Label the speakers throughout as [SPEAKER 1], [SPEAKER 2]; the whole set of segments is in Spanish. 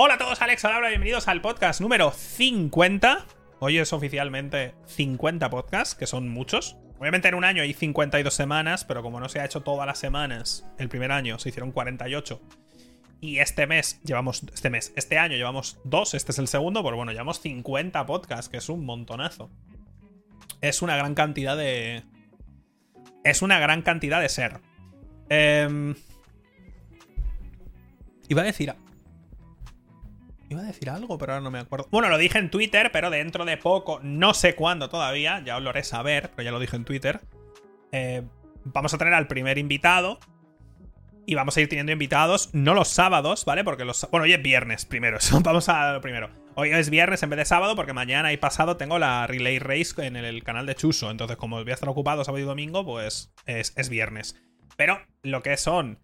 [SPEAKER 1] Hola a todos, Alex Alabra, bienvenidos al podcast número 50. Hoy es oficialmente 50 podcasts, que son muchos. Obviamente en un año hay 52 semanas, pero como no se ha hecho todas las semanas, el primer año se hicieron 48. Y este mes llevamos, este mes, este año llevamos dos, este es el segundo, pero bueno, llevamos 50 podcasts, que es un montonazo. Es una gran cantidad de... Es una gran cantidad de ser. Eh... Iba a decir... Iba a decir algo, pero ahora no me acuerdo. Bueno, lo dije en Twitter, pero dentro de poco, no sé cuándo todavía, ya os lo haré saber, pero ya lo dije en Twitter. Eh, vamos a tener al primer invitado. Y vamos a ir teniendo invitados, no los sábados, ¿vale? Porque los. Bueno, hoy es viernes primero, eso. Vamos a lo primero. Hoy es viernes en vez de sábado, porque mañana y pasado tengo la Relay Race en el canal de Chuso. Entonces, como voy a estar ocupado sábado y domingo, pues es, es viernes. Pero lo que son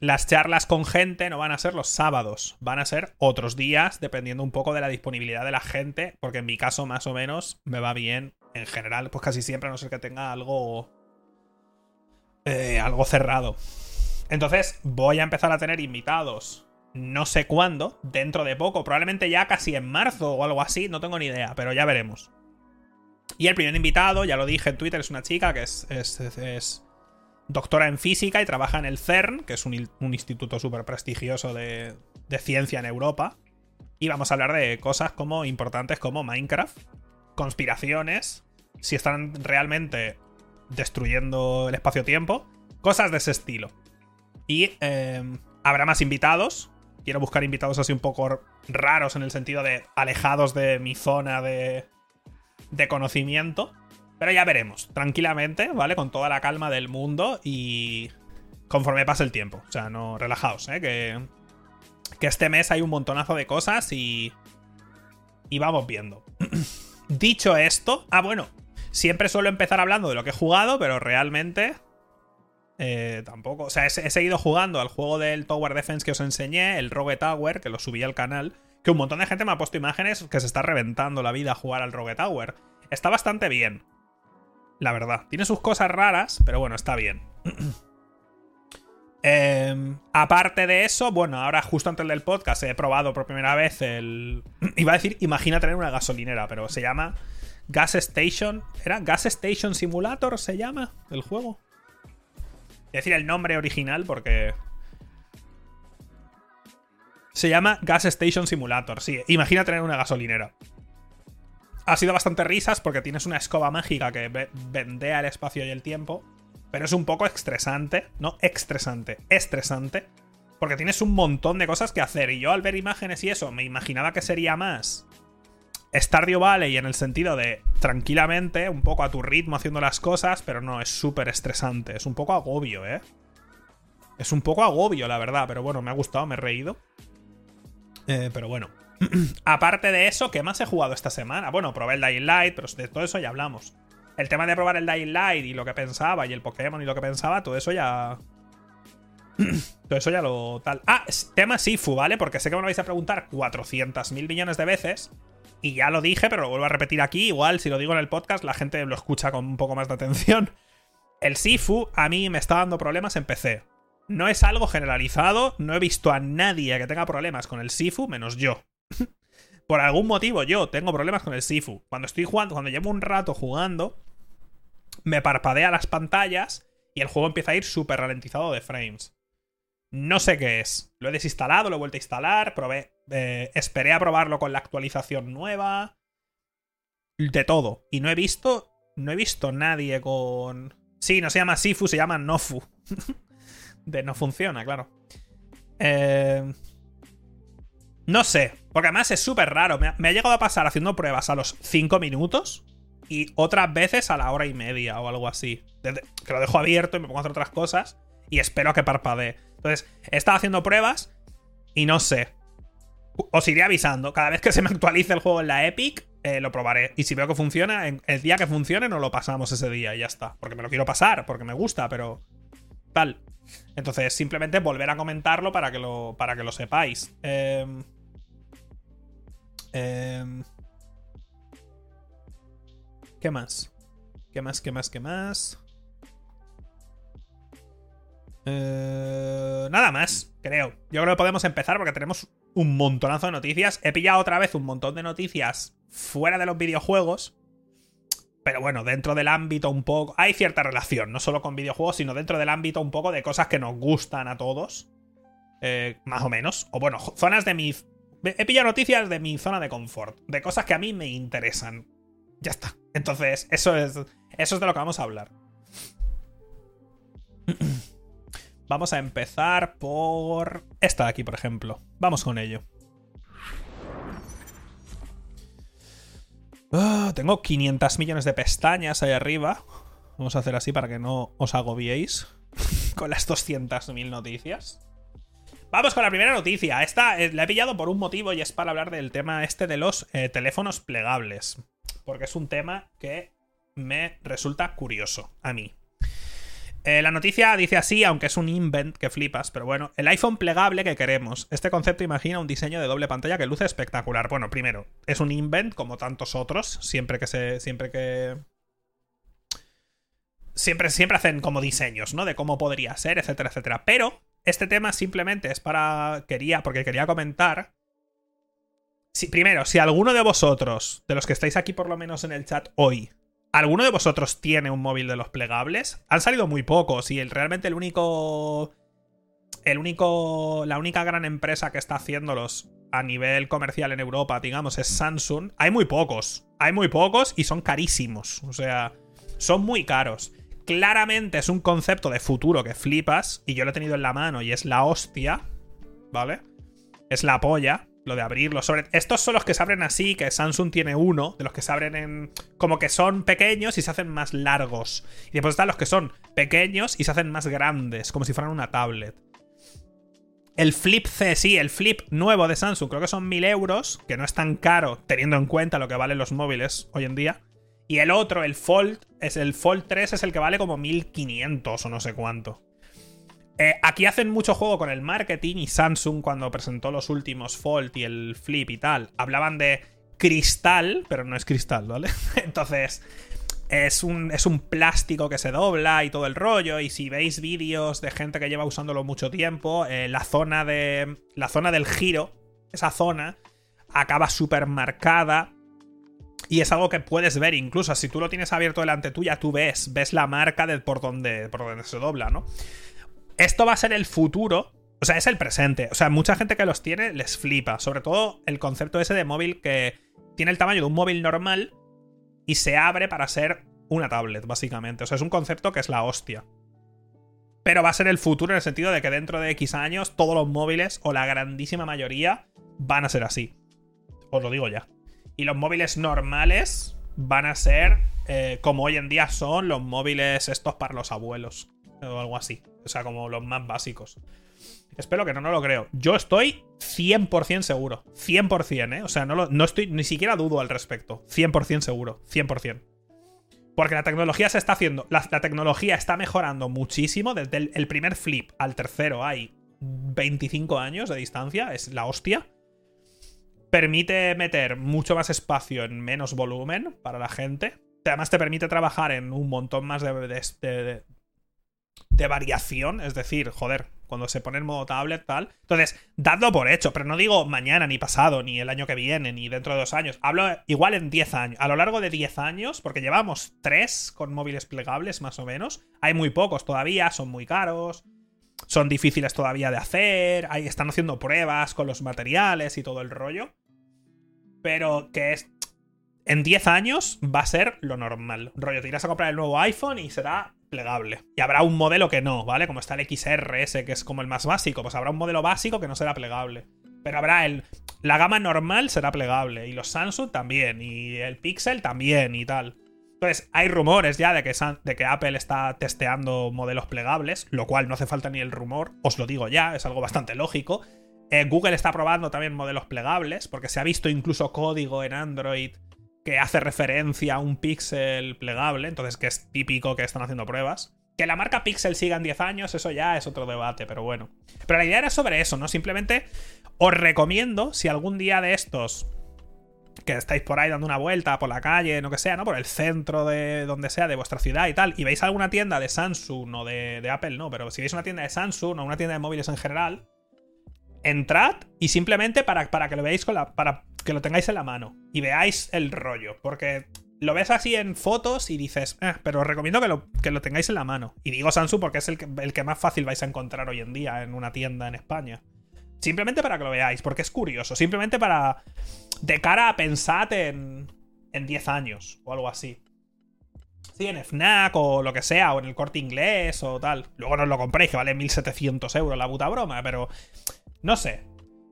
[SPEAKER 1] las charlas con gente no van a ser los sábados, van a ser otros días, dependiendo un poco de la disponibilidad de la gente, porque en mi caso más o menos me va bien en general, pues casi siempre, a no ser que tenga algo... Eh, algo cerrado. Entonces voy a empezar a tener invitados, no sé cuándo, dentro de poco, probablemente ya casi en marzo o algo así, no tengo ni idea, pero ya veremos. Y el primer invitado, ya lo dije en Twitter, es una chica que es, es, es doctora en física y trabaja en el CERN, que es un, instituto súper prestigioso de, ciencia en Europa. Y vamos a hablar de cosas como importantes como Minecraft, conspiraciones, si están realmente destruyendo el espacio-tiempo, cosas de ese estilo. Y em, habrá más invitados. Quiero buscar invitados así un poco raros en el sentido de alejados de mi zona de, de conocimiento. Pero ya veremos, tranquilamente, ¿vale? Con toda la calma del mundo y conforme pase el tiempo. O sea, no relajaos, ¿eh? Que, que este mes hay un montonazo de cosas y... Y vamos viendo. Dicho esto... Ah, bueno. Siempre suelo empezar hablando de lo que he jugado, pero realmente... Eh, tampoco. O sea, he, he, seguido jugando al juego del Tower Defense que os enseñé, el Rogue Tower, que lo subí al canal. Que un montón de gente me ha puesto imágenes que se está reventando la vida a jugar al Rogue Tower. Está bastante bien la verdad. Tiene sus cosas raras, pero bueno, está bien. Em, aparte de eso, bueno, ahora justo antes del podcast he probado por primera vez el... Iba a decir, imagina tener una gasolinera, pero se llama Gas Station. ¿Era Gas Station Simulator? ¿Se llama el juego? Voy decir el nombre original porque... Se llama Gas Station Simulator, sí. Imagina tener una gasolinera ha sido bastante risas porque tienes una escoba mágica que vendea el espacio y el tiempo. Pero es un poco estresante. No estresante, estresante. Porque tienes un montón de cosas que hacer. Y yo al ver imágenes y eso, me imaginaba que sería más Stardew Valley en el sentido de tranquilamente, un poco a tu ritmo haciendo las cosas, pero no, es súper estresante. Es un poco agobio, ¿eh? Es un poco agobio, la verdad, pero bueno, me ha gustado, me he reído. Eh, pero bueno. Aparte de eso, ¿qué más he jugado esta semana? Bueno, probé el Dying Light, pero de todo eso ya hablamos. El tema de probar el Dying Light y lo que pensaba, y el Pokémon y lo que pensaba, todo eso ya. todo eso ya lo tal. Ah, tema Sifu, ¿vale? Porque sé que me lo vais a preguntar 400 mil millones de veces. Y ya lo dije, pero lo vuelvo a repetir aquí. Igual, si lo digo en el podcast, la gente lo escucha con un poco más de atención. El Sifu a mí me está dando problemas en PC. No es algo generalizado, no he visto a nadie que tenga problemas con el Sifu, menos yo. Por algún motivo yo tengo problemas con el Sifu. Cuando estoy jugando, cuando llevo un rato jugando, me parpadea las pantallas y el juego empieza a ir súper ralentizado de frames. No sé qué es. Lo he desinstalado, lo he vuelto a instalar, probé, eh, esperé a probarlo con la actualización nueva. De todo. Y no he visto. No he visto nadie con. Sí, no se llama Sifu, se llama Nofu. de no funciona, claro. Eh. No sé, porque además es súper raro. Me ha, llegado a pasar haciendo pruebas a los 5 minutos y otras veces a la hora y media o algo así. que lo dejo abierto y me pongo a hacer otras cosas y espero a que parpadee. Entonces, he estado haciendo pruebas y no sé. Os iré avisando. Cada vez que se me actualice el juego en la Epic, eh, lo probaré. Y si veo que funciona, el día que funcione, no lo pasamos ese día y ya está. Porque me lo quiero pasar, porque me gusta, pero. Tal. Entonces, simplemente volver a comentarlo para que lo, para que lo sepáis. Eh. Em, ¿Qué más? ¿Qué más? ¿Qué más? ¿Qué más? Eh, nada más, creo. Yo creo que podemos empezar porque tenemos un montonazo de noticias. He pillado otra vez un montón de noticias fuera de los videojuegos. Pero bueno, dentro del ámbito un poco... Hay cierta relación, no solo con videojuegos, sino dentro del ámbito un poco de cosas que nos gustan a todos. Eh, más o menos. O bueno, zonas de mi... He pillado noticias de mi zona de confort. De cosas que a mí me interesan. Ya está. Entonces, eso es, eso es de lo que vamos a hablar. Vamos a empezar por esta de aquí, por ejemplo. Vamos con ello. Ah, tengo 500 millones de pestañas ahí arriba. Vamos a hacer así para que no os agobiéis con las 200.000 noticias. Vamos con la primera noticia. Esta eh, la he pillado por un motivo y es para hablar del tema este de los eh, teléfonos plegables. Porque es un tema que me resulta curioso a mí. Eh, la noticia dice así, aunque es un invent que flipas, pero bueno, el iPhone plegable que queremos. Este concepto imagina un diseño de doble pantalla que luce espectacular. Bueno, primero, es un invent como tantos otros, siempre que se siempre que siempre siempre hacen como diseños, ¿no? De cómo podría ser, etcétera, etcétera. Pero este tema simplemente es para quería porque quería comentar si, primero, si alguno de vosotros, de los que estáis aquí por lo menos en el chat hoy, ¿Alguno de vosotros tiene un móvil de los plegables? Han salido muy pocos y el, realmente el único. El único. La única gran empresa que está haciéndolos a nivel comercial en Europa, digamos, es Samsung. Hay muy pocos. Hay muy pocos y son carísimos. O sea, son muy caros. Claramente es un concepto de futuro que flipas. Y yo lo he tenido en la mano y es la hostia. ¿Vale? Es la polla. Lo de abrirlo. Sobre... Estos son los que se abren así, que Samsung tiene uno, de los que se abren en. como que son pequeños y se hacen más largos. Y después están los que son pequeños y se hacen más grandes, como si fueran una tablet. El Flip C, sí, el Flip nuevo de Samsung, creo que son 1000 euros, que no es tan caro teniendo en cuenta lo que valen los móviles hoy en día. Y el otro, el Fold, es el Fold 3, es el que vale como 1500 o no sé cuánto. Eh, aquí hacen mucho juego con el marketing y Samsung cuando presentó los últimos Fold y el Flip y tal, hablaban de cristal, pero no es cristal, ¿vale? Entonces, es un, es un plástico que se dobla y todo el rollo. Y si veis vídeos de gente que lleva usándolo mucho tiempo, eh, la zona de. La zona del giro, esa zona, acaba súper marcada. Y es algo que puedes ver, incluso si tú lo tienes abierto delante tuya, tú ves, ves la marca de por donde, por donde se dobla, ¿no? Esto va a ser el futuro. O sea, es el presente. O sea, mucha gente que los tiene les flipa. Sobre todo el concepto ese de móvil que tiene el tamaño de un móvil normal y se abre para ser una tablet, básicamente. O sea, es un concepto que es la hostia. Pero va a ser el futuro en el sentido de que dentro de X años todos los móviles, o la grandísima mayoría, van a ser así. Os lo digo ya. Y los móviles normales van a ser eh, como hoy en día son los móviles estos para los abuelos. O algo así. O sea, como los más básicos. Espero que no, no lo creo. Yo estoy 100% seguro. 100%, ¿eh? O sea, no, no estoy, ni siquiera dudo al respecto. 100% seguro. 100%. Porque la tecnología se está haciendo. La, tecnología está mejorando muchísimo. Desde el, primer flip al tercero hay 25 años de distancia. Es la hostia. Permite meter mucho más espacio en menos volumen para la gente. Además, te permite trabajar en un montón más de, de, de variación, es decir, joder, cuando se pone en modo tablet, tal. Entonces, dadlo por hecho, pero no digo mañana, ni pasado, ni el año que viene, ni dentro de dos años. Hablo igual en 10 años. A lo largo de 10 años, porque llevamos 3 con móviles plegables, más o menos. Hay muy pocos todavía, son muy caros. Son difíciles todavía de hacer. Ahí están haciendo pruebas con los materiales y todo el rollo. Pero que es. En 10 años va a ser lo normal. Rollo, te irás a comprar el nuevo iPhone y será plegable. Y habrá un modelo que no, ¿vale? Como está el XRS, que es como el más básico, pues habrá un modelo básico que no será plegable. Pero habrá el. La gama normal será plegable. Y los Samsung también. Y el Pixel también. Y tal. Entonces, hay rumores ya de que, de que Apple está testeando modelos plegables. Lo cual no hace falta ni el rumor. Os lo digo ya. Es algo bastante lógico. Eh, Google está probando también modelos plegables. Porque se ha visto incluso código en Android que hace referencia a un pixel plegable, entonces que es típico que están haciendo pruebas. Que la marca Pixel siga en 10 años, eso ya es otro debate, pero bueno. Pero la idea era sobre eso, ¿no? Simplemente os recomiendo, si algún día de estos que estáis por ahí dando una vuelta por la calle, no que sea, ¿no? Por el centro de donde sea, de vuestra ciudad y tal, y veis alguna tienda de Samsung o de, Apple, no, pero si veis una tienda de Samsung o una tienda de móviles en general, entrad y simplemente para, para que lo veáis con la. para que lo tengáis en la mano y veáis el rollo. Porque lo ves así en fotos y dices, eh, pero os recomiendo que lo, que lo, tengáis en la mano. Y digo Samsung porque es el que, el que más fácil vais a encontrar hoy en día en una tienda en España. Simplemente para que lo veáis, porque es curioso. Simplemente para. De cara a pensar en. En 10 años o algo así. Sí, en FNAC o lo que sea, o en el corte inglés o tal. Luego no lo compréis, que vale 1700 euros la puta broma, pero. No sé,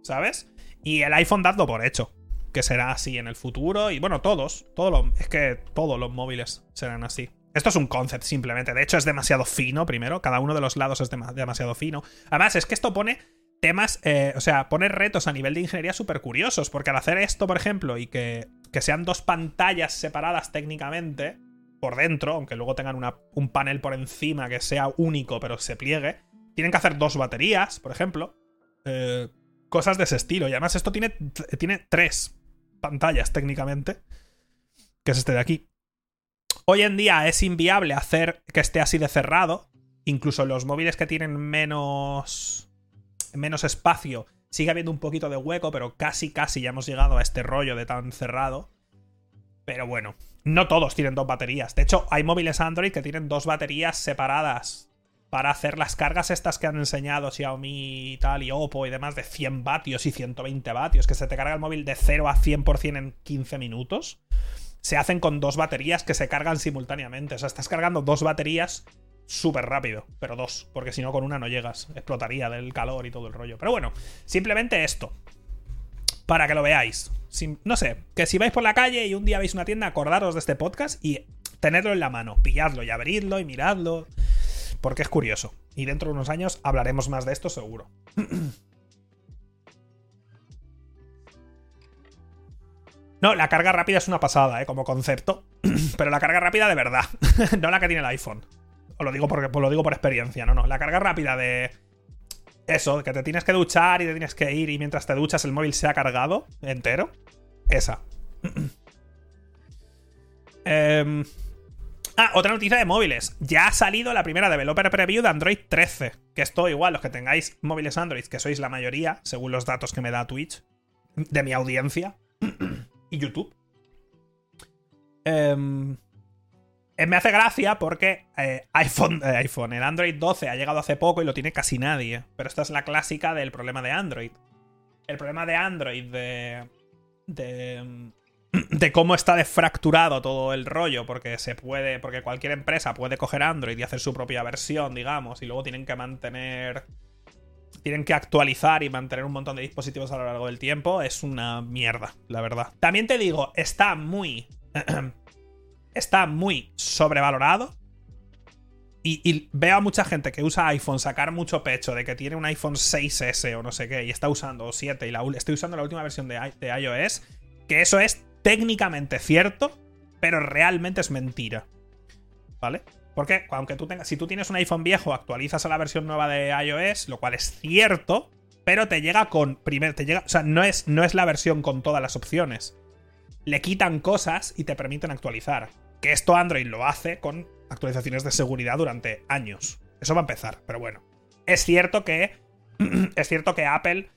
[SPEAKER 1] ¿sabes? Y el iPhone dadlo por hecho. Que será así en el futuro. Y bueno, todos. Todo es que todos los móviles serán así. Esto es un concept simplemente. De hecho, es demasiado fino, primero. Cada uno de los lados es demasiado fino. Además, es que esto pone temas, eh, o sea, pone retos a nivel de ingeniería súper curiosos, porque al hacer esto, por ejemplo, y que, que, sean dos pantallas separadas técnicamente por dentro, aunque luego tengan un panel por encima que sea único pero se pliegue, tienen que hacer dos baterías, por ejemplo. Eh, cosas de ese estilo. Y además esto tiene, tiene tres pantallas técnicamente, que es este de aquí. Hoy en día es inviable hacer que esté así de cerrado. Incluso los móviles que tienen menos menos espacio, sigue habiendo un poquito de hueco, pero casi, casi ya hemos llegado a este rollo de tan cerrado. Pero bueno, no todos tienen dos baterías. De hecho, hay móviles Android que tienen dos baterías separadas para hacer las cargas estas que han enseñado Xiaomi y tal, y Oppo y demás, de 100 vatios y 120 vatios, que se te carga el móvil de 0 a 100% en 15 minutos. Se hacen con dos baterías que se cargan simultáneamente. O sea, estás cargando dos baterías súper rápido, pero dos, porque si no con una no llegas, explotaría del calor y todo el rollo. Pero bueno, simplemente esto, para que lo veáis. no sé, que si vais por la calle y un día veis una tienda, acordaros de este podcast y tenedlo en la mano, pilladlo y abridlo y miradlo, porque es curioso. Y dentro de unos años hablaremos más de esto seguro. No, la carga rápida es una pasada, ¿eh? Como concepto. Pero la carga rápida de verdad. no la que tiene el iPhone. Os lo digo porque pues lo digo por experiencia, no, no. La carga rápida de. Eso, que te tienes que duchar y te tienes que ir y mientras te duchas el móvil se ha cargado entero. Esa. Em, ah, otra noticia de móviles. Ya ha salido la primera developer preview de Android 13. Que esto igual, los que tengáis móviles Android, que sois la mayoría, según los datos que me da Twitch, de mi audiencia y YouTube. Eh, me hace gracia porque eh, iPhone, eh, iPhone, el Android 12 ha llegado hace poco y lo tiene casi nadie. Pero esta es la clásica del problema de Android. El problema de Android de. de. de cómo está defracturado todo el rollo. Porque se puede. Porque cualquier empresa puede coger Android y hacer su propia versión, digamos. Y luego tienen que mantener. Tienen que actualizar y mantener un montón de dispositivos a lo largo del tiempo. Es una mierda, la verdad. También te digo, está muy. está muy sobrevalorado. Y, veo a mucha gente que usa iPhone sacar mucho pecho de que tiene un iPhone 6S o no sé qué y está usando 7 y la, estoy usando la última versión de, iOS. Que eso es técnicamente cierto, pero realmente es mentira. ¿Vale? Porque aunque tú tengas, si tú tienes un iPhone viejo, actualizas a la versión nueva de iOS, lo cual es cierto, pero te llega con. Primero, te llega. O sea, no es, no es la versión con todas las opciones. Le quitan cosas y te permiten actualizar. Que esto Android lo hace con actualizaciones de seguridad durante años. Eso va a empezar, pero bueno. Es cierto que. es cierto que Apple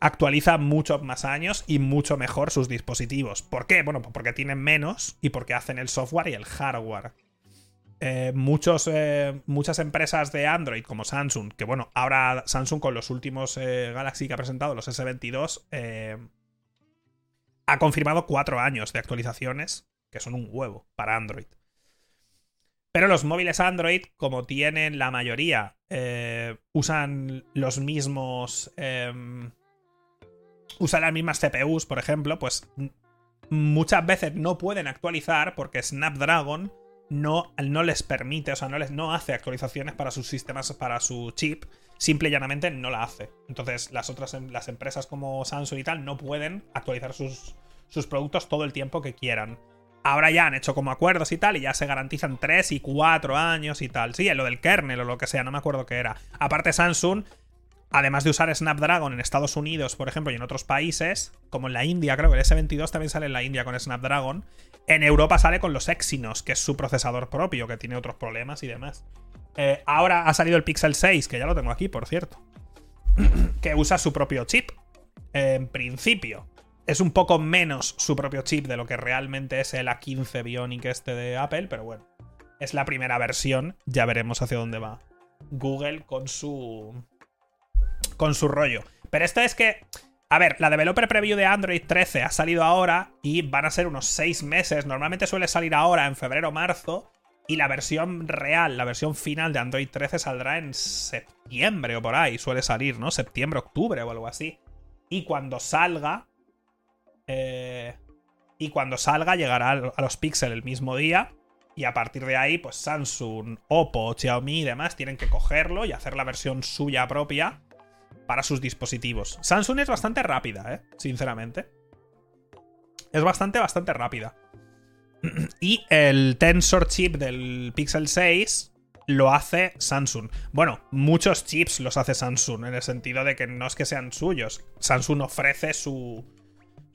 [SPEAKER 1] actualiza muchos más años y mucho mejor sus dispositivos. ¿Por qué? Bueno, porque tienen menos y porque hacen el software y el hardware. Eh, eh, muchas empresas de Android como Samsung, que bueno, ahora Samsung con los últimos eh, Galaxy que ha presentado, los S22, ha confirmado cuatro años de actualizaciones que son un huevo para Android. Pero los móviles Android, como tienen la mayoría, eh, usan los mismos. Em, usan las mismas CPUs, por ejemplo, pues muchas veces no pueden actualizar porque Snapdragon no, no les permite, o sea, no, les, no hace actualizaciones para sus sistemas, para su chip, simple y llanamente no la hace. Entonces, las otras em, las empresas como Samsung y tal no pueden actualizar sus, sus productos todo el tiempo que quieran. Ahora ya han hecho como acuerdos y tal, y ya se garantizan 3 y 4 años y tal. Sí, lo del kernel o lo que sea, no me acuerdo qué era. Aparte, Samsung además de usar Snapdragon en Estados Unidos, por ejemplo, y en otros países, como en la India, creo que el S22 también sale en la India con Snapdragon, en Europa sale con los Exynos, que es su procesador propio, que tiene otros problemas y demás. Eh, ahora ha salido el Pixel 6, que ya lo tengo aquí, por cierto, que usa su propio chip. En principio, es un poco menos su propio chip de lo que realmente es el A15 Bionic este de Apple, pero bueno, es la primera versión, ya veremos hacia dónde va Google con su con su rollo. Pero esto es que, a ver, la developer preview de Android 13 ha salido ahora y van a ser unos 6 meses. Normalmente suele salir ahora en febrero o marzo. Y la versión real, la versión final de Android 13 saldrá en septiembre o por ahí. Suele salir, ¿no? Septiembre, octubre o algo así. Y cuando salga... Eh, y cuando salga llegará a los Pixel el mismo día. Y a partir de ahí, pues Samsung, Oppo, Xiaomi y demás tienen que cogerlo y hacer la versión suya propia para sus dispositivos. Samsung es bastante rápida, ¿eh? Sinceramente. Es bastante, bastante rápida. y el Tensor chip del Pixel 6 lo hace Samsung. Bueno, muchos chips los hace Samsung, en el sentido de que no es que sean suyos. Samsung ofrece su,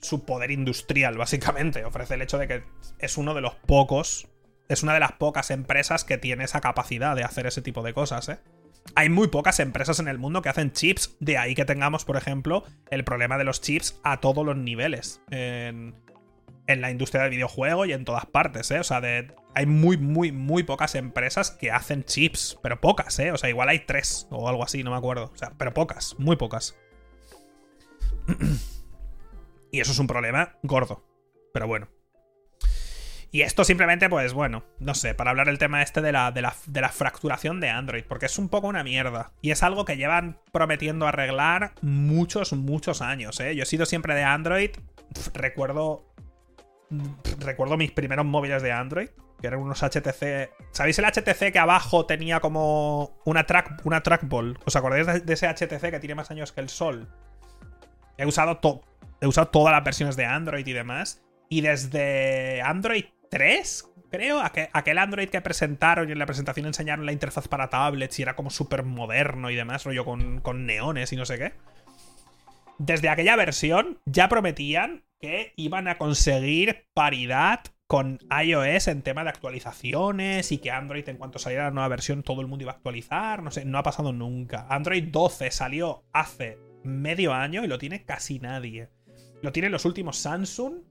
[SPEAKER 1] su poder industrial, básicamente. Ofrece el hecho de que es uno de los pocos es una de las pocas empresas que tiene esa capacidad de hacer ese tipo de cosas, ¿eh? Hay muy pocas empresas en el mundo que hacen chips, de ahí que tengamos, por ejemplo, el problema de los chips a todos los niveles. En, la industria del videojuego y en todas partes, ¿eh? O sea, hay muy, muy, muy pocas empresas que hacen chips, pero pocas, ¿eh? O sea, igual hay tres o algo así, no me acuerdo. O sea, pero pocas, muy pocas. y eso es un problema gordo. Pero bueno. Y esto simplemente, pues bueno, no sé, para hablar el tema este de la, de la, fracturación de Android, porque es un poco una mierda. Y es algo que llevan prometiendo arreglar muchos, muchos años, ¿eh? Yo he sido siempre de Android. recuerdo. recuerdo mis primeros móviles de Android, que eran unos HTC. ¿Sabéis el HTC que abajo tenía como una, track, una trackball? ¿Os acordáis de ese HTC que tiene más años que el Sol? He usado, he usado todas las versiones de Android y demás. Y desde Android 3, creo, aquel Android que presentaron y en la presentación enseñaron la interfaz para tablets y era como súper moderno y demás, rollo con, con neones y no sé qué. Desde aquella versión ya prometían que iban a conseguir paridad con iOS en tema de actualizaciones y que Android en cuanto saliera la nueva versión todo el mundo iba a actualizar, no sé, no ha pasado nunca. Android 12 salió hace medio año y lo tiene casi nadie. Lo tienen los últimos Samsung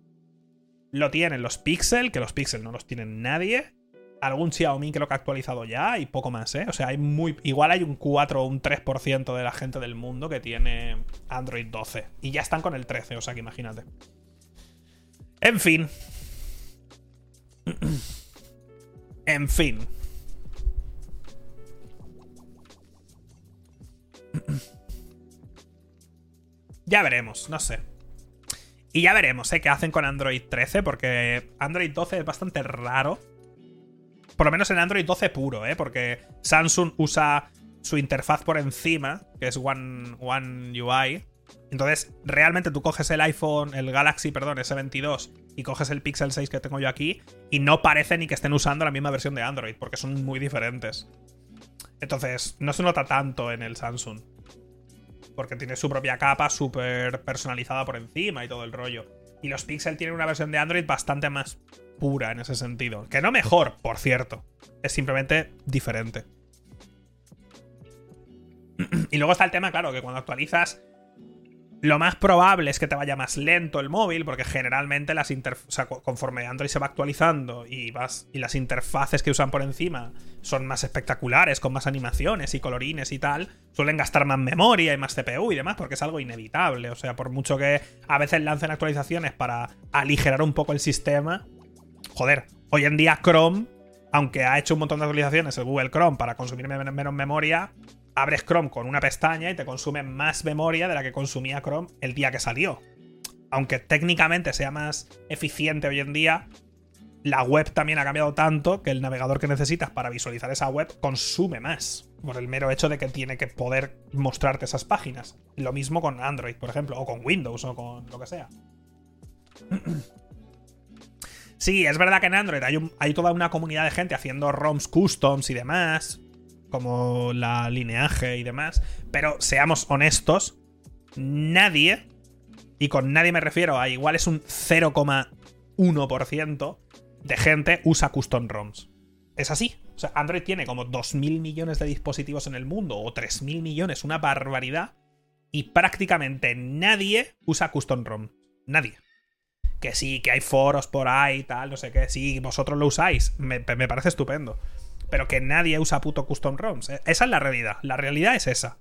[SPEAKER 1] lo tienen los Pixel, que los Pixel no los tienen nadie. Algún Xiaomi creo que ha actualizado ya y poco más, ¿eh? O sea, hay muy. Igual hay un 4 o un 3% de la gente del mundo que tiene Android 12. Y ya están con el 13, o sea que imagínate. En fin. en fin. ya veremos, no sé. Y ya veremos, ¿eh? ¿Qué hacen con Android 13? Porque Android 12 es bastante raro. Por lo menos en Android 12 puro, ¿eh? Porque Samsung usa su interfaz por encima, que es One, One UI. Entonces, realmente tú coges el iPhone, el Galaxy, perdón, S22, y coges el Pixel 6 que tengo yo aquí, y no parece ni que estén usando la misma versión de Android, porque son muy diferentes. Entonces, no se nota tanto en el Samsung porque tiene su propia capa súper personalizada por encima y todo el rollo. Y los Pixel tienen una versión de Android bastante más pura en ese sentido. Que no mejor, por cierto. Es simplemente diferente. y luego está el tema, claro, que cuando actualizas lo más probable es que te vaya más lento el móvil, porque generalmente las conforme Android se va actualizando y, vas, y las interfaces que usan por encima son más espectaculares, con más animaciones y colorines y tal, suelen gastar más memoria y más CPU y demás, porque es algo inevitable. O sea, por mucho que a veces lancen actualizaciones para aligerar un poco el sistema, joder, hoy en día Chrome, aunque ha hecho un montón de actualizaciones el Google Chrome para consumir menos memoria, abres Chrome con una pestaña y te consume más memoria de la que consumía Chrome el día que salió. Aunque técnicamente sea más eficiente hoy en día, la web también ha cambiado tanto que el navegador que necesitas para visualizar esa web consume más. Por el mero hecho de que tiene que poder mostrarte esas páginas. Lo mismo con Android, por ejemplo, o con Windows, o con lo que sea. Sí, es verdad que en Android hay, toda una comunidad de gente haciendo ROMs customs y demás como la lineaje y demás, pero seamos honestos, nadie, y con nadie me refiero a igual es un 0,1% de gente usa custom ROMs. Es así. O sea, Android tiene como 2.000 millones de dispositivos en el mundo, o 3.000 millones, una barbaridad, y prácticamente nadie usa custom ROM. Nadie. Que sí, que hay foros por ahí tal, no sé qué. Sí, vosotros lo usáis. Me, parece estupendo. Pero que nadie usa puto custom ROMs. Eh, esa es la realidad. La realidad es esa.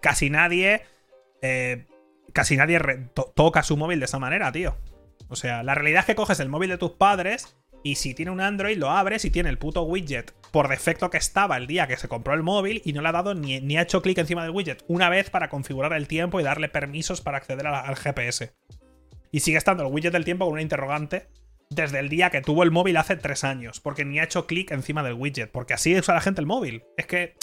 [SPEAKER 1] Casi nadie. Eh, casi nadie toca su móvil de esa manera, tío. O sea, la realidad es que coges el móvil de tus padres y si tiene un Android lo abres y tiene el puto widget por defecto que estaba el día que se compró el móvil y no le ha dado ni, ni ha hecho clic encima del widget una vez para configurar el tiempo y darle permisos para acceder al GPS. Y sigue estando el widget del tiempo con una interrogante desde el día que tuvo el móvil hace tres años, porque ni ha hecho clic encima del widget, porque así usa la gente el móvil. Es que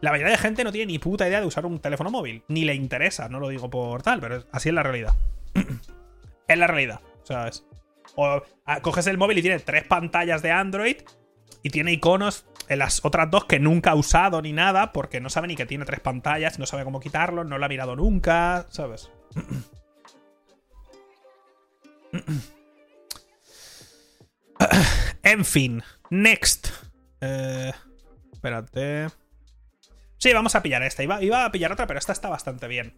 [SPEAKER 1] la mayoría de gente no tiene ni puta idea de usar un teléfono móvil, ni le interesa, no lo digo por tal, pero así es la realidad. es la realidad, o sea, es... O coges el móvil y tiene tres pantallas de Android y tiene iconos en las otras dos que nunca ha usado ni nada, porque no sabe ni que tiene tres pantallas, no sabe cómo quitarlo, no lo ha mirado nunca, ¿sabes? en fin, next. Eh, espérate. Sí, vamos a pillar esta. Iba, iba, a pillar otra, pero esta está bastante bien.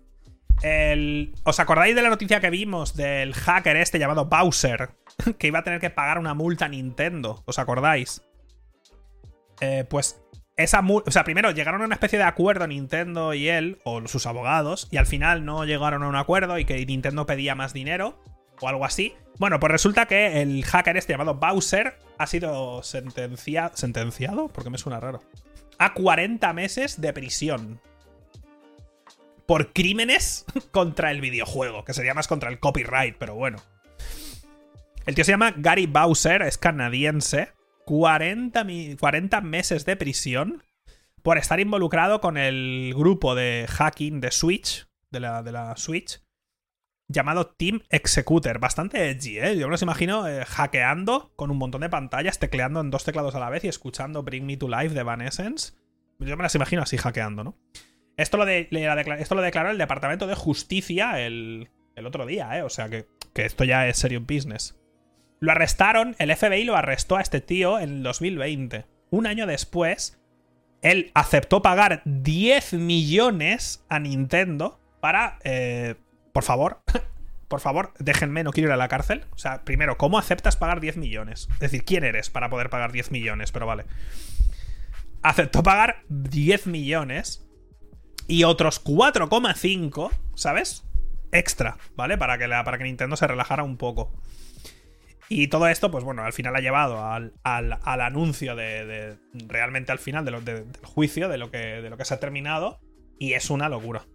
[SPEAKER 1] ¿Os acordáis de la noticia que vimos del hacker este llamado Bowser? Que iba a tener que pagar una multa a Nintendo. ¿Os acordáis? Eh, pues esa multa. O sea, primero llegaron a una especie de acuerdo Nintendo y él, o sus abogados, y al final no llegaron a un acuerdo y que Nintendo pedía más dinero o algo así. Bueno, pues resulta que el hacker este llamado Bowser ha sido sentenciado. ¿Sentenciado? Porque me suena raro. A 40 meses de prisión. Por crímenes contra el videojuego, que sería más contra el copyright, pero bueno. El tío se llama Gary Bowser, es canadiense. 40, 40 meses de prisión por estar involucrado con el grupo de hacking de Switch, de la, de la Switch, llamado Team Executor. Bastante edgy, ¿eh? Yo me los imagino eh, hackeando con un montón de pantallas, tecleando en dos teclados a la vez y escuchando Bring Me to Life de Van Essence. Yo me las imagino así hackeando, ¿no? Esto lo, esto lo declaró el Departamento de Justicia el, el otro día, ¿eh? O sea que, que esto ya es serio business. Lo arrestaron, el FBI lo arrestó a este tío en el 2020. Un año después, él aceptó pagar 10 millones a Nintendo para eh, por favor, por favor, déjenme, no quiero ir a la cárcel. O sea, primero, ¿cómo aceptas pagar 10 millones? Es decir, ¿quién eres para poder pagar 10 millones? Pero vale. Aceptó pagar 10 millones y otros 4,5, ¿sabes? Extra, ¿vale? Para que, para que Nintendo se relajara un poco. Y todo esto, pues bueno, al final ha llevado al, anuncio de, Realmente al final del juicio, de lo, que, de lo que se ha terminado. Y es una locura.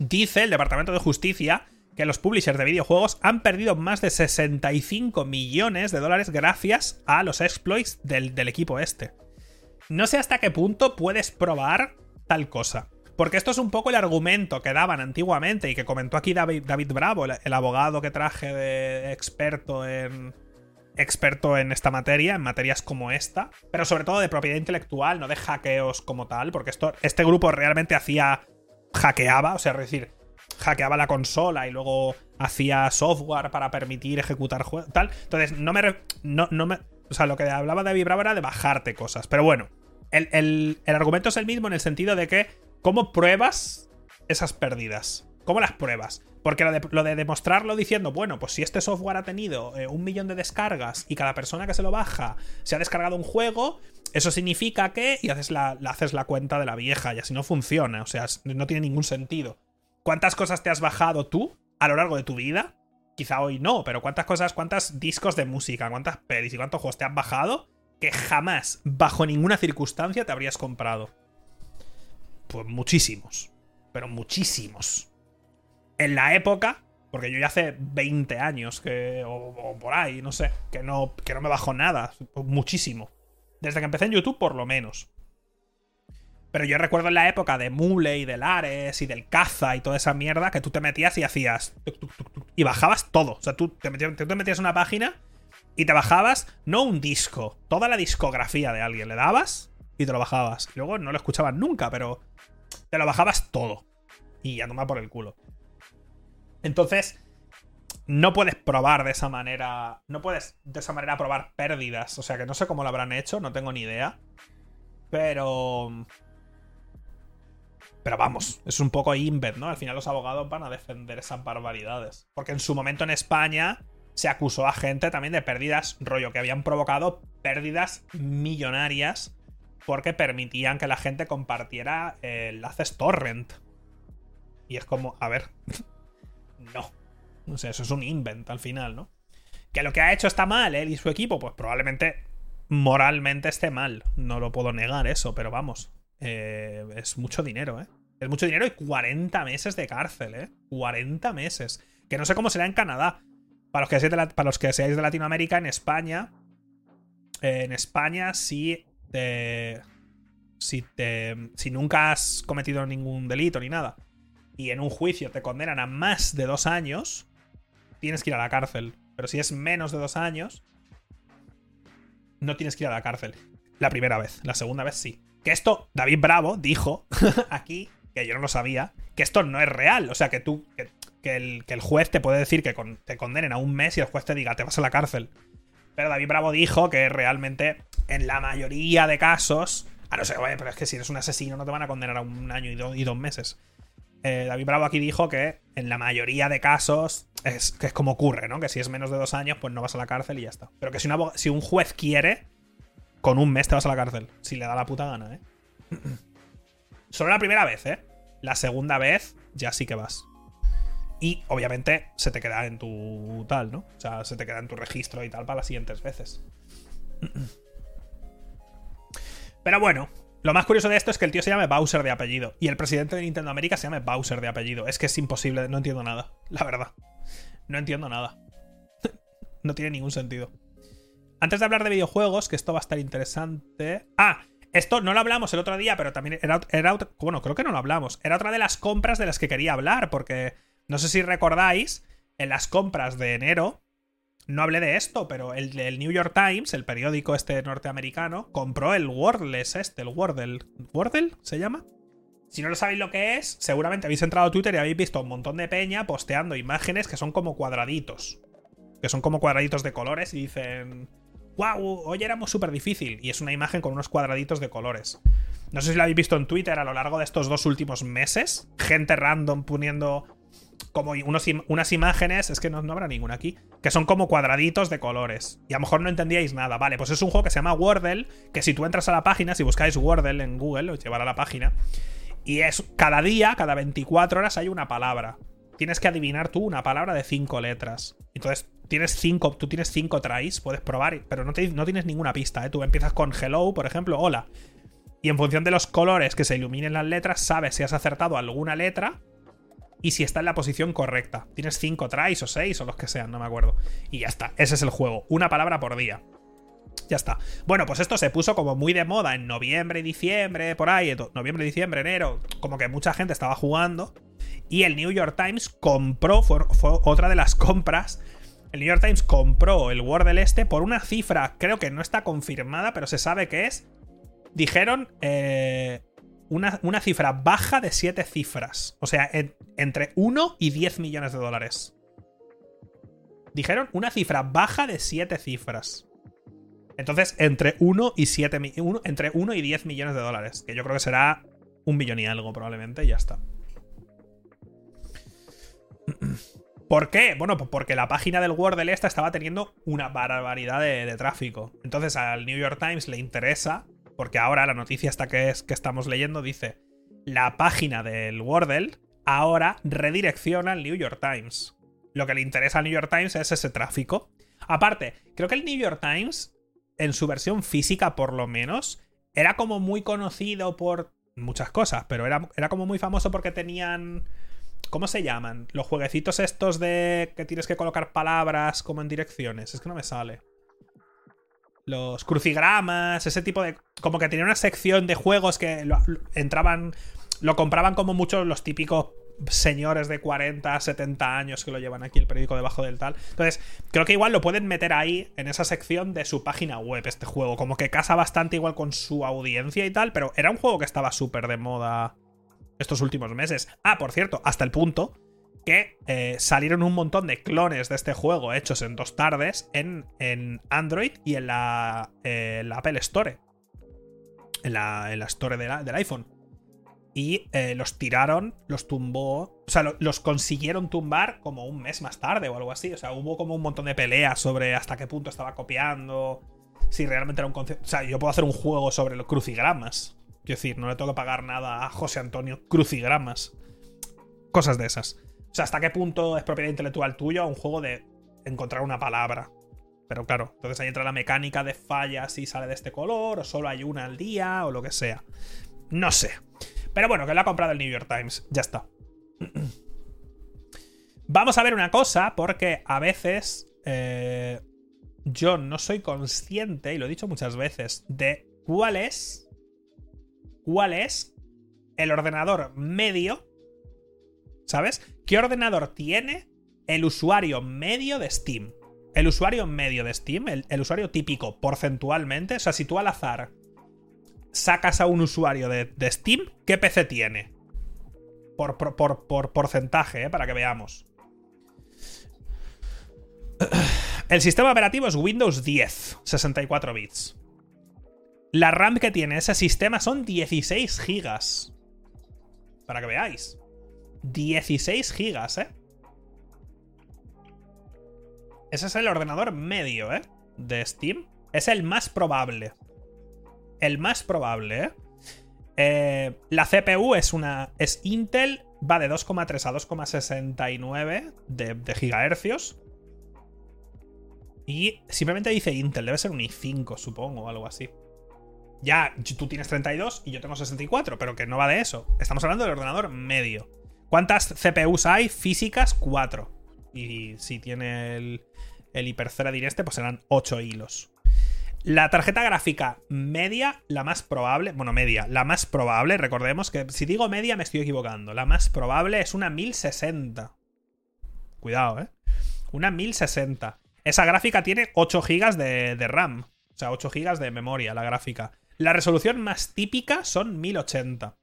[SPEAKER 1] Dice el Departamento de Justicia que los publishers de videojuegos han perdido más de 65 millones de dólares gracias a los exploits del, equipo este. No sé hasta qué punto puedes probar tal cosa. Porque esto es un poco el argumento que daban antiguamente y que comentó aquí David, Bravo, el, abogado que traje de experto en, experto en esta materia, en materias como esta, pero sobre todo de propiedad intelectual, no de hackeos como tal, porque esto, este grupo realmente hacía hackeaba, o sea, es decir, hackeaba la consola y luego hacía software para permitir ejecutar juegos, tal. Entonces, no me, no, me. O sea, lo que hablaba de Bravo era de bajarte cosas. Pero bueno, el, argumento es el mismo en el sentido de que, ¿cómo pruebas esas pérdidas? ¿Cómo las pruebas? Porque lo de, demostrarlo diciendo, bueno, pues si este software ha tenido eh, un millón de descargas y cada persona que se lo baja se ha descargado un juego, eso significa que, y haces la, haces la cuenta de la vieja, y así no funciona, o sea, no tiene ningún sentido. ¿Cuántas cosas te has bajado tú a lo largo de tu vida? Quizá hoy no, pero ¿cuántas cosas, cuántos discos de música, cuántas pelis y cuántos juegos te has bajado que jamás, bajo ninguna circunstancia, te habrías comprado? Pues muchísimos, pero muchísimos. En la época, porque yo ya hace 20 años que, o, por ahí, no sé, que no, que no me bajo nada, muchísimo. Desde que empecé en YouTube, por lo menos. Pero yo recuerdo en la época de Mule y del Ares y del Caza y toda esa mierda que tú te metías y hacías. y bajabas todo. O sea, tú te metías, te metías una página y te bajabas no un disco, toda la discografía de alguien. Le dabas y te lo bajabas. luego no lo escuchabas nunca, pero te lo bajabas todo. Y a tomar por el culo. Entonces, no puedes probar de esa manera. No puedes de esa manera probar pérdidas. O sea que no sé cómo lo habrán hecho, no tengo ni idea. Pero. Pero vamos, es un poco invent, ¿no? Al final los abogados van a defender esas barbaridades. Porque en su momento en España se acusó a gente también de pérdidas, rollo, que habían provocado pérdidas millonarias porque permitían que la gente compartiera enlaces torrent. Y es como, a ver, no. No sé, eso es un invent al final, ¿no? Que lo que ha hecho está mal, él y su equipo, pues probablemente moralmente esté mal. No lo puedo negar eso, pero vamos. Eh, es mucho dinero, ¿eh? Es mucho dinero y 40 meses de cárcel, ¿eh? 40 meses. Que no sé cómo será en Canadá. Para los que seáis de, para los que seáis de Latinoamérica, en España. Eh, en España, si te. Si te. Si nunca has cometido ningún delito ni nada. Y en un juicio te condenan a más de dos años. Tienes que ir a la cárcel. Pero si es menos de dos años. No tienes que ir a la cárcel. La primera vez. La segunda vez sí. Que esto, David Bravo dijo aquí, que yo no lo sabía, que esto no es real. O sea, que tú. Que, el, juez te puede decir que te condenen a un mes y el juez te diga, te vas a la cárcel. Pero David Bravo dijo que realmente, en la mayoría de casos. Ah, no sé, pero es que si eres un asesino no te van a condenar a un año y, dos meses. Eh, David Bravo aquí dijo que en la mayoría de casos es, que es como ocurre, ¿no? Que si es menos de dos años, pues no vas a la cárcel y ya está. Pero que si, si un juez quiere, con un mes te vas a la cárcel. Si le da la puta gana, ¿eh? Solo la primera vez, ¿eh? La segunda vez ya sí que vas. Y obviamente se te queda en tu tal, ¿no? O sea, se te queda en tu registro y tal para las siguientes veces. Pero bueno, lo más curioso de esto es que el tío se llame Bowser de apellido. Y el presidente de Nintendo América se llame Bowser de apellido. Es que es imposible, no entiendo nada. La verdad. No entiendo nada. no tiene ningún sentido. Antes de hablar de videojuegos, que esto va a estar interesante. Ah, esto no lo hablamos el otro día, pero también era, era Bueno, creo que no lo hablamos. Era otra de las compras de las que quería hablar, porque no sé si recordáis, en las compras de enero. No hablé de esto, pero el, New York Times, el periódico este norteamericano, compró el Wordless este, el Wordle. ¿Wordle se llama? Si no lo sabéis lo que es, seguramente habéis entrado a Twitter y habéis visto un montón de peña posteando imágenes que son como cuadraditos. Que son como cuadraditos de colores y dicen wow, hoy éramos súper difícil. Y es una imagen con unos cuadraditos de colores. No sé si lo habéis visto en Twitter a lo largo de estos dos últimos meses. Gente random poniendo como unas imágenes, es que no, habrá ninguna aquí, que son como cuadraditos de colores. Y a lo mejor no entendíais nada. Vale, pues es un juego que se llama Wordle, que si tú entras a la página, si buscáis Wordle en Google, os llevará a la página. Y es cada día, cada 24 horas hay una palabra. Tienes que adivinar tú una palabra de cinco letras. Entonces tienes cinco, tú tienes cinco tries, puedes probar, pero no, no tienes ninguna pista, ¿eh? Tú empiezas con hello, por ejemplo, hola. Y en función de los colores que se iluminen las letras, sabes si has acertado alguna letra y si está en la posición correcta. Tienes cinco tries o seis o los que sean, no me acuerdo. Y ya está, ese es el juego. Una palabra por día. Ya está. Bueno, pues esto se puso como muy de moda en noviembre diciembre, por ahí, noviembre, diciembre, enero, como que mucha gente estaba jugando. Y el New York Times compró, fue otra de las compras el New York Times compró el Wordle este por una cifra, creo que no está confirmada, pero se sabe que es. Dijeron eh, una, cifra baja de 7 cifras. O sea, entre 1 y 10 millones de dólares. Dijeron una cifra baja de 7 cifras. Entonces, entre 1 y 7 entre 1 y 10 millones de dólares. Que yo creo que será un millón y algo, probablemente, y ya está. ¿Por qué? Bueno, pues porque la página del Wordle esta estaba teniendo una barbaridad de, tráfico. Entonces al New York Times le interesa, porque ahora la noticia esta que, es, que estamos leyendo dice, la página del Wordle ahora redirecciona al New York Times. Lo que le interesa al New York Times es ese tráfico. Aparte, creo que el New York Times, en su versión física por lo menos, era como muy conocido por muchas cosas, pero era, era como muy famoso porque tenían ¿Cómo se llaman? Los jueguecitos estos de que tienes que colocar palabras como en direcciones. Es que no me sale. Los crucigramas, ese tipo de... Como que tenía una sección de juegos que entraban... Lo compraban como muchos los típicos señores de 40, 70 años que lo llevan aquí el periódico debajo del tal. Entonces, creo que igual lo pueden meter ahí en esa sección de su página web este juego, como que casa bastante igual con su audiencia y tal, pero era un juego que estaba súper de moda estos últimos meses. Ah, por cierto, hasta el punto que eh, salieron un montón de clones de este juego hechos en dos tardes en, en Android y en la, eh, Apple Store. En la, en Store del iPhone. Y eh, los tiraron, los tumbó. O sea, los consiguieron tumbar como un mes más tarde o algo así. O sea, hubo como un montón de peleas sobre hasta qué punto estaba copiando. Si realmente era un concepto. O sea, yo puedo hacer un juego sobre los crucigramas. Quiero decir, no le tengo que pagar nada a José Antonio Crucigramas. Cosas de esas. O sea, ¿hasta qué punto es propiedad intelectual tuya un juego de encontrar una palabra? Pero claro, entonces ahí entra la mecánica de fallas si sale de este color, o solo hay una al día, o lo que sea. No sé. Pero bueno, que lo ha comprado el New York Times. Ya está. Vamos a ver una cosa, porque a veces eh, yo no soy consciente, y lo he dicho muchas veces, de cuál es. cuál es el ordenador medio. ¿Sabes? ¿Qué ordenador tiene el usuario medio de Steam? El usuario medio de Steam, el, usuario típico porcentualmente, o sea, si tú al azar sacas a un usuario de, Steam, ¿qué PC tiene? Por, por, porcentaje, ¿eh? para que veamos. El sistema operativo es Windows 10, 64 bits. La RAM que tiene ese sistema son 16 gigas. Para que veáis. 16 gigas, ¿eh? Ese es el ordenador medio, ¿eh? De Steam. Es el más probable. El más probable, ¿eh? eh la CPU es una. Es Intel, va de 2,3 a 2,69 de, de gigahercios. Y simplemente dice Intel, debe ser un i5, supongo, o algo así. Ya, tú tienes 32 y yo tengo 64, pero que no va de eso. Estamos hablando del ordenador medio. ¿Cuántas CPUs hay? Físicas, 4. Y si tiene el, el hiperthreading este, pues serán 8 hilos. La tarjeta gráfica media, la más probable, bueno, media, la más probable, recordemos que si digo media me estoy equivocando, la más probable es una 1060. Cuidado, ¿eh? Una 1060. Esa gráfica tiene 8 GB de, de RAM, o sea, 8 GB de memoria, la gráfica. La resolución más típica son 1080.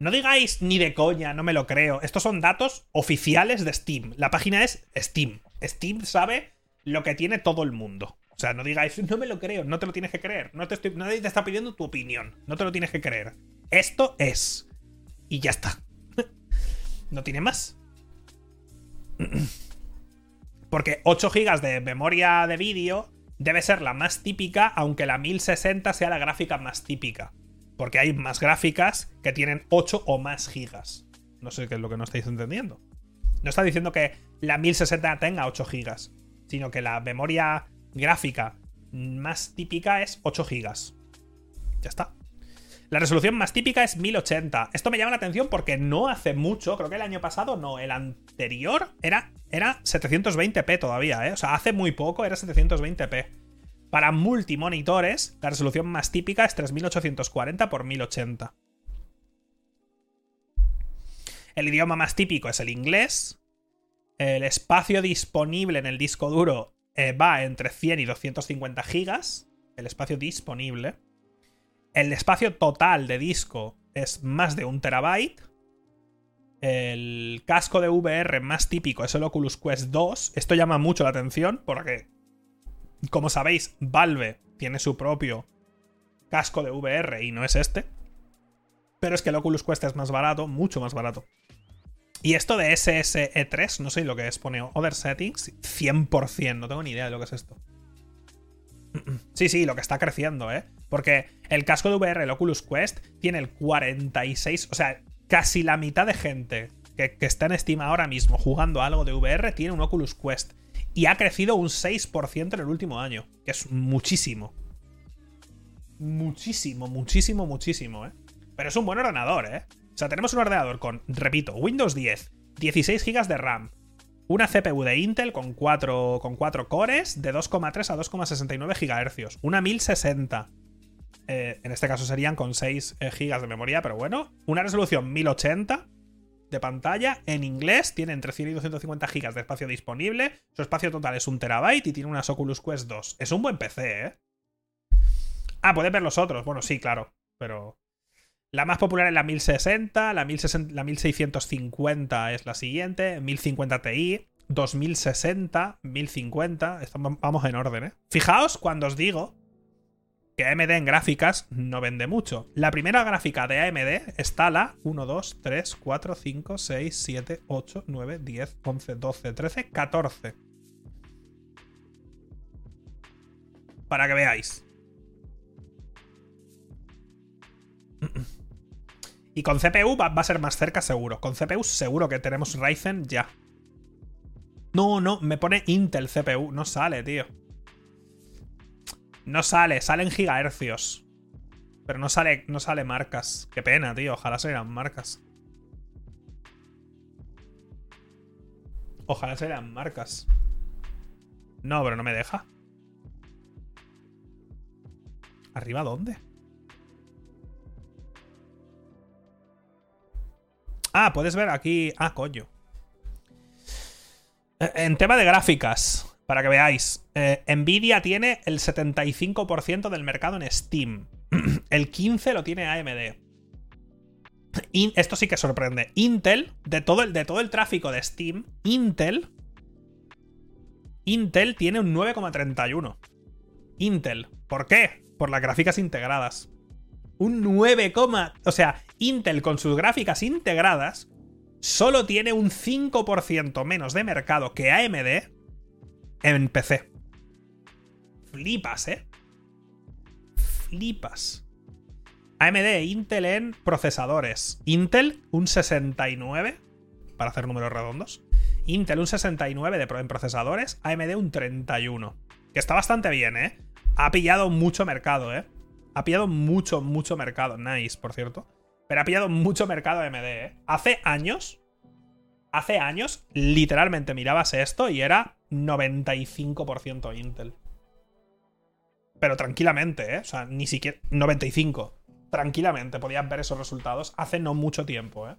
[SPEAKER 1] No digáis ni de coña, no me lo creo. Estos son datos oficiales de Steam. La página es Steam. Steam sabe lo que tiene todo el mundo. O sea, no digáis, no me lo creo, no te lo tienes que creer. No te nadie te está pidiendo tu opinión. No te lo tienes que creer. Esto es. Y ya está. no tiene más. Porque 8 GB de memoria de vídeo debe ser la más típica, aunque la 1060 sea la gráfica más típica. Porque hay más gráficas que tienen 8 o más gigas. No sé qué es lo que no estáis entendiendo. No está diciendo que la 1060 tenga 8 gigas, sino que la memoria gráfica más típica es 8 gigas. Ya está. La resolución más típica es 1080. Esto me llama la atención porque no hace mucho, creo que el año pasado no, el anterior era, era 720p todavía, ¿eh? O sea, hace muy poco era 720p. Para multimonitores, la resolución más típica es 3840 x 1080. El idioma más típico es el inglés. El espacio disponible en el disco duro eh, va entre 100 y 250 gigas. El espacio disponible. El espacio total de disco es más de un terabyte. El casco de VR más típico es el Oculus Quest 2. Esto llama mucho la atención porque como sabéis, Valve tiene su propio casco de VR y no es este. Pero es que el Oculus Quest es más barato, mucho más barato. Y esto de SSE3, no sé lo que es, pone Other Settings, 100%, no tengo ni idea de lo que es esto. Sí, sí, lo que está creciendo, ¿eh? Porque el casco de VR, el Oculus Quest, tiene el 46, o sea, casi la mitad de gente que, está en Steam ahora mismo jugando algo de VR tiene un Oculus Quest y ha crecido un 6% en el último año, que es muchísimo. Muchísimo, muchísimo, muchísimo, ¿eh? Pero es un buen ordenador, ¿eh? O sea, tenemos un ordenador con, repito, Windows 10, 16 GB de RAM, una CPU de Intel con 4, con 4 cores de 2,3 a 2,69 GHz, una 1060, Eh, en este caso serían con 6 eh, GB de memoria, pero bueno. Una resolución 1080 de pantalla. En inglés tiene entre 100 y 250 GB de espacio disponible. Su espacio total es un terabyte y tiene unas Oculus Quest 2. Es un buen PC, ¿eh? Ah, puedes ver los otros. Bueno, sí, claro. Pero. La más popular es la 1060, la, 1060, la 1650 es la siguiente, 1050 Ti, 2060, 1050. vamos en orden, ¿eh? Fijaos cuando os digo AMD en gráficas no vende mucho. La primera gráfica de AMD está la 1, 2, 3, 4, 5, 6, 7, 8, 9, 10, 11, 12, 13, 14. Para que veáis. Y con CPU va, a ser más cerca seguro. Con CPU seguro que tenemos Ryzen ya. No, no, me pone Intel CPU. No sale, tío. No sale, salen gigahercios. Pero no sale, no sale marcas. Qué pena, tío. Ojalá salieran marcas. Ojalá salieran marcas. No, pero no me deja. ¿Arriba dónde? Ah, puedes ver aquí. Ah, coño. Eh, en tema de gráficas, para que veáis, eh, Nvidia tiene el 75% del mercado en Steam. el 15% lo tiene AMD. esto sí que sorprende. Intel, de todo, el, de todo el tráfico de Steam, Intel. Intel tiene un 9,31. Intel. ¿Por qué? Por las gráficas integradas. Un 9, o sea, Intel con sus gráficas integradas solo tiene un 5% menos de mercado que AMD en PC. Flipas, ¿eh? Flipas. AMD Intel en procesadores. Intel un 69, para hacer números redondos. Intel un 69 de en procesadores, AMD un 31. Que está bastante bien, ¿eh? Ha pillado mucho mercado, ¿eh? Ha pillado mucho, mucho mercado. Nice, por cierto. Pero ha pillado mucho mercado AMD, ¿eh? Hace años, hace años, literalmente mirabas esto y era 95% Intel. Pero tranquilamente, ¿eh? O sea, ni siquiera... 95. Tranquilamente podías ver esos resultados hace no mucho tiempo, ¿eh?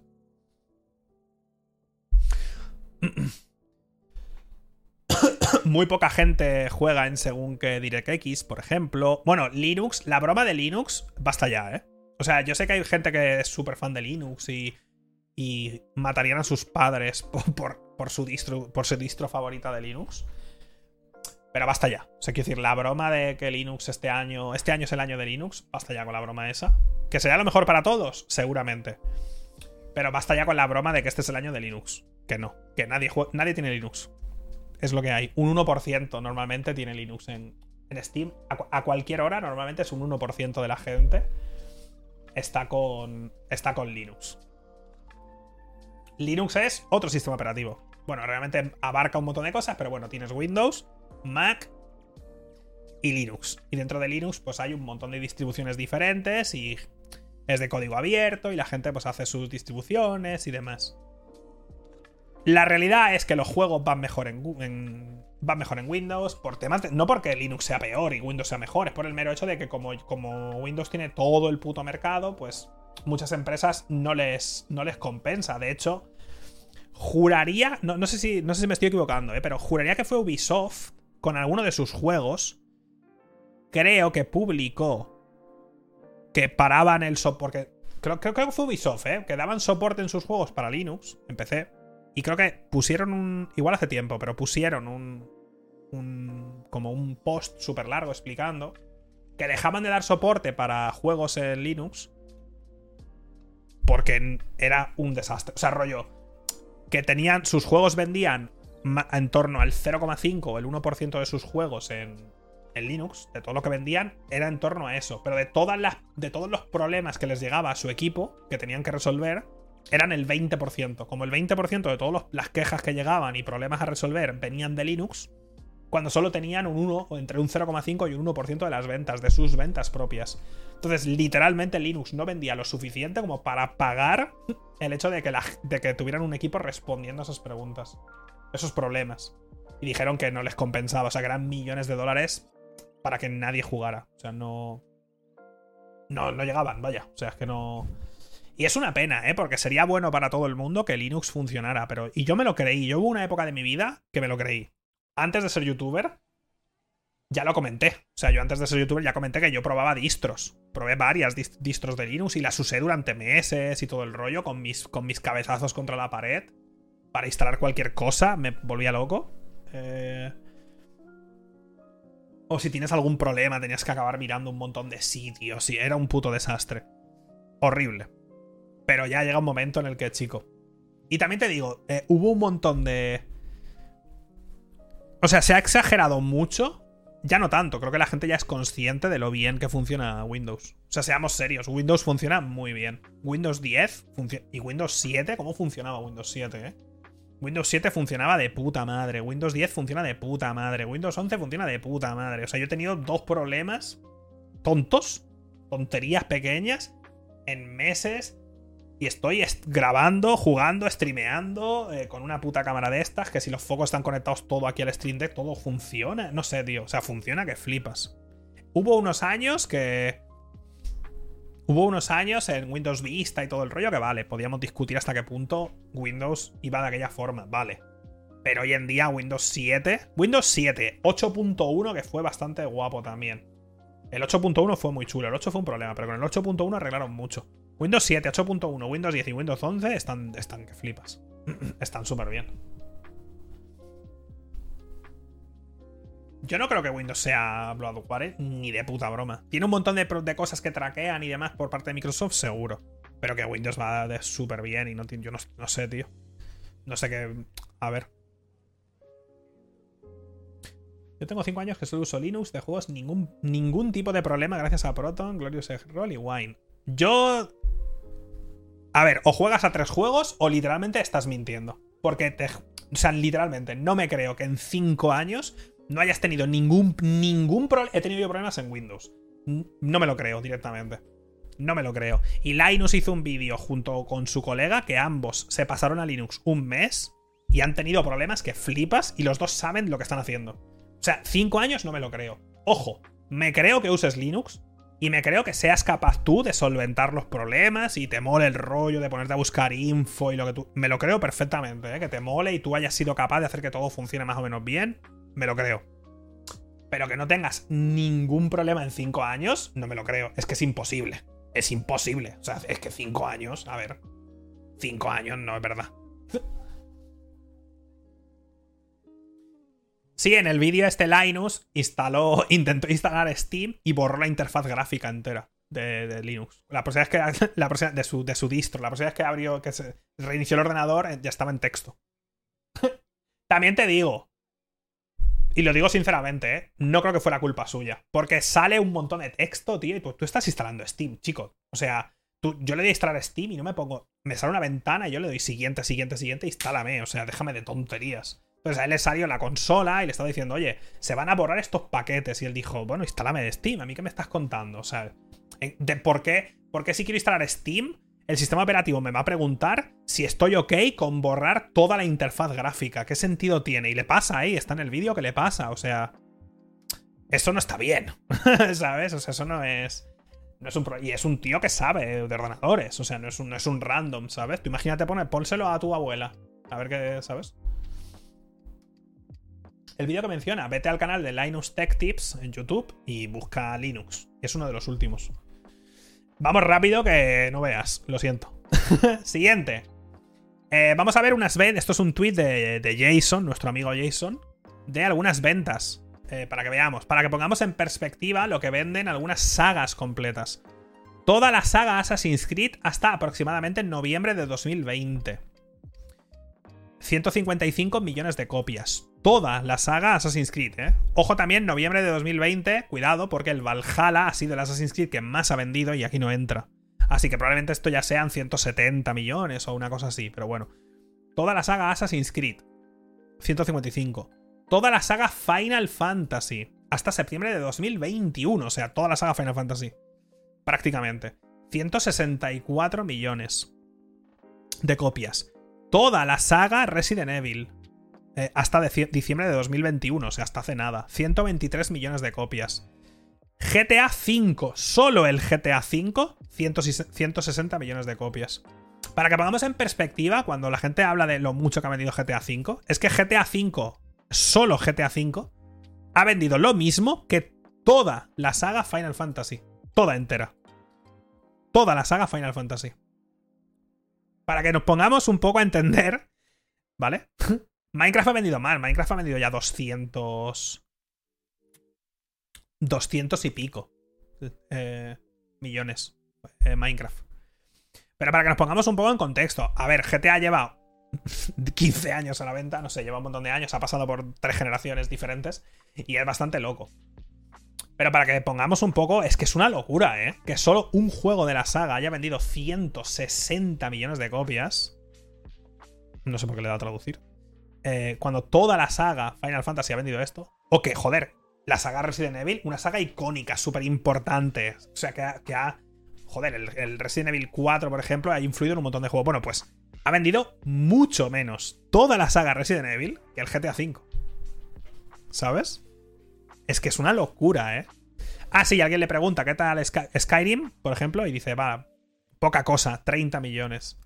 [SPEAKER 1] Muy poca gente juega en según que DirectX, por ejemplo. Bueno, Linux, la broma de Linux, basta ya, ¿eh? O sea, yo sé que hay gente que es súper fan de Linux y, y matarían a sus padres por, su distro, por su distro favorita de Linux. Pero basta ya. O sea, quiero decir, la broma de que Linux este año. Este año es el año de Linux. Basta ya con la broma esa. Que será lo mejor para todos, seguramente. Pero basta ya con la broma de que este es el año de Linux. Que no. Que nadie, nadie tiene Linux. Es lo que hay. Un 1% normalmente tiene Linux en, Steam. A, a, cualquier hora, normalmente es un 1% de la gente. Está con. Está con Linux. Linux es otro sistema operativo. Bueno, realmente abarca un montón de cosas, pero bueno, tienes Windows, Mac y Linux. Y dentro de Linux, pues hay un montón de distribuciones diferentes y es de código abierto y la gente pues hace sus distribuciones y demás. La realidad es que los juegos van mejor en, van mejor en Windows por temas no porque Linux sea peor y Windows sea mejor, es por el mero hecho de que como, como Windows tiene todo el puto mercado, pues muchas empresas no les, no les compensa. De hecho, juraría, no, no, sé si, no sé si me estoy equivocando, ¿eh? pero juraría que fue Ubisoft con alguno de sus juegos. Creo que publicó que paraban el soporte. Creo, creo, que fue Ubisoft, ¿eh? que daban soporte en sus juegos para Linux, en PC. Y creo que pusieron un. Igual hace tiempo, pero pusieron un. un como un post súper largo explicando que dejaban de dar soporte para juegos en Linux porque era un desastre. O sea, rollo, que tenían, sus juegos vendían en torno al 0,5 o el 1% de sus juegos en, en, Linux, de todo lo que vendían, era en torno a eso. Pero de, todas las, de todos los problemas que les llegaba a su equipo, que tenían que resolver, eran el 20%. Como el 20% de todas las quejas que llegaban y problemas a resolver venían de Linux, cuando solo tenían un 1 o entre un 0,5 y un 1% de las ventas, de sus ventas propias. Entonces, literalmente Linux no vendía lo suficiente como para pagar el hecho de que, de que tuvieran un equipo respondiendo a esas preguntas, esos problemas. Y dijeron que no les compensaba, o sea, que eran millones de dólares para que nadie jugara. O sea, no. No, no llegaban, vaya. O sea, es que no. Y es una pena, ¿eh? Porque sería bueno para todo el mundo que Linux funcionara. Pero. Y yo me lo creí. Yo hubo una época de mi vida que me lo creí. Antes de ser youtuber, ya lo comenté. O sea, yo antes de ser youtuber ya comenté que yo probaba distros. Probé varias distros de Linux y las usé durante meses y todo el rollo con mis, con mis cabezazos contra la pared. Para instalar cualquier cosa. Me volvía loco. Eh... O si tienes algún problema, tenías que acabar mirando un montón de sitios. Y era un puto desastre. Horrible. Pero ya llega un momento en el que, chico. Y también te digo, eh, hubo un montón de. O sea, se ha exagerado mucho ya no tanto, creo que la gente ya es consciente de lo bien que funciona Windows. O sea, seamos serios, Windows funciona muy bien. Windows 10 y Windows 7, ¿cómo funcionaba Windows 7, eh? Windows 7 funcionaba de puta madre, Windows 10 funciona de puta madre, Windows 11 funciona de puta madre. O sea, yo he tenido dos problemas tontos, tonterías pequeñas, en meses y estoy grabando, jugando, streameando eh, con una puta cámara de estas, que si los focos están conectados todo aquí al Stream Deck, todo funciona. No sé, tío. O sea, funciona que flipas. Hubo unos años que... Hubo unos años en Windows Vista y todo el rollo que vale, podíamos discutir hasta qué punto Windows iba de aquella forma, vale. Pero hoy en día Windows 7, Windows 7, 8.1 que fue bastante guapo también. El 8.1 fue muy chulo, el 8 fue un problema, pero con el 8.1 arreglaron mucho. Windows 7, 8.1, Windows 10 y Windows 11 están, están que flipas. están súper bien. Yo no creo que Windows sea bloatware, ni de puta broma. Tiene un montón de, cosas que traquean y demás por parte de Microsoft, seguro. Pero que Windows va de súper bien y no, yo no, sé, tío. No sé qué... A ver. Yo tengo 5 años que solo uso Linux de juegos, ningún, ningún tipo de problema gracias a Proton, Glorious Roll y Wine. Yo a ver, o juegas a tres juegos o literalmente estás mintiendo. Porque te. O sea, literalmente, no me creo que en cinco años no hayas tenido ningún, ningún problema. He tenido problemas en Windows. No me lo creo directamente. No me lo creo. Y Linus hizo un vídeo junto con su colega que ambos se pasaron a Linux un mes y han tenido problemas que flipas y los dos saben lo que están haciendo. O sea, cinco años no me lo creo. Ojo, me creo que uses Linux, y me creo que seas capaz tú de solventar los problemas y te mole el rollo de ponerte a buscar info y lo que tú. Me lo creo perfectamente, ¿eh? que te mole y tú hayas sido capaz de hacer que todo funcione más o menos bien. Me lo creo. Pero que no tengas ningún problema en cinco años, no me lo creo. Es que es imposible. Es imposible. O sea, es que cinco años, a ver. Cinco años no es verdad. Sí, en el vídeo este Linus instaló, intentó instalar Steam y borró la interfaz gráfica entera de, Linux. La próxima vez que la de, su, de su distro, la próxima vez que abrió, que se reinició el ordenador, eh, ya estaba en texto. También te digo, y lo digo sinceramente, ¿eh? no creo que fuera culpa suya. Porque sale un montón de texto, tío, y tú, tú estás instalando Steam, chico. O sea, tú, yo le doy a instalar Steam y no me pongo. Me sale una ventana y yo le doy siguiente, siguiente, siguiente, instálame. O sea, déjame de tonterías. Entonces a él le salió la consola y le estaba diciendo, oye, se van a borrar estos paquetes. Y él dijo, bueno, instálame de Steam, ¿a mí qué me estás contando? O sea, de ¿por qué? Porque si quiero instalar Steam, el sistema operativo me va a preguntar si estoy ok con borrar toda la interfaz gráfica. ¿Qué sentido tiene? Y le pasa ahí, está en el vídeo que le pasa. O sea, eso no está bien, ¿sabes? O sea, eso no es... No es un y es un tío que sabe de ordenadores, o sea, no es un, no es un random, ¿sabes? Tú imagínate poner, pónselo a tu abuela, a ver qué, ¿sabes? El vídeo que menciona, vete al canal de Linux Tech Tips en YouTube y busca Linux. Es uno de los últimos. Vamos rápido que no veas, lo siento. Siguiente. Eh, vamos a ver unas ventas. Esto es un tweet de, Jason, nuestro amigo Jason, de algunas ventas. Eh, para que veamos, para que pongamos en perspectiva lo que venden algunas sagas completas. Toda la saga Assassin's Creed hasta aproximadamente noviembre de 2020. 155 millones de copias toda la saga Assassin's Creed, ¿eh? Ojo también, noviembre de 2020, cuidado, porque el Valhalla ha sido el Assassin's Creed que más ha vendido y aquí no entra. Así que probablemente esto ya sean 170 millones o una cosa así, pero bueno. Toda la saga Assassin's Creed, 155. Toda la saga Final Fantasy, hasta septiembre de 2021, o sea, toda la saga Final Fantasy. Prácticamente. 164 millones de copias. Toda la saga Resident Evil, hasta diciembre de 2021, o sea, hasta hace nada. 123 millones de copias. GTA V, solo el GTA V, 160 millones de copias. Para que pongamos en perspectiva, cuando la gente habla de lo mucho que ha vendido GTA V, es que GTA V, solo GTA V, ha vendido lo mismo que toda la saga Final Fantasy. Toda entera. Toda la saga Final Fantasy. Para que nos pongamos un poco a entender, ¿vale? Minecraft ha vendido mal. Minecraft ha vendido ya 200... 200 y pico eh, millones. Eh, Minecraft. Pero para que nos pongamos un poco en contexto. A ver, GTA lleva 15 años a la venta, no sé, lleva un montón de años, ha pasado por tres generaciones diferentes y es bastante loco. Pero para que pongamos un poco, es que es una locura, ¿eh? Que solo un juego de la saga haya vendido 160 millones de copias. No sé por qué le he dado a traducir. Eh, cuando toda la saga Final Fantasy ha vendido esto. O que, joder, la saga Resident Evil, una saga icónica, súper importante. O sea, que ha, joder, el, Resident Evil 4, por ejemplo, ha influido en un montón de juegos. Bueno, pues ha vendido mucho menos toda la saga Resident Evil que el GTA V. ¿Sabes? Es que es una locura, ¿eh? Ah, sí, alguien le pregunta qué tal Skyrim, por ejemplo, y dice, va, poca cosa, 30 millones.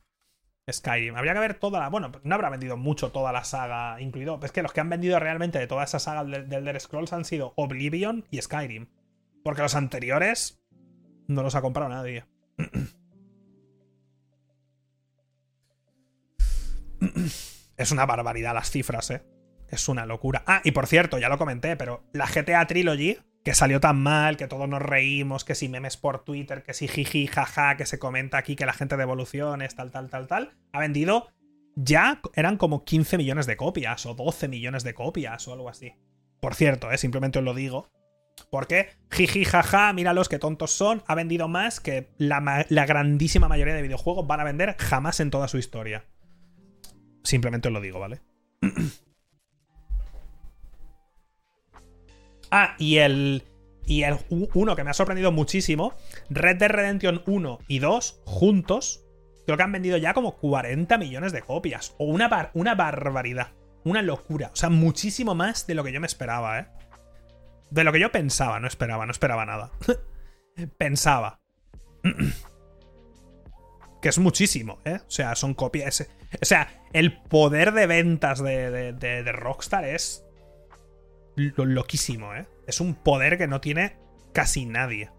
[SPEAKER 1] Skyrim. Habría que ver toda la. Bueno, no habrá vendido mucho toda la saga, incluido. Es que los que han vendido realmente de toda esa saga del Elder Scrolls han sido Oblivion y Skyrim. Porque los anteriores no los ha comprado nadie. Es una barbaridad las cifras, ¿eh? Es una locura. Ah, y por cierto, ya lo comenté, pero la GTA Trilogy, que salió tan mal, que todos nos reímos, que si memes por Twitter, que si jiji, jaja, que se comenta aquí que la gente de evoluciones, tal, tal, tal, tal, ha vendido ya eran como 15 millones de copias o 12 millones de copias o algo así. Por cierto, ¿eh? simplemente os lo digo, porque, jiji, jaja, míralos qué tontos son, ha vendido más que la, grandísima mayoría de videojuegos van a vender jamás en toda su historia. Simplemente os lo digo, ¿vale? ah, y el. Y el uno que me ha sorprendido muchísimo, Red Dead Redemption 1 y 2 juntos, creo que han vendido ya como 40 millones de copias. O una, una barbaridad. Una locura. O sea, muchísimo más de lo que yo me esperaba, ¿eh? De lo que yo pensaba, no esperaba, no esperaba nada. pensaba. que es muchísimo, ¿eh? O sea, son copias. O sea, el poder de ventas de, de, Rockstar es loquísimo, ¿eh? Es un poder que no tiene casi nadie.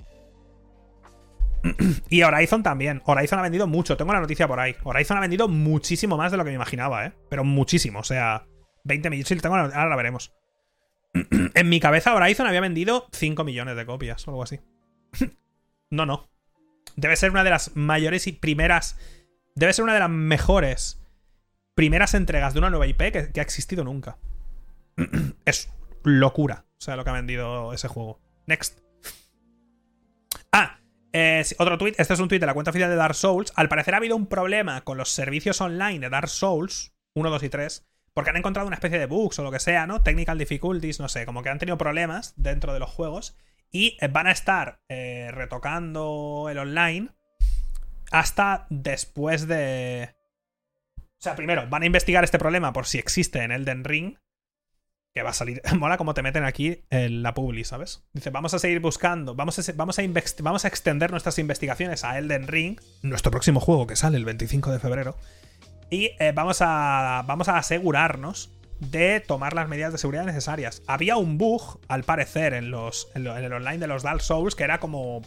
[SPEAKER 1] y Horizon también. Horizon ha vendido mucho. Tengo la noticia por ahí. Horizon ha vendido muchísimo más de lo que me imaginaba, ¿eh? Pero muchísimo. O sea, 20 millones. Ahora la veremos. en mi cabeza Horizon había vendido 5 millones de copias o algo así. no, no. Debe ser una de las mayores y primeras... Debe ser una de las mejores primeras entregas de una nueva IP que, ha existido nunca. es locura. O sea, lo que ha vendido ese juego. Next. Ah, otro tweet. Este es un tweet de la cuenta oficial de Dark Souls. Al parecer ha habido un problema con los servicios online de Dark Souls 1, 2 y 3 porque han encontrado una especie de bugs o lo que sea, ¿no? Technical difficulties, no sé, como que han tenido problemas dentro de los juegos y eh, van a estar eh, retocando el online hasta después de... O sea, primero, van a investigar este problema por si existe en Elden Ring. Que va a salir. Mola como te meten aquí en la publi, ¿sabes? Dice, vamos a seguir buscando, vamos a, vamos, a vamos a extender nuestras investigaciones a Elden Ring, nuestro próximo juego que sale el 25 de febrero. Y eh, vamos, a, vamos a asegurarnos de tomar las medidas de seguridad necesarias. Había un bug, al parecer, en, los, en, el online de los Dark Souls, que era como.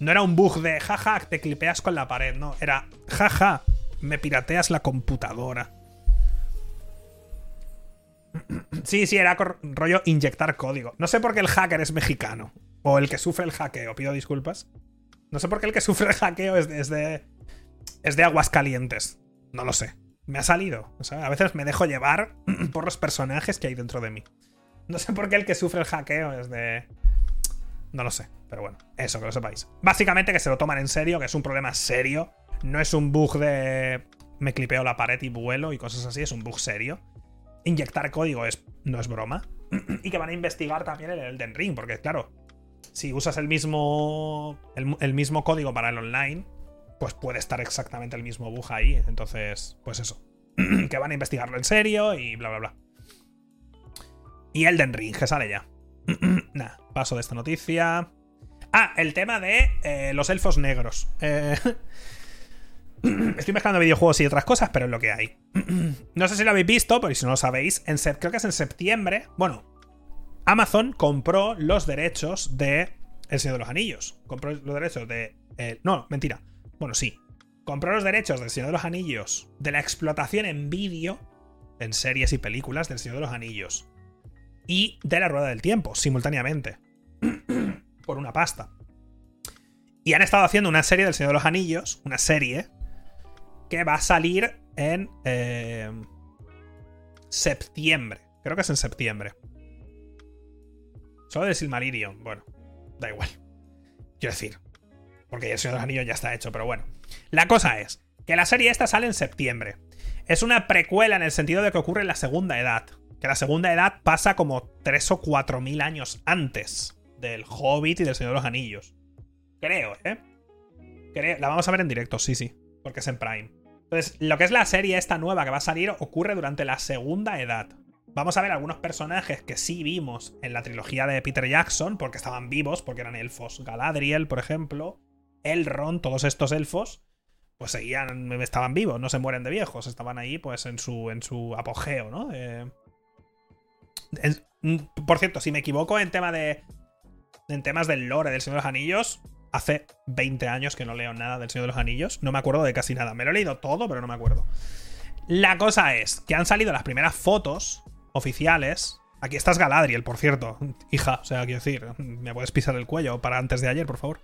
[SPEAKER 1] No era un bug de jaja, te clipeas con la pared, no. Era jaja, me pirateas la computadora. Sí, sí, era rollo inyectar código. No sé por qué el hacker es mexicano. O el que sufre el hackeo, pido disculpas. No sé por qué el que sufre el hackeo es de. Es de, aguas calientes. No lo sé. Me ha salido. a veces me dejo llevar por los personajes que hay dentro de mí. No sé por qué el que sufre el hackeo es de. No lo sé. Pero bueno, eso, que lo sepáis. Básicamente que se lo toman en serio, que es un problema serio. No es un bug de. Me clipeo la pared y vuelo y cosas así, es un bug serio. Inyectar código es, no es broma. y que van a investigar también el Elden Ring, porque claro, si usas el mismo, el mismo código para el online, pues puede estar exactamente el mismo bug ahí. Entonces, pues eso. que van a investigarlo en serio y bla, bla, bla. Y Elden Ring, que sale ya. nah, paso de esta noticia. Ah, el tema de eh, los elfos negros. Eh, estoy mezclando videojuegos y otras cosas, pero es lo que hay. no sé si lo habéis visto, pero si no lo sabéis, creo que es en septiembre. Bueno, Amazon compró los derechos de El Señor de los Anillos. Compró los derechos de. no, mentira. Bueno, sí. Compró los derechos del Señor de los Anillos de la explotación en vídeo en series y películas del Señor de los Anillos. Y de la Rueda del Tiempo, simultáneamente. por una pasta. Y han estado haciendo una serie del Señor de los Anillos, una serie, que va a salir en eh, septiembre. Creo que es en septiembre. Solo de Silmarillion. Bueno, da igual. Quiero decir. Porque el Señor de los Anillos ya está hecho, pero bueno. La cosa es que la serie esta sale en septiembre. Es una precuela en el sentido de que ocurre en la segunda edad. Que la segunda edad pasa como 3 o 4 mil años antes del Hobbit y del Señor de los Anillos. Creo, ¿eh? La vamos a ver en directo, sí, sí. Porque es en Prime. Entonces, lo que es la serie esta nueva que va a salir ocurre durante la segunda edad. Vamos a ver algunos personajes que sí vimos en la trilogía de Peter Jackson, porque estaban vivos, porque eran elfos. Galadriel, por ejemplo. Elrond, todos estos elfos, pues seguían, estaban vivos, no se mueren de viejos, estaban ahí pues en su, en su apogeo, ¿no? Eh, por cierto, si me equivoco en tema de en temas del lore del Señor de los Anillos, hace 20 años que no leo nada del Señor de los Anillos. No me acuerdo de casi nada. Me lo he leído todo, pero no me acuerdo. La cosa es que han salido las primeras fotos oficiales. Aquí estás Galadriel, por cierto. Hija, o sea, quiero decir, ¿me puedes pisar el cuello para antes de ayer, por favor?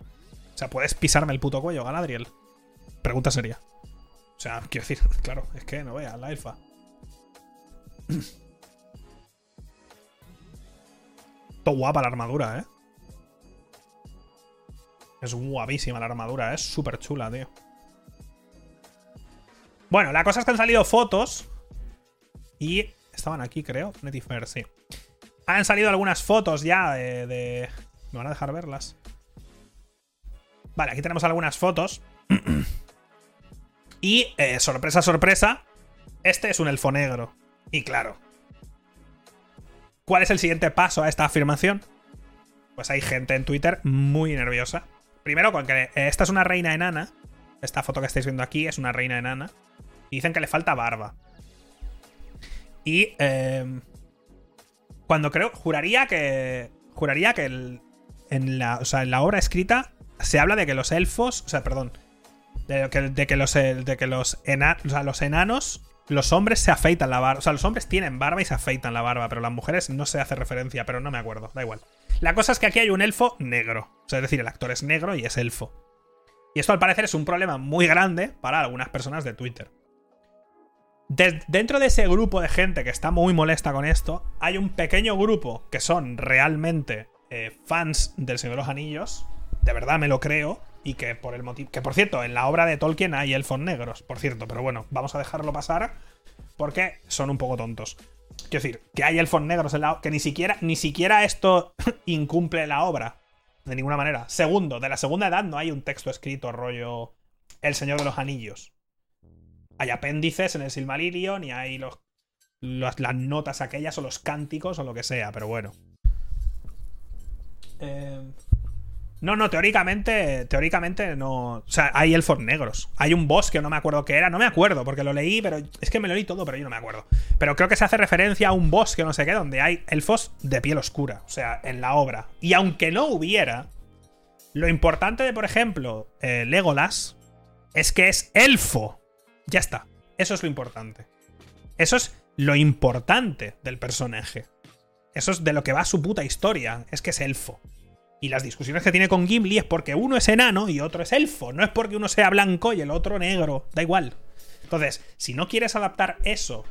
[SPEAKER 1] O sea, ¿puedes pisarme el puto cuello, Galadriel? Pregunta seria. O sea, quiero decir, claro, es que no vea, la elfa. Todo guapa la armadura, ¿eh? Es guapísima la armadura, es súper chula, tío. Bueno, la cosa es que han salido fotos. Y estaban aquí, creo. Netifer, sí. Han salido algunas fotos ya de, ¿Me van a dejar verlas? Vale, aquí tenemos algunas fotos. y, eh, sorpresa, sorpresa, este es un elfo negro. Y claro. ¿Cuál es el siguiente paso a esta afirmación? Pues hay gente en Twitter muy nerviosa Primero, con que esta es una reina enana. Esta foto que estáis viendo aquí es una reina enana. Y dicen que le falta barba. Y. Em, cuando creo. Juraría que. Juraría que en, la, o sea, en la obra escrita se habla de que los elfos. O sea, perdón. De que, de que los, de que los, o sea, los enanos. Los hombres se afeitan la barba. O sea, los hombres tienen barba y se afeitan la barba. Pero las mujeres no se hace referencia. Pero no me acuerdo. Da igual. La cosa es que aquí hay un elfo negro. O sea, es decir, el actor es negro y es elfo. Y esto al parecer es un problema muy grande para algunas personas de Twitter. dentro de ese grupo de gente que está muy molesta con esto, hay un pequeño grupo que son realmente eh, fans del Señor de los Anillos. De verdad me lo creo. Y que por el motivo. Que por cierto, en la obra de Tolkien hay elfos negros, por cierto. Pero bueno, vamos a dejarlo pasar. Porque son un poco tontos. Quiero decir, que hay elfos negros en la que ni siquiera, ni siquiera esto incumple la obra. De ninguna manera. Segundo, de la segunda edad no hay un texto escrito rollo El Señor de los Anillos. Hay apéndices en el Silmarillion y hay los, las notas aquellas o los cánticos o lo que sea, pero bueno. Eh, no, no, teóricamente, teóricamente no. O sea, hay elfos negros. Hay un boss que no me acuerdo qué era. No me acuerdo porque lo leí, pero es que me lo leí todo, pero yo no me acuerdo. Pero creo que se hace referencia a un boss que no sé qué, donde hay elfos de piel oscura. O sea, en la obra. Y aunque no hubiera, lo importante de, por ejemplo, eh, Legolas es que es elfo. Ya está. Eso es lo importante. Eso es lo importante del personaje. Eso es de lo que va su puta historia. Es que es elfo. Y las discusiones que tiene con Gimli es porque uno es enano y otro es elfo. No es porque uno sea blanco y el otro negro. Da igual. Entonces, si no quieres adaptar eso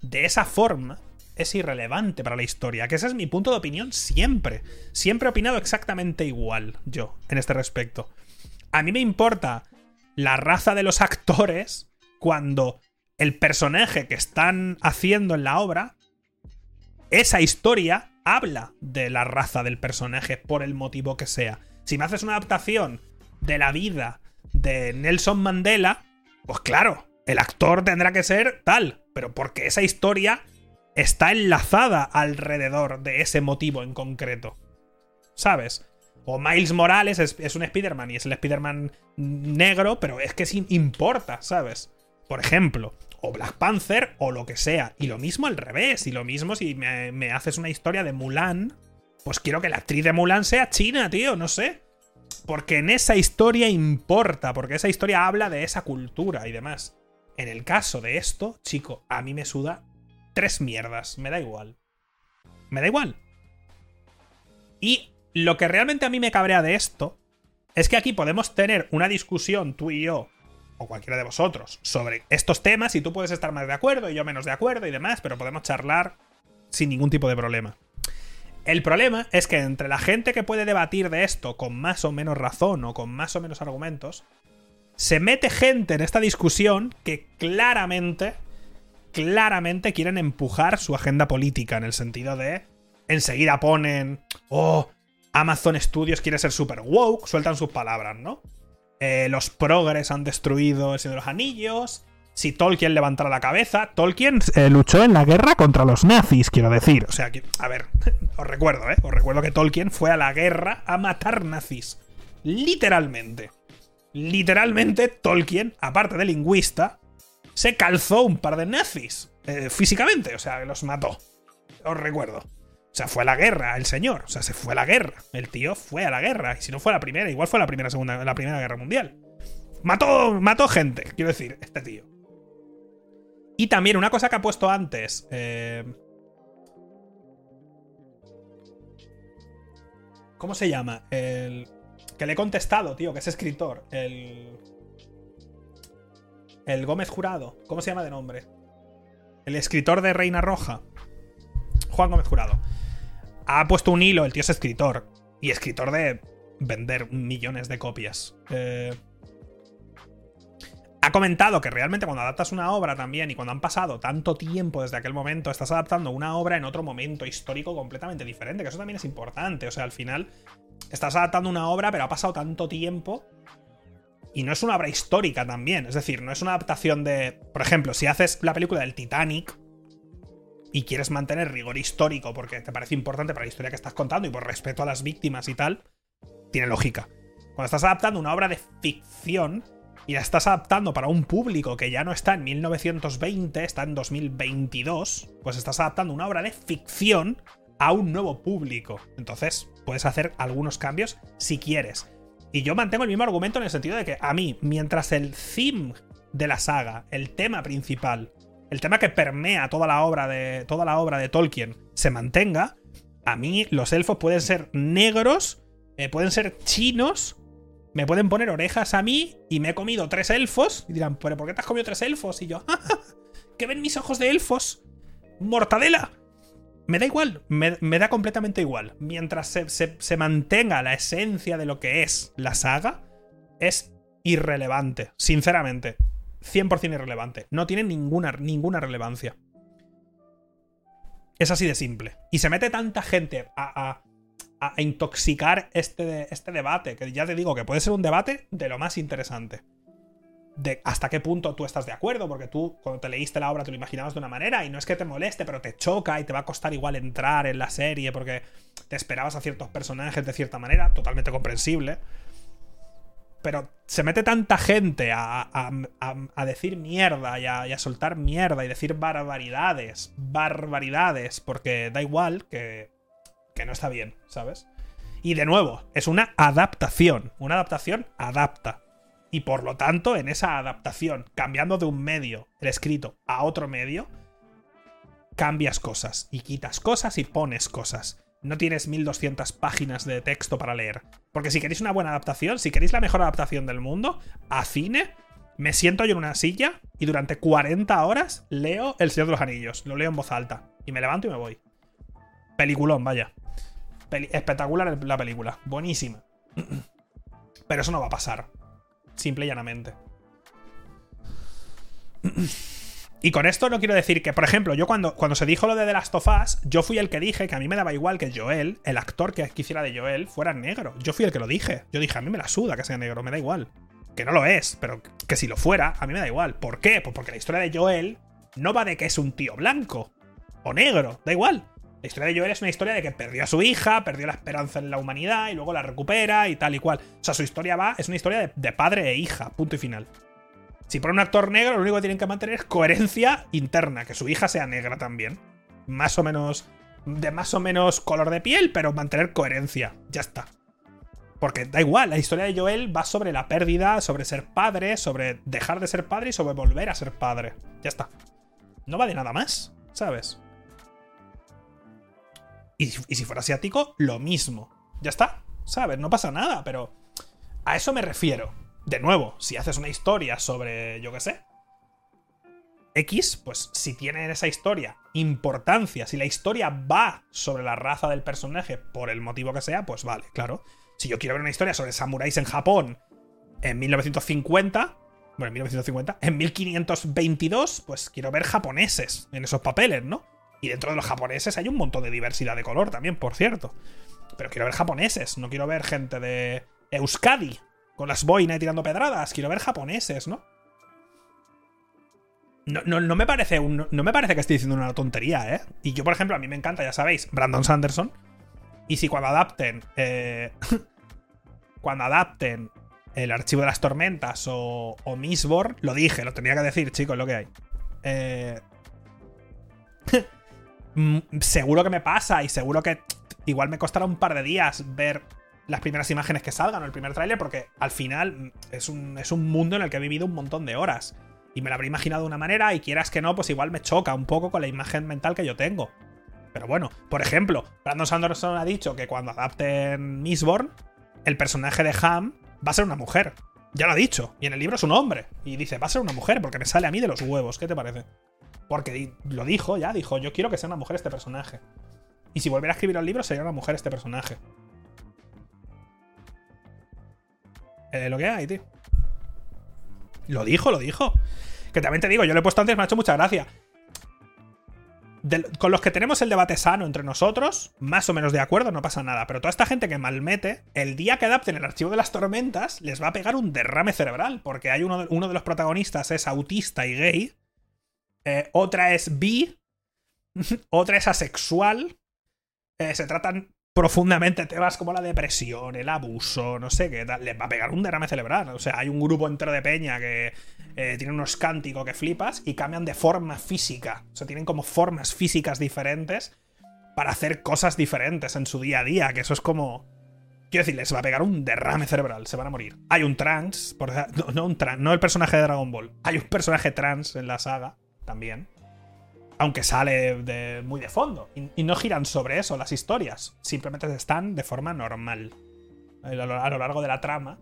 [SPEAKER 1] de esa forma, es irrelevante para la historia. Que ese es mi punto de opinión siempre. Siempre he opinado exactamente igual yo en este respecto. A mí me importa la raza de los actores cuando el personaje que están haciendo en la obra, esa historia habla de la raza del personaje por el motivo que sea. Si me haces una adaptación de la vida de Nelson Mandela, pues claro, el actor tendrá que ser tal, pero porque esa historia está enlazada alrededor de ese motivo en concreto. ¿Sabes? O Miles Morales es, un Spider-Man y es el Spider-Man negro, pero es que sí importa, ¿sabes? Por ejemplo, o Black Panther o lo que sea. Y lo mismo al revés. Y lo mismo si me, me haces una historia de Mulan, pues quiero que la actriz de Mulan sea china, tío, no sé. Porque en esa historia importa, porque esa historia habla de esa cultura y demás. En el caso de esto, chico, a mí me suda tres mierdas, me da igual. Me da igual. Y lo que realmente a mí me cabrea de esto es que aquí podemos tener una discusión, tú y yo, o cualquiera de vosotros, sobre estos temas y tú puedes estar más de acuerdo y yo menos de acuerdo y demás, pero podemos charlar sin ningún tipo de problema. El problema es que entre la gente que puede debatir de esto con más o menos razón o con más o menos argumentos, se mete gente en esta discusión que claramente, claramente quieren empujar su agenda política en el sentido de enseguida ponen, oh, Amazon Studios quiere ser super woke, sueltan sus palabras, ¿no? Eh, los progres han destruido el Señor de los Anillos. Si Tolkien levantara la cabeza, Tolkien eh, luchó en la guerra contra los nazis, quiero decir. O sea, a ver, os recuerdo, ¿eh? Os recuerdo que Tolkien fue a la guerra a matar nazis. Literalmente. Literalmente, Tolkien, aparte de lingüista, se calzó un par de nazis. Eh, físicamente, o sea, los mató. Os recuerdo. O sea, fue a la guerra el señor. O sea, se fue a la guerra. El tío fue a la guerra. Y si no fue la primera, igual fue la primera, segunda, la primera guerra mundial. Mató, mató gente, quiero decir, este tío. Y también una cosa que ha puesto antes. Eh, ¿Cómo se llama? El. Que le he contestado, tío, que es escritor. El. El Gómez Jurado. ¿Cómo se llama de nombre? El escritor de Reina Roja. Juan Gómez Jurado ha puesto un hilo, el tío es escritor. Y escritor de vender millones de copias. Eh, ha comentado que realmente cuando adaptas una obra también y cuando han pasado tanto tiempo desde aquel momento, estás adaptando una obra en otro momento histórico completamente diferente, que eso también es importante. O sea, al final estás adaptando una obra, pero ha pasado tanto tiempo y no es una obra histórica también. Es decir, no es una adaptación de. Por ejemplo, si haces la película del Titanic, y quieres mantener rigor histórico porque te parece importante para la historia que estás contando y por respeto a las víctimas y tal, tiene lógica. Cuando estás adaptando una obra de ficción y la estás adaptando para un público que ya no está en 1920, está en 2022, pues estás adaptando una obra de ficción a un nuevo público. Entonces, puedes hacer algunos cambios si quieres. Y yo mantengo el mismo argumento en el sentido de que a mí, mientras el theme de la saga, el tema principal, el tema que permea toda la obra de, toda la obra de Tolkien se mantenga, a mí los elfos pueden ser negros, eh, pueden ser chinos, me pueden poner orejas a mí y me he comido tres elfos. Y dirán, ¿pero por qué te has comido tres elfos? Y yo, ¿qué ven mis ojos de elfos? ¡Mortadela! Me da igual, me, da completamente igual. Mientras se, se mantenga la esencia de lo que es la saga, es irrelevante, sinceramente. 100% irrelevante. No tiene ninguna, ninguna relevancia. Es así de simple. Y se mete tanta gente a, intoxicar este, este debate, que ya te digo que puede ser un debate de lo más interesante. De hasta qué punto tú estás de acuerdo, porque tú cuando te leíste la obra te lo imaginabas de una manera y no es que te moleste, pero te choca y te va a costar igual entrar en la serie porque te esperabas a ciertos personajes de cierta manera, totalmente comprensible pero se mete tanta gente a, decir mierda y, a, soltar mierda y decir barbaridades, barbaridades, porque da igual que, que no está bien, ¿sabes? Y de nuevo, es una adaptación. Una adaptación adapta. Y por lo tanto, en esa adaptación, cambiando de un medio, el escrito, a otro medio, cambias cosas y quitas cosas y pones cosas no tienes 1200 páginas de texto para leer. Porque si queréis una buena adaptación, si queréis la mejor adaptación del mundo, a cine, me siento yo en una silla y durante 40 horas leo El Señor de los Anillos. Lo leo en voz alta. Y me levanto y me voy. Peliculón, vaya. espectacular la película. Buenísima. Pero eso no va a pasar. Simple y llanamente. Y con esto no quiero decir que, por ejemplo, yo cuando, cuando se dijo lo de The Last of Us, yo fui el que dije que a mí me daba igual que Joel, el actor que quisiera de Joel, fuera negro. Yo fui el que lo dije. Yo dije, a mí me la suda que sea negro, me da igual. Que no lo es, pero que si lo fuera, a mí me da igual. ¿Por qué? Pues porque la historia de Joel no va de que es un tío blanco o negro, da igual. La historia de Joel es una historia de que perdió a su hija, perdió la esperanza en la humanidad y luego la recupera y tal y cual. O sea, su historia va, es una historia de, de padre e hija, punto y final. Si pone un actor negro, lo único que tienen que mantener es coherencia interna, que su hija sea negra también. Más o menos. de más o menos color de piel, pero mantener coherencia. Ya está. Porque da igual, la historia de Joel va sobre la pérdida, sobre ser padre, sobre dejar de ser padre y sobre volver a ser padre. Ya está. No va de nada más, ¿sabes? Y, y si fuera asiático, lo mismo. Ya está, ¿sabes? No pasa nada, pero a eso me refiero. De nuevo, si haces una historia sobre, yo qué sé, X, pues si tiene en esa historia importancia, si la historia va sobre la raza del personaje por el motivo que sea, pues vale, claro. Si yo quiero ver una historia sobre samuráis en Japón en 1950, bueno, en 1950, en 1522, pues quiero ver japoneses en esos papeles, ¿no? Y dentro de los japoneses hay un montón de diversidad de color también, por cierto. Pero quiero ver japoneses, no quiero ver gente de Euskadi con las boinas tirando pedradas, quiero ver japoneses, ¿no? No, no, no me parece un- no me parece que esté diciendo una tontería, ¿eh? Y yo, por ejemplo, a mí me encanta, ya sabéis, Brandon Sanderson. Y si cuando adapten. eh, cuando adapten el archivo de las tormentas o, o Mistborn, lo dije, lo tenía que decir, chicos, lo que hay. Eh, mm, seguro que me pasa y seguro que igual me costará un par de días ver las primeras imágenes que salgan o el primer tráiler porque al final mm, es un, es un mundo en el que he vivido un montón de horas y me lo habré imaginado de una manera y quieras que no, pues igual me choca un poco con la imagen mental que yo tengo. Pero bueno, por ejemplo, Brandon Sanderson ha dicho que cuando adapten Mistborn, el personaje de Ham va a ser una mujer. Ya lo ha dicho. Y en el libro es un hombre. Y dice, va a ser una mujer porque me sale a mí de los huevos. ¿Qué te parece? Porque lo dijo ya, dijo, yo quiero que sea una mujer este personaje. Y si volviera a escribir el libro, sería una mujer este personaje. Lo que hay, tío. Lo dijo, lo dijo. Que también te digo, yo lo he puesto antes, me ha hecho mucha gracia. Con los que tenemos el debate sano entre nosotros, más o menos de acuerdo, no pasa nada. Pero toda esta gente que malmete, el día que adapten el archivo de las tormentas, les va a pegar un derrame cerebral. Porque hay uno de, uno de los protagonistas es autista y gay. eh, otra es bi. otra es asexual. eh, se tratan profundamente temas como la depresión, el abuso, no sé qué, tal, les va a pegar un derrame cerebral. O sea, hay un grupo entero de peña que eh, tiene unos cánticos que flipas y cambian de forma física. O sea, tienen como formas físicas diferentes para hacer cosas diferentes en su día a día, que eso es como... Quiero decir, les va a pegar un derrame cerebral, se van a morir. Hay un trans, por no un trans, no el personaje de Dragon Ball. Hay un personaje trans en la saga también aunque sale muy de fondo. Y, no giran sobre eso las historias. Simplemente están de forma normal. A lo, largo de la trama.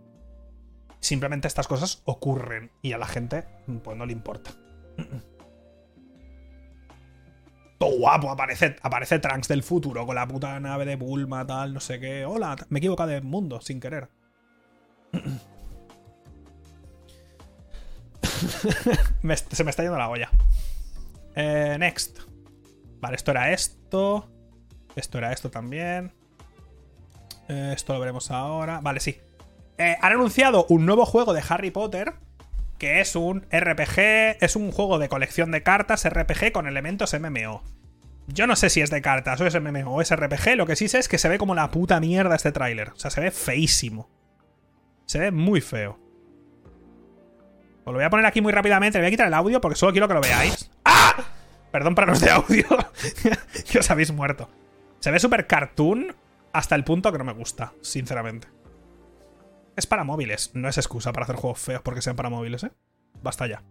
[SPEAKER 1] Simplemente estas cosas ocurren. Y a la gente, pues no le importa. Todo guapo, aparece, aparece Trunks del futuro con la puta nave de Bulma, tal, no sé qué. Hola, me he equivocado de mundo, sin querer. Se me está yendo la olla. Eh, next. Vale, esto era esto. Esto era esto también. Eh, esto lo veremos ahora. Vale, sí. Eh, han anunciado un nuevo juego de Harry Potter. Que es un RPG. Es un juego de colección de cartas RPG con elementos MMO. Yo no sé si es de cartas o es MMO o es RPG. Lo que sí sé es que se ve como la puta mierda este tráiler. O sea, se ve feísimo. Se ve muy feo. Os lo voy a poner aquí muy rápidamente. Voy a quitar el audio porque solo quiero que lo veáis. Perdón para los de audio. que os habéis muerto. Se ve súper cartoon hasta el punto que no me gusta, sinceramente. Es para móviles, no es excusa para hacer juegos feos porque sean para móviles, ¿eh? Basta ya.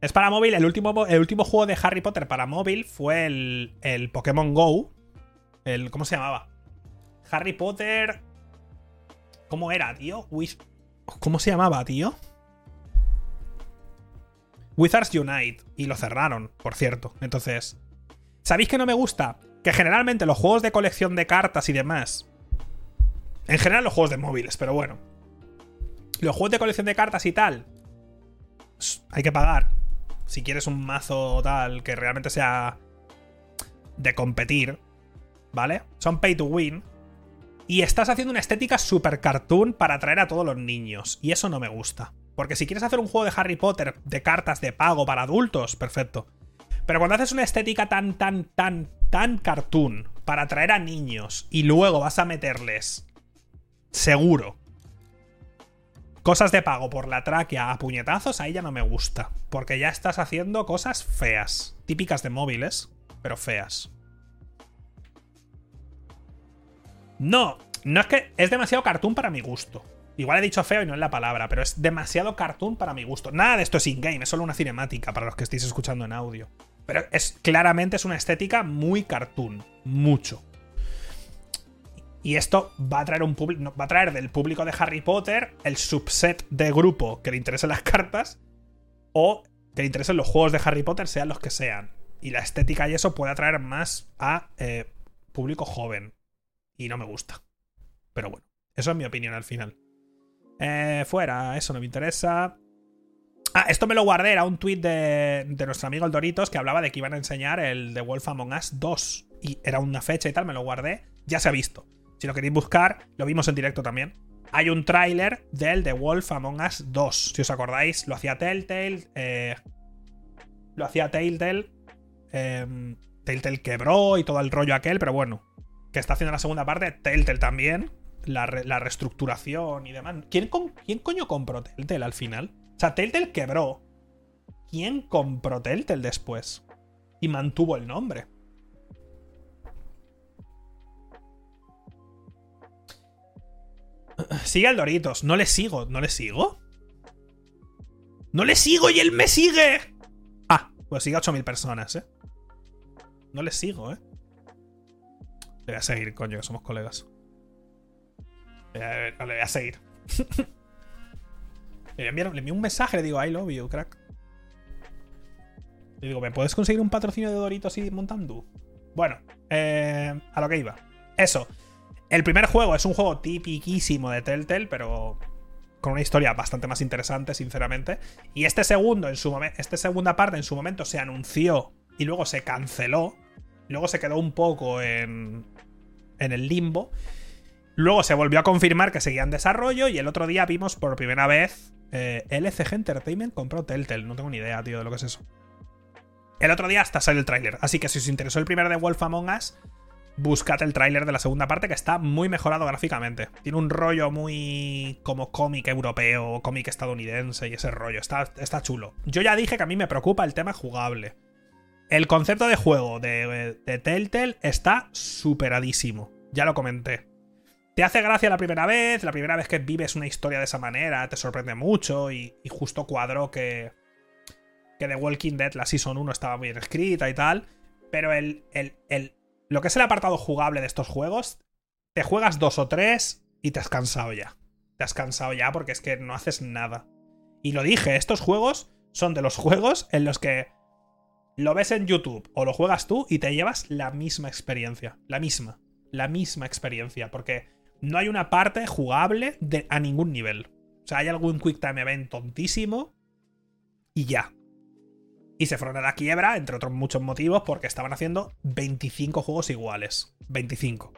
[SPEAKER 1] Es para móvil. El último, mo- el último juego de Harry Potter para móvil fue el, el Pokémon Go. El, ¿Cómo se llamaba? Harry Potter. ¿Cómo era, tío? ¿Cómo se llamaba, tío? Wizards Unite. Y lo cerraron, por cierto. Entonces. ¿Sabéis que no me gusta? Que generalmente los juegos de colección de cartas y demás. En general los juegos de móviles, pero bueno. Los juegos de colección de cartas y tal. Hay que pagar. Si quieres un mazo tal que realmente sea. de competir. ¿Vale? Son pay to win. Y estás haciendo una estética super cartoon para atraer a todos los niños. Y eso no me gusta. Porque si quieres hacer un juego de Harry Potter de cartas de pago para adultos, perfecto. Pero cuando haces una estética tan, tan, tan, tan cartoon para atraer a niños y luego vas a meterles, seguro, cosas de pago por la tráquea a puñetazos, ahí ya no me gusta. Porque ya estás haciendo cosas feas. Típicas de móviles, pero feas. No, no es que es demasiado cartoon para mi gusto. Igual he dicho feo y no es la palabra, pero es demasiado cartoon para mi gusto. Nada de esto es in-game, es solo una cinemática para los que estéis escuchando en audio. Pero es claramente es una estética muy cartoon, mucho. Y esto va a traer un va a traer del público de Harry Potter el subset de grupo que le interesen las cartas o que le interesen los juegos de Harry Potter, sean los que sean. Y la estética y eso puede atraer más a eh, público joven. Y no me gusta. Pero bueno, eso es mi opinión al final. Eh, fuera, eso no me interesa. Ah, esto me lo guardé, era un tweet de, de, nuestro amigo el Doritos que hablaba de que iban a enseñar el The Wolf Among Us 2. Y era una fecha y tal, me lo guardé. Ya se ha visto. Si lo queréis buscar, lo vimos en directo también. Hay un tráiler del The Wolf Among Us 2. Si os acordáis, lo hacía Telltale. Eh, lo hacía Telltale. Eh, Telltale quebró y todo el rollo aquel, pero bueno. Que está haciendo la segunda parte. Telltale también la, reestructuración y demás. ¿Quién, ¿Quién, coño compró Telltale al final? O sea, Telltale quebró. ¿Quién compró Telltale después? Y mantuvo el nombre. Sigue al Doritos. No le sigo. ¿No le sigo? ¡No le sigo y él me sigue! Ah, pues sigue a 8.000 personas, ¿eh? No le sigo, ¿eh? Le voy a seguir, coño, que somos colegas. Eh, no le voy a seguir. le, envío un mensaje, le digo, I love you, crack. Le digo, ¿me puedes conseguir un patrocinio de Doritos y montando? Bueno, eh, a lo que iba. Eso. El primer juego es un juego tipiquísimo de Telltale, pero con una historia bastante más interesante, sinceramente. Y este segundo, en su esta segunda parte en su momento se anunció y luego se canceló. Luego se quedó un poco en, en el limbo. Luego se volvió a confirmar que seguía en desarrollo y el otro día vimos por primera vez eh, LCG Entertainment compró Telltale. No tengo ni idea, tío, de lo que es eso. El otro día hasta sale el tráiler. Así que si os interesó el primer de Wolf Among Us, buscad el tráiler de la segunda parte que está muy mejorado gráficamente. Tiene un rollo muy como cómic europeo, cómic estadounidense y ese rollo. Está, está chulo. Yo ya dije que a mí me preocupa el tema jugable. El concepto de juego de, de Telltale está superadísimo. Ya lo comenté. Te hace gracia la primera vez, la primera vez que vives una historia de esa manera, te sorprende mucho y, justo cuadró que, que The Walking Dead, la Season 1, estaba muy bien escrita y tal, pero el, el, el, lo que es el apartado jugable de estos juegos, te juegas dos o tres y te has cansado ya. Te has cansado ya porque es que no haces nada. Y lo dije, estos juegos son de los juegos en los que lo ves en YouTube o lo juegas tú y te llevas la misma experiencia. La misma. La misma experiencia. Porque no hay una parte jugable de, a ningún nivel. O sea, hay algún Quick Time Event tontísimo y ya. Y se fueron a la quiebra, entre otros muchos motivos, porque estaban haciendo 25 juegos iguales. 25.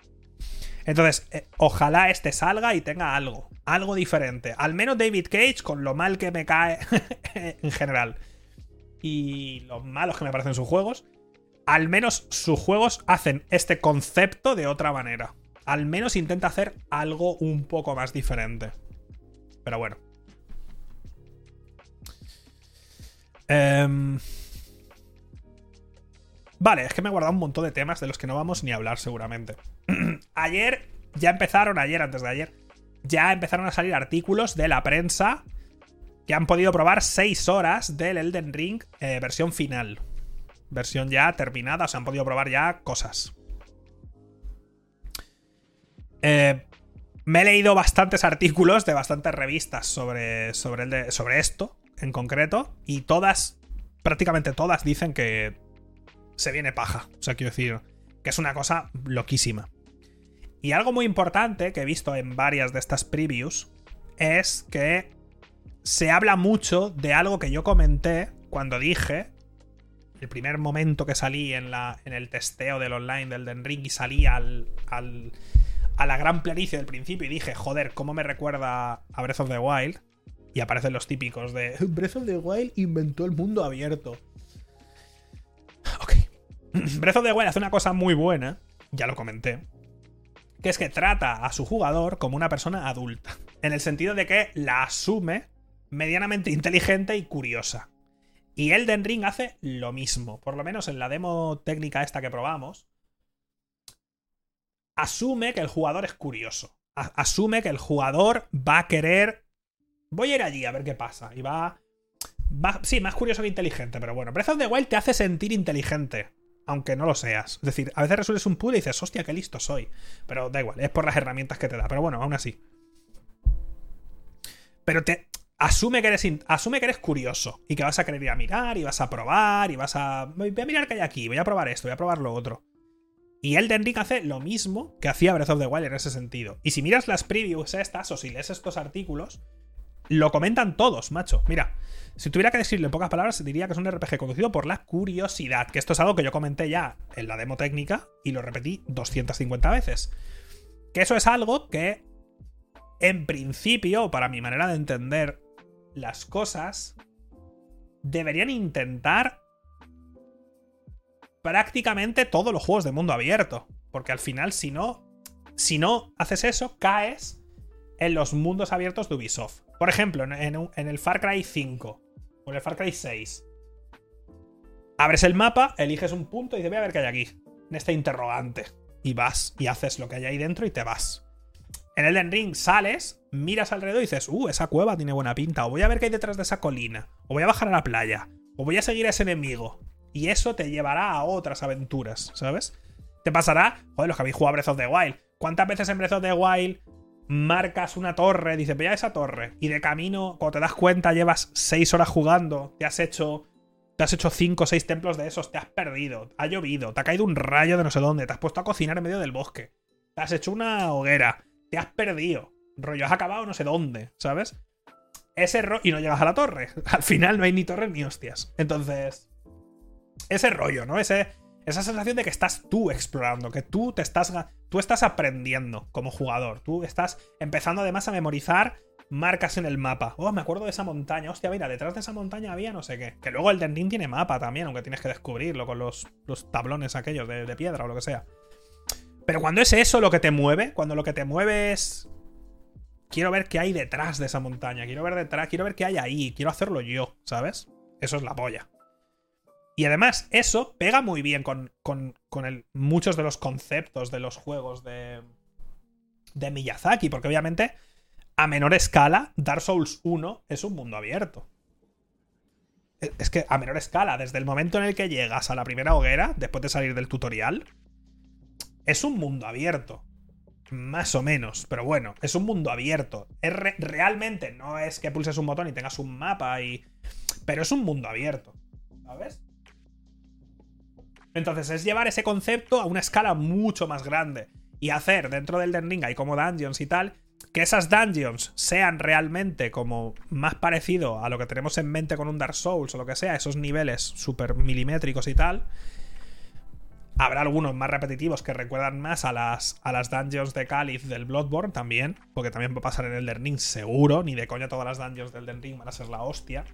[SPEAKER 1] Entonces, eh, ojalá este salga y tenga algo. Algo diferente. Al menos David Cage, con lo mal que me cae en general. Y los malos que me parecen sus juegos. Al menos sus juegos hacen este concepto de otra manera al menos intenta hacer algo un poco más diferente. Pero bueno. Em, vale, es que me he guardado un montón de temas de los que no vamos ni a hablar seguramente. ayer, ya empezaron, ayer, antes de ayer, ya empezaron a salir artículos de la prensa que han podido probar 6 horas del Elden Ring eh, versión final. Versión ya terminada, o sea, han podido probar ya cosas. Eh, me he leído bastantes artículos de bastantes revistas sobre, sobre, sobre esto en concreto y todas, prácticamente todas, dicen que se viene paja. O sea, quiero decir que es una cosa loquísima. Y algo muy importante que he visto en varias de estas previews es que se habla mucho de algo que yo comenté cuando dije el primer momento que salí en, la, en el testeo del online del Den Ring y salí al, a la gran planicie del principio y dije, joder, ¿cómo me recuerda a Breath of the Wild? y aparecen los típicos de Breath of the Wild inventó el mundo abierto. Ok. Breath of the Wild hace una cosa muy buena, ya lo comenté, que es que trata a su jugador como una persona adulta, en el sentido de que la asume medianamente inteligente y curiosa. Y Elden Ring hace lo mismo, por lo menos en la demo técnica esta que probamos. Asume que el jugador es curioso. asume que el jugador va a querer. Voy a ir allí a ver qué pasa. Y va. va sí, más curioso que inteligente, pero bueno. Breath of the Wild te hace sentir inteligente. Aunque no lo seas. Es decir, a veces resuelves un puzzle y dices, hostia, qué listo soy. Pero da igual, es por las herramientas que te da. Pero bueno, aún así. Pero te, asume que, eres asume que eres curioso y que vas a querer ir a mirar y vas a probar y vas a... Voy a mirar qué hay aquí, voy a probar esto, voy a probar lo otro. Y Elden Ring hace lo mismo que hacía Breath of the Wild en ese sentido. Y si miras las previews estas o si lees estos artículos, lo comentan todos, macho. Mira, si tuviera que decirlo en pocas palabras, diría que es un RPG conducido por la curiosidad, que esto es algo que yo comenté ya en la demo técnica y lo repetí 250 veces. Que eso es algo que, en principio, para mi manera de entender las cosas deberían intentar prácticamente todos los juegos de mundo abierto. Porque al final, si no, si no haces eso, caes en los mundos abiertos de Ubisoft. Por ejemplo, en, el Far Cry 5 o en el Far Cry 6. Abres el mapa, eliges un punto y dices, voy a ver qué hay aquí. En este interrogante. Y vas y haces lo que hay ahí dentro y te vas. En Elden Ring sales, miras alrededor y dices, uh, esa cueva tiene buena pinta, o voy a ver qué hay detrás de esa colina, o voy a bajar a la playa, o voy a seguir a ese enemigo. Y eso te llevará a otras aventuras, ¿sabes? Te pasará, joder, los que habéis jugado Breath of the Wild. ¿Cuántas veces en Breath of the Wild marcas una torre, dices, ve a esa torre, y de camino, cuando te das cuenta, llevas 6 horas jugando, te has hecho. Te has hecho 5 o 6 templos de esos, te has perdido, ha llovido, te ha caído un rayo de no sé dónde, te has puesto a cocinar en medio del bosque, te has hecho una hoguera, te has perdido. Rollo, has acabado no sé dónde, ¿sabes? Ese rollo. Y no llegas a la torre. Al final no hay ni torres ni hostias. Entonces. Ese rollo, ¿no? Ese, esa sensación de que estás tú explorando, que tú te estás. Tú estás aprendiendo como jugador. Tú estás empezando además a memorizar marcas en el mapa. Oh, me acuerdo de esa montaña. Hostia, mira, detrás de esa montaña había no sé qué. Que luego el Ring tiene mapa también, aunque tienes que descubrirlo con los, los tablones aquellos de, de piedra o lo que sea. Pero cuando es eso lo que te mueve, cuando lo que te mueve es. Quiero ver qué hay detrás de esa montaña, quiero ver detrás, quiero ver qué hay ahí, quiero hacerlo yo, ¿sabes? Eso es la polla. Y además, eso pega muy bien con, con, muchos de los conceptos de los juegos de, de Miyazaki, porque obviamente, a menor escala, Dark Souls 1 es un mundo abierto. Es que a menor escala, desde el momento en el que llegas a la primera hoguera, después de salir del tutorial, es un mundo abierto. Más o menos, pero bueno, es un mundo abierto. Es realmente no es que pulses un botón y tengas un mapa y. Pero es un mundo abierto. ¿Sabes? Entonces es llevar ese concepto a una escala mucho más grande. Y hacer dentro del Den Ring hay como dungeons y tal. Que esas dungeons sean realmente como más parecido a lo que tenemos en mente con un Dark Souls o lo que sea, esos niveles súper milimétricos y tal Habrá algunos más repetitivos que recuerdan más a las, a las dungeons de Cáliz del Bloodborne también, porque también va a pasar en Elden Ring seguro, ni de coña todas las dungeons del Elden van a ser la hostia.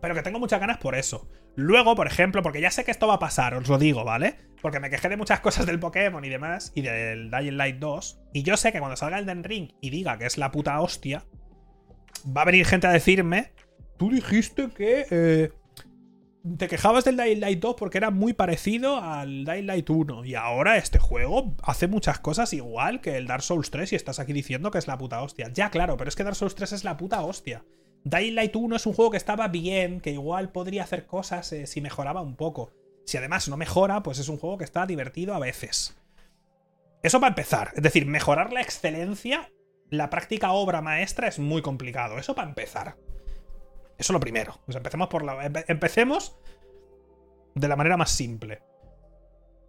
[SPEAKER 1] Pero que tengo muchas ganas por eso. Luego, por ejemplo, porque ya sé que esto va a pasar, os lo digo, ¿vale? Porque me quejé de muchas cosas del Pokémon y demás, y del Dying Light 2, y yo sé que cuando salga Elden Ring y diga que es la puta hostia, va a venir gente a decirme, tú dijiste que... Eh, te quejabas del Dying Light 2 porque era muy parecido al Dying Light 1. Y ahora este juego hace muchas cosas igual que el Dark Souls 3 y estás aquí diciendo que es la puta hostia. Ya, claro, pero es que Dark Souls 3 es la puta hostia. Dying Light 1 es un juego que estaba bien, que igual podría hacer cosas eh, si mejoraba un poco. Si además no mejora, pues es un juego que está divertido a veces. Eso para empezar. Es decir, mejorar la excelencia, la práctica obra maestra es muy complicado. Eso para empezar. Eso es lo primero. Pues empecemos por la. Empecemos de la manera más simple.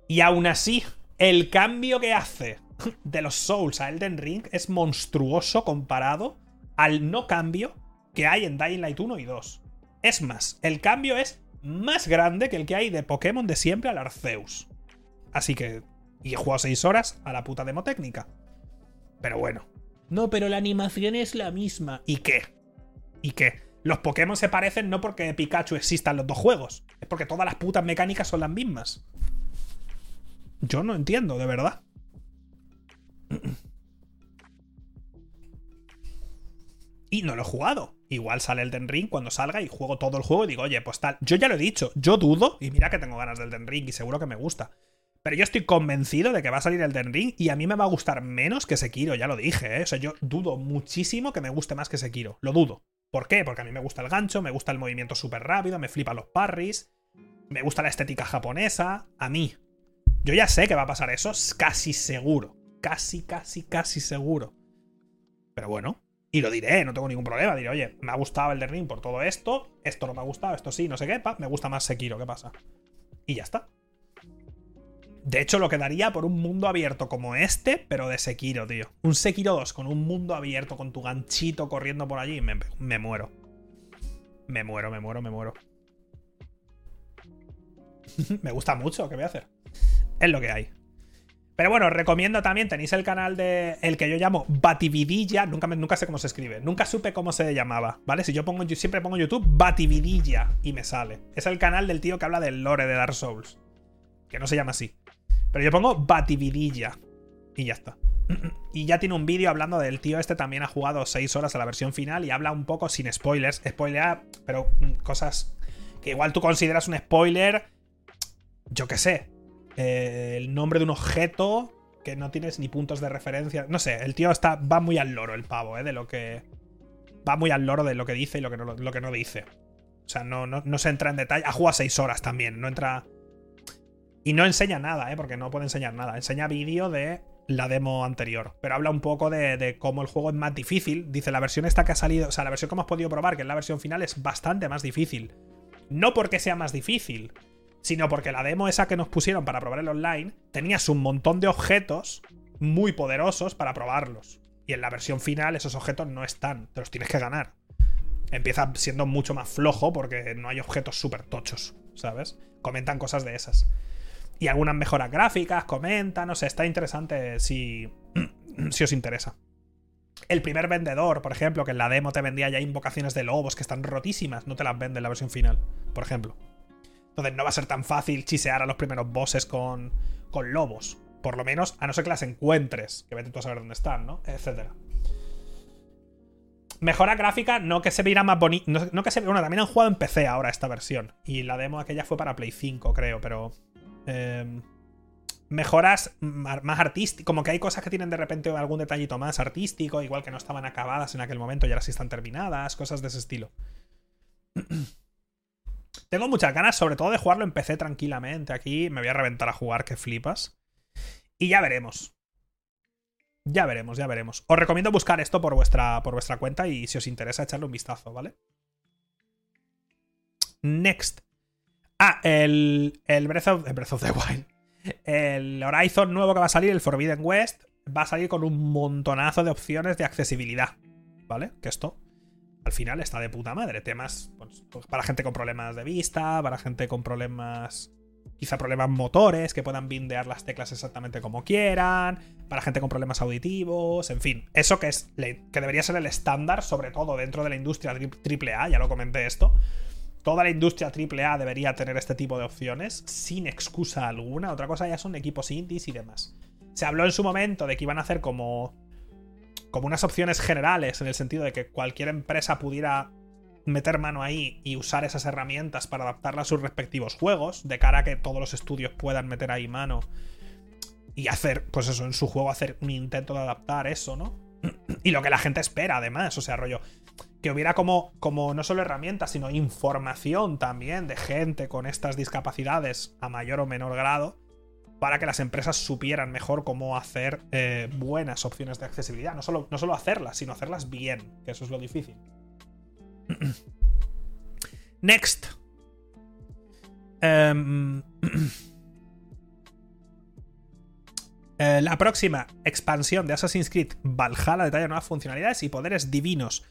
[SPEAKER 1] Y aún así, el cambio que hace de los Souls a Elden Ring es monstruoso comparado al no cambio que hay en Dying Light 1 y 2. Es más, el cambio es más grande que el que hay de Pokémon de siempre al Arceus. Así que. Y he jugado 6 horas a la puta demo técnica. Pero bueno. No, pero la animación es la misma. ¿Y qué? ¿Y qué? Los Pokémon se parecen no porque Pikachu exista en los dos juegos, es porque todas las putas mecánicas son las mismas. Yo no entiendo, de verdad. Y no lo he jugado. Igual sale el Den Ring cuando salga y juego todo el juego y digo, oye, pues tal. Yo ya lo he dicho, yo dudo, y mira que tengo ganas del Den Ring y seguro que me gusta. Pero yo estoy convencido de que va a salir el Den Ring y a mí me va a gustar menos que Sekiro, ya lo dije, ¿eh? O sea, yo dudo muchísimo que me guste más que Sekiro. Lo dudo. ¿Por qué? Porque a mí me gusta el gancho, me gusta el movimiento súper rápido, me flipan los parries, me gusta la estética japonesa. A mí. Yo ya sé que va a pasar eso, casi seguro. Casi, casi, casi seguro. Pero bueno, y lo diré, no tengo ningún problema. Diré, oye, me ha gustado el de Ring por todo esto, esto no me ha gustado, esto sí, no sé qué, me gusta más Sekiro, ¿qué pasa? Y ya está. De hecho, lo quedaría por un mundo abierto como este, pero de Sekiro, tío. Un Sekiro 2 con un mundo abierto, con tu ganchito corriendo por allí, me, me muero. Me muero, me muero, me muero. me gusta mucho, ¿qué voy a hacer? Es lo que hay. Pero bueno, recomiendo también, tenéis el canal de el que yo llamo Batividilla, nunca, nunca sé cómo se escribe, nunca supe cómo se llamaba, ¿vale? Si yo pongo, yo siempre pongo YouTube Batividilla y me sale. Es el canal del tío que habla del lore de Dark Souls, que no se llama así. Pero yo pongo Batividilla y ya está. Y ya tiene un vídeo hablando del tío este también ha jugado 6 horas a la versión final y habla un poco sin spoilers, spoiler, pero mm, cosas que igual tú consideras un spoiler, yo qué sé, eh, el nombre de un objeto que no tienes ni puntos de referencia. No sé, el tío está, va muy al loro, el pavo, ¿eh? De lo que. Va muy al loro de lo que dice y lo que no, lo que no dice. O sea, no, no, se entra en detalle. Ha jugado seis horas también, no entra. Y no enseña nada, ¿eh? Porque no puede enseñar nada. Enseña vídeo de la demo anterior. Pero habla un poco de, de, cómo el juego es más difícil. Dice, la versión esta que ha salido, o sea, la versión que hemos podido probar, que es la versión final, es bastante más difícil. No porque sea más difícil, sino porque la demo esa que nos pusieron para probar el online tenías un montón de objetos muy poderosos para probarlos. Y en la versión final esos objetos no están, te los tienes que ganar. Empieza siendo mucho más flojo porque no hay objetos súper tochos, ¿sabes? Comentan cosas de esas. Y algunas mejoras gráficas, comentan, no sé, está interesante si, si os interesa. El primer vendedor, por ejemplo, que en la demo te vendía ya invocaciones de lobos que están rotísimas, no te las vende en la versión final, por ejemplo. Entonces no va a ser tan fácil chisear a los primeros bosses con, con lobos. Por lo menos, a no ser que las encuentres, que vete tú a saber dónde están, ¿no? Etcétera. Mejora gráfica, no que se viera más bonito. No, que se Bueno, también han jugado en PC ahora esta versión. Y la demo aquella fue para Play 5, creo, pero. Em, mejoras más artísticas. Como que hay cosas que tienen de repente algún detallito más artístico, igual que no estaban acabadas en aquel momento y ahora sí están terminadas, cosas de ese estilo. Tengo muchas ganas, sobre todo, de jugarlo en PC tranquilamente. Aquí me voy a reventar a jugar, que flipas. Y ya veremos. Ya veremos, ya veremos. Os recomiendo buscar esto por vuestra, por vuestra cuenta y si os interesa echarle un vistazo, ¿vale? Next. Ah, el, Breath, of, el Breath of the Wild. El Horizon nuevo que va a salir, el Forbidden West, va a salir con un montonazo de opciones de accesibilidad. ¿Vale? Que esto al final está de puta madre. Temas pues, pues, para gente con problemas de vista, para gente con problemas. Quizá problemas motores, que puedan bindear las teclas exactamente como quieran, para gente con problemas auditivos, en fin. Eso que, es, que debería ser el estándar, sobre todo dentro de la industria AAA, ya lo comenté esto. Toda la industria AAA debería tener este tipo de opciones, sin excusa alguna. Otra cosa ya son equipos indies y demás. Se habló en su momento de que iban a hacer como como unas opciones generales, en el sentido de que cualquier empresa pudiera meter mano ahí y usar esas herramientas para adaptarlas a sus respectivos juegos, de cara a que todos los estudios puedan meter ahí mano y hacer, pues eso, en su juego hacer un intento de adaptar eso, ¿no? Y lo que la gente espera, además, o sea, rollo, que hubiera como, como no solo herramientas, sino información también de gente con estas discapacidades a mayor o menor grado para que las empresas supieran mejor cómo hacer eh, buenas opciones de accesibilidad. No solo, no solo hacerlas, sino hacerlas bien, que eso es lo difícil. Next. Em, eh, la próxima expansión de Assassin's Creed Valhalla detalla nuevas funcionalidades y poderes divinos.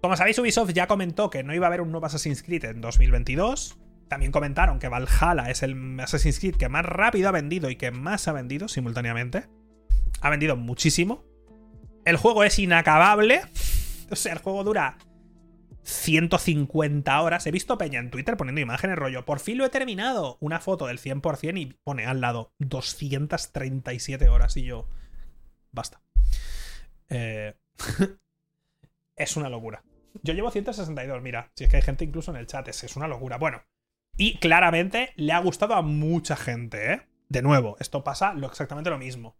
[SPEAKER 1] Como sabéis, Ubisoft ya comentó que no iba a haber un nuevo Assassin's Creed en 2022. También comentaron que Valhalla es el Assassin's Creed que más rápido ha vendido y que más ha vendido simultáneamente. Ha vendido muchísimo. El juego es inacabable. O sea, el juego dura 150 horas. He visto Peña en Twitter poniendo imágenes rollo. Por fin lo he terminado. Una foto del 100% y pone al lado 237 horas. Y yo. Basta. Eh, es una locura. Yo llevo 162, mira. Si es que hay gente incluso en el chat. Es, es una locura. Bueno. Y claramente le ha gustado a mucha gente, ¿eh? De nuevo, esto pasa lo, exactamente lo mismo.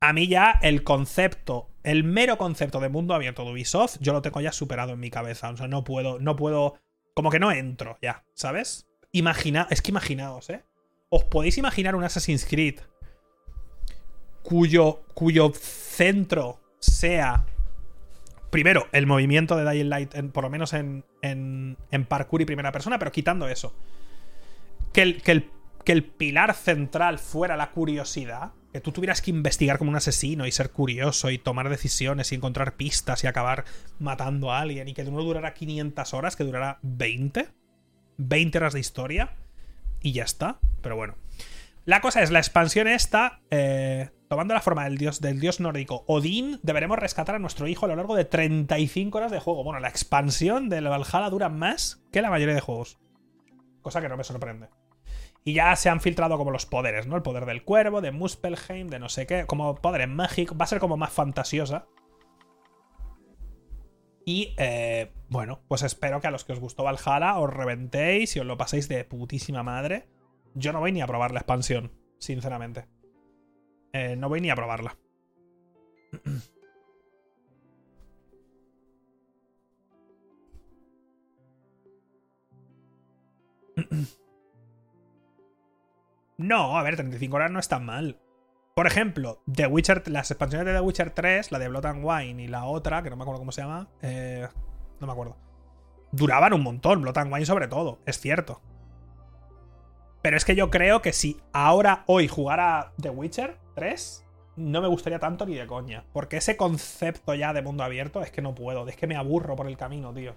[SPEAKER 1] A mí ya el concepto, el mero concepto de mundo abierto de Ubisoft, yo lo tengo ya superado en mi cabeza. O sea, no puedo, no puedo, como que no entro ya, ¿sabes? Imagina, es que imaginaos, ¿eh? ¿Os podéis imaginar un Assassin's Creed cuyo, cuyo centro sea primero, el movimiento de Dying Light, por lo menos en, en, parkour y primera persona, pero quitando eso. Que el, que, el, que el pilar central fuera la curiosidad, que tú tuvieras que investigar como un asesino y ser curioso y tomar decisiones y encontrar pistas y acabar matando a alguien y que no durara 500 horas, que durara 20, 20 horas de historia y ya está. Pero bueno. La cosa es, la expansión esta, eh, tomando la forma del dios, del dios nórdico Odín, deberemos rescatar a nuestro hijo a lo largo de 35 horas de juego. Bueno, la expansión del Valhalla dura más que la mayoría de juegos. Cosa que no me sorprende. Y ya se han filtrado como los poderes, ¿no? El poder del cuervo, de Muspelheim, de no sé qué, como poderes mágicos. Va a ser como más fantasiosa. Y eh, bueno, pues espero que a los que os gustó Valhalla os reventéis y os lo paséis de putísima madre. Yo no voy ni a probar la expansión, sinceramente. Eh, no voy ni a probarla. No, a ver, 35 horas no es tan mal. Por ejemplo, The Witcher, las expansiones de The Witcher 3, la de Blood and Wine y la otra, que no me acuerdo cómo se llama, eh, no me acuerdo. Duraban un montón, Blood and Wine sobre todo, es cierto. Pero es que yo creo que si ahora, hoy, jugara The Witcher 3, no me gustaría tanto ni de coña. Porque ese concepto ya de mundo abierto es que no puedo, es que me aburro por el camino, tío.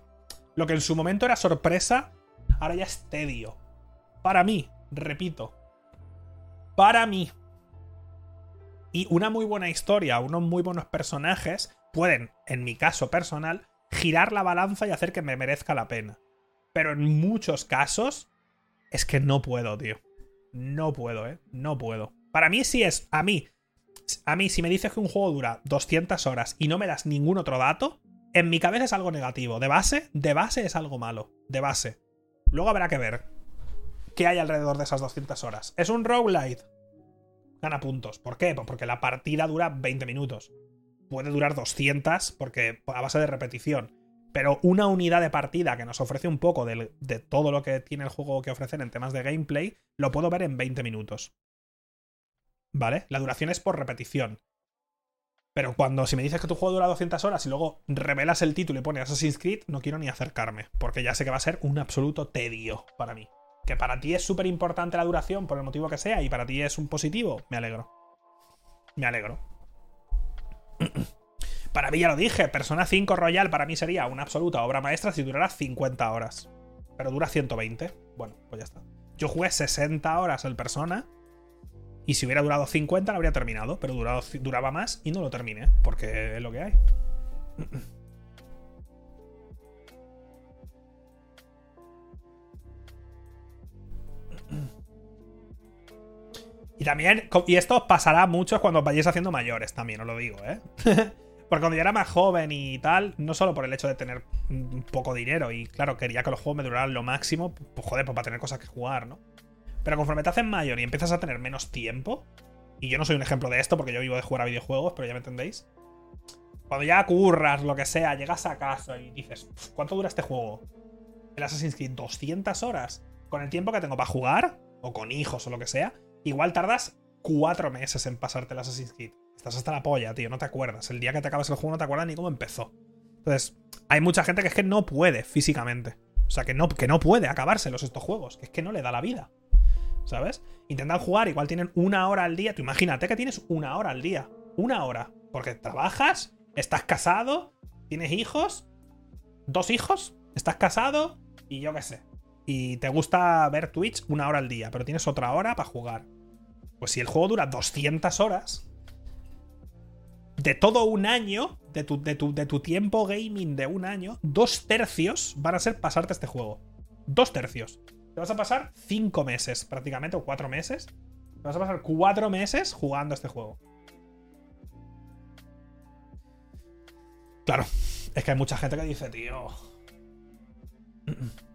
[SPEAKER 1] Lo que en su momento era sorpresa, ahora ya es tedio. Para mí, repito. Para mí. Y una muy buena historia, unos muy buenos personajes pueden, en mi caso personal, girar la balanza y hacer que me merezca la pena. Pero en muchos casos, es que no puedo, tío. No puedo, ¿eh? No puedo. Para mí sí es. A mí. A mí, si me dices que un juego dura 200 horas y no me das ningún otro dato, en mi cabeza es algo negativo. De base, de base es algo malo. De base. Luego habrá que ver qué hay alrededor de esas 200 horas. ¿Es un roguelite? Gana puntos. ¿Por qué? Pues porque la partida dura 20 minutos. Puede durar 200 porque a base de repetición pero una unidad de partida que nos ofrece un poco de, todo lo que tiene el juego que ofrecer en temas de gameplay, lo puedo ver en 20 minutos. ¿Vale? La duración es por repetición. Pero cuando si me dices que tu juego dura 200 horas y luego revelas el título y pones Assassin's Creed, no quiero ni acercarme, porque ya sé que va a ser un absoluto tedio para mí. Que para ti es súper importante la duración por el motivo que sea y para ti es un positivo, me alegro. Me alegro. Para mí ya lo dije, Persona 5 Royal para mí sería una absoluta obra maestra si durara 50 horas. Pero dura 120. Bueno, pues ya está. Yo jugué 60 horas el Persona. Y si hubiera durado 50 lo habría terminado. Pero duraba más y no lo terminé. Porque es lo que hay. Y también, y esto pasará mucho cuando vayáis haciendo mayores, también os lo digo, ¿eh? Porque cuando yo era más joven y tal, no solo por el hecho de tener poco dinero y claro, quería que los juegos me duraran lo máximo, pues joder, pues para tener cosas que jugar, ¿no? Pero conforme te hacen mayor y empiezas a tener menos tiempo, y yo no soy un ejemplo de esto porque yo vivo de jugar a videojuegos, pero ya me entendéis. Cuando ya curras, lo que sea, llegas a casa y dices, ¿cuánto dura este juego? El Assassin's Creed, 200 horas. Con el tiempo que tengo para jugar, o con hijos o lo que sea, igual tardas cuatro meses en pasarte el Assassin's Creed. Estás hasta la polla, tío, no te acuerdas. El día que te acabas el juego no te acuerdas ni cómo empezó. Entonces, hay mucha gente que es que no puede físicamente. O sea, que no, que no puede acabárselos estos juegos. Que es que no le da la vida. ¿Sabes? Intentan jugar, igual tienen una hora al día. Tú imagínate que tienes una hora al día. Una hora. Porque trabajas, estás casado, tienes hijos, dos hijos, estás casado y yo qué sé. Y te gusta ver Twitch una hora al día, pero tienes otra hora para jugar. Pues si el juego dura 200 horas, de todo un año, de tu, de, tu, de tu tiempo gaming de un año, dos tercios van a ser pasarte este juego. Dos tercios. Te vas a pasar cinco meses prácticamente, o cuatro meses. Te vas a pasar cuatro meses jugando este juego. Claro, es que hay mucha gente que dice, tío.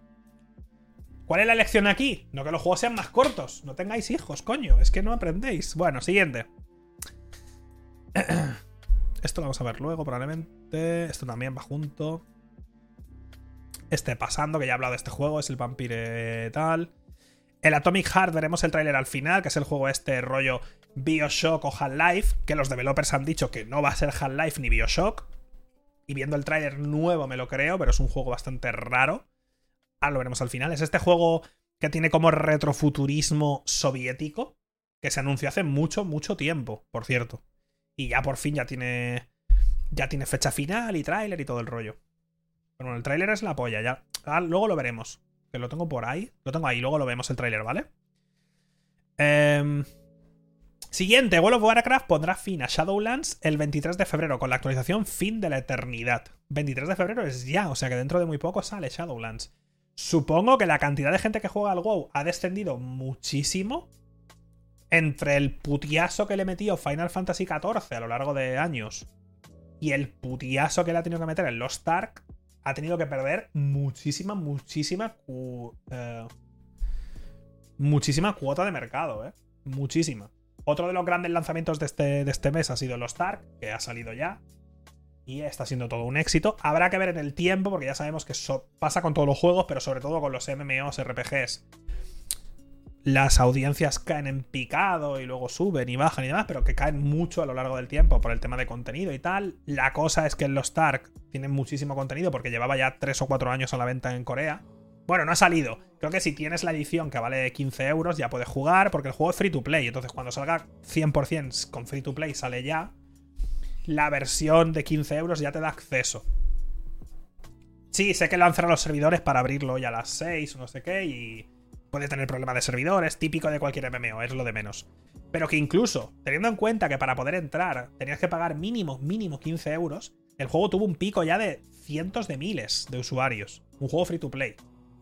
[SPEAKER 1] ¿Cuál es la lección aquí? No que los juegos sean más cortos. No tengáis hijos, coño. Es que no aprendéis. Bueno, siguiente. Esto lo vamos a ver luego, probablemente. Esto también va junto. Este pasando, que ya he hablado de este juego, es el Vampire tal. El Atomic Heart veremos el tráiler al final, que es el juego este rollo Bioshock o Half-Life, que los developers han dicho que no va a ser Half-Life ni Bioshock. Y viendo el tráiler nuevo me lo creo, pero es un juego bastante raro. Ahora lo veremos al final. Es este juego que tiene como retrofuturismo soviético, que se anunció hace mucho, mucho tiempo, por cierto. Y ya por fin ya tiene. Ya tiene fecha final y tráiler y todo el rollo. Bueno, el tráiler es la polla, ya. Ah, luego lo veremos. Que lo tengo por ahí. Lo tengo ahí, luego lo vemos el tráiler, ¿vale? Em, siguiente, World of Warcraft pondrá fin a Shadowlands el 23 de febrero con la actualización Fin de la Eternidad. 23 de febrero es ya, o sea que dentro de muy poco sale Shadowlands. Supongo que la cantidad de gente que juega al WoW ha descendido muchísimo entre el putiazo que le metió Final Fantasy XIV a lo largo de años y el putiazo que le ha tenido que meter en Lost Ark, ha tenido que perder muchísima, muchísima. Eh, muchísima cuota de mercado, ¿eh? Muchísima. Otro de los grandes lanzamientos de este, de este mes ha sido Lost Ark, que ha salido ya. Y está siendo todo un éxito. Habrá que ver en el tiempo, porque ya sabemos que pasa con todos los juegos, pero sobre todo con los MMOs, RPGs las audiencias caen en picado y luego suben y bajan y demás, pero que caen mucho a lo largo del tiempo por el tema de contenido y tal. La cosa es que en los Tark tienen muchísimo contenido porque llevaba ya 3 o 4 años a la venta en Corea. Bueno, no ha salido. Creo que si tienes la edición que vale 15 euros ya puedes jugar porque el juego es free to play. Entonces cuando salga 100% con free to play sale ya. La versión de 15 euros ya te da acceso. Sí, sé que lanzarán los servidores para abrirlo ya a las 6 o no sé qué y puede tener problemas de servidores, típico de cualquier MMO, es lo de menos. Pero que incluso, teniendo en cuenta que para poder entrar tenías que pagar mínimo, mínimo 15 euros, el juego tuvo un pico ya de cientos de miles de usuarios. Un juego free to play.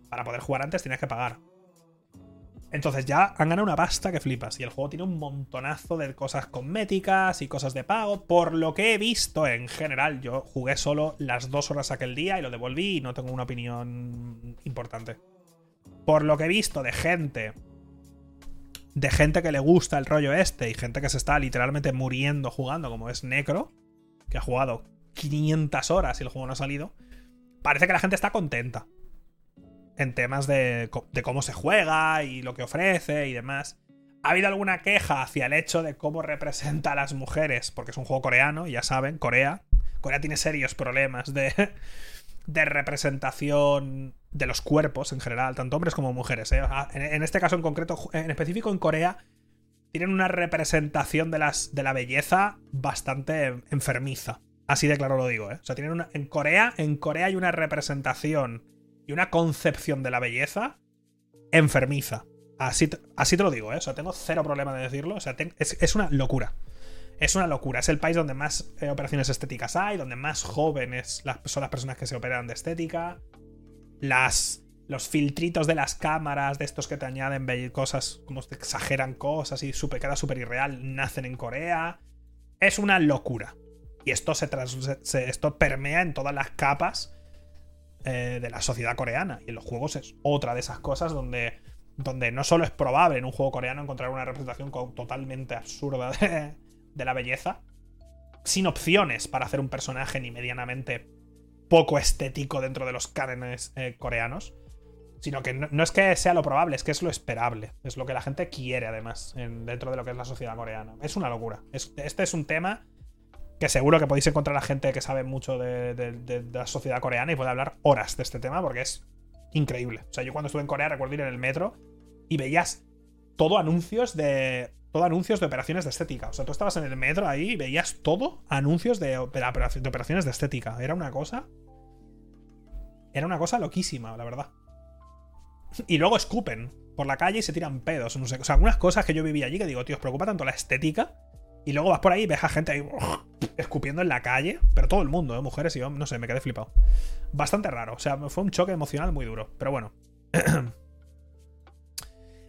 [SPEAKER 1] Para poder jugar antes tenías que pagar. Entonces ya han ganado una pasta que flipas. Y el juego tiene un montonazo de cosas cosméticas y cosas de pago. Por lo que he visto en general, yo jugué solo las dos horas aquel día y lo devolví y no tengo una opinión importante por lo que he visto de gente, de gente que le gusta el rollo este y gente que se está literalmente muriendo jugando, como es Necro, que ha jugado 500 horas y el juego no ha salido, parece que la gente está contenta en temas de, cómo se juega y lo que ofrece y demás. Ha habido alguna queja hacia el hecho de cómo representa a las mujeres, porque es un juego coreano, ya saben, Corea. Corea tiene serios problemas de, de representación de los cuerpos en general, tanto hombres como mujeres. ¿eh? En, este caso en concreto, en específico en Corea, tienen una representación de, las, de la belleza bastante enfermiza. Así de claro lo digo, ¿eh? O sea, tienen una, en Corea, en Corea hay una representación y una concepción de la belleza enfermiza. Así, así te lo digo, ¿eh? O sea, tengo cero problema de decirlo. O sea, es una locura. Es una locura. Es el país donde más eh, operaciones estéticas hay, donde más jóvenes son las personas que se operan de estética. Las, los filtritos de las cámaras, de estos que te añaden cosas, como te exageran cosas y super, queda súper irreal, nacen en Corea. Es una locura. Y esto, se, esto permea en todas las capas eh, de la sociedad coreana. Y en los juegos es otra de esas cosas donde, donde no solo es probable en un juego coreano encontrar una representación totalmente absurda de, de la belleza, sin opciones para hacer un personaje ni medianamente poco estético dentro de los cánones eh, coreanos. Sino que no, es que sea lo probable, es que es lo esperable. Es lo que la gente quiere, además, dentro de lo que es la sociedad coreana. Es una locura. este es un tema que seguro que podéis encontrar a gente que sabe mucho de, de, la sociedad coreana y puede hablar horas de este tema porque es increíble. O sea, yo cuando estuve en Corea recuerdo ir en el metro y veías todo anuncios de todo anuncios de operaciones de estética. O sea, tú estabas en el metro ahí y veías todo anuncios de, operaciones de estética. Era una cosa. Era una cosa loquísima, la verdad. Y luego escupen por la calle y se tiran pedos. No sé. O sea, algunas cosas que yo viví allí que digo, tío, os preocupa tanto la estética. Y luego vas por ahí y ves a gente ahí escupiendo en la calle, pero todo el mundo, ¿eh? mujeres y hombres, no sé, me quedé flipado. Bastante raro, o sea, fue un choque emocional muy duro, pero bueno.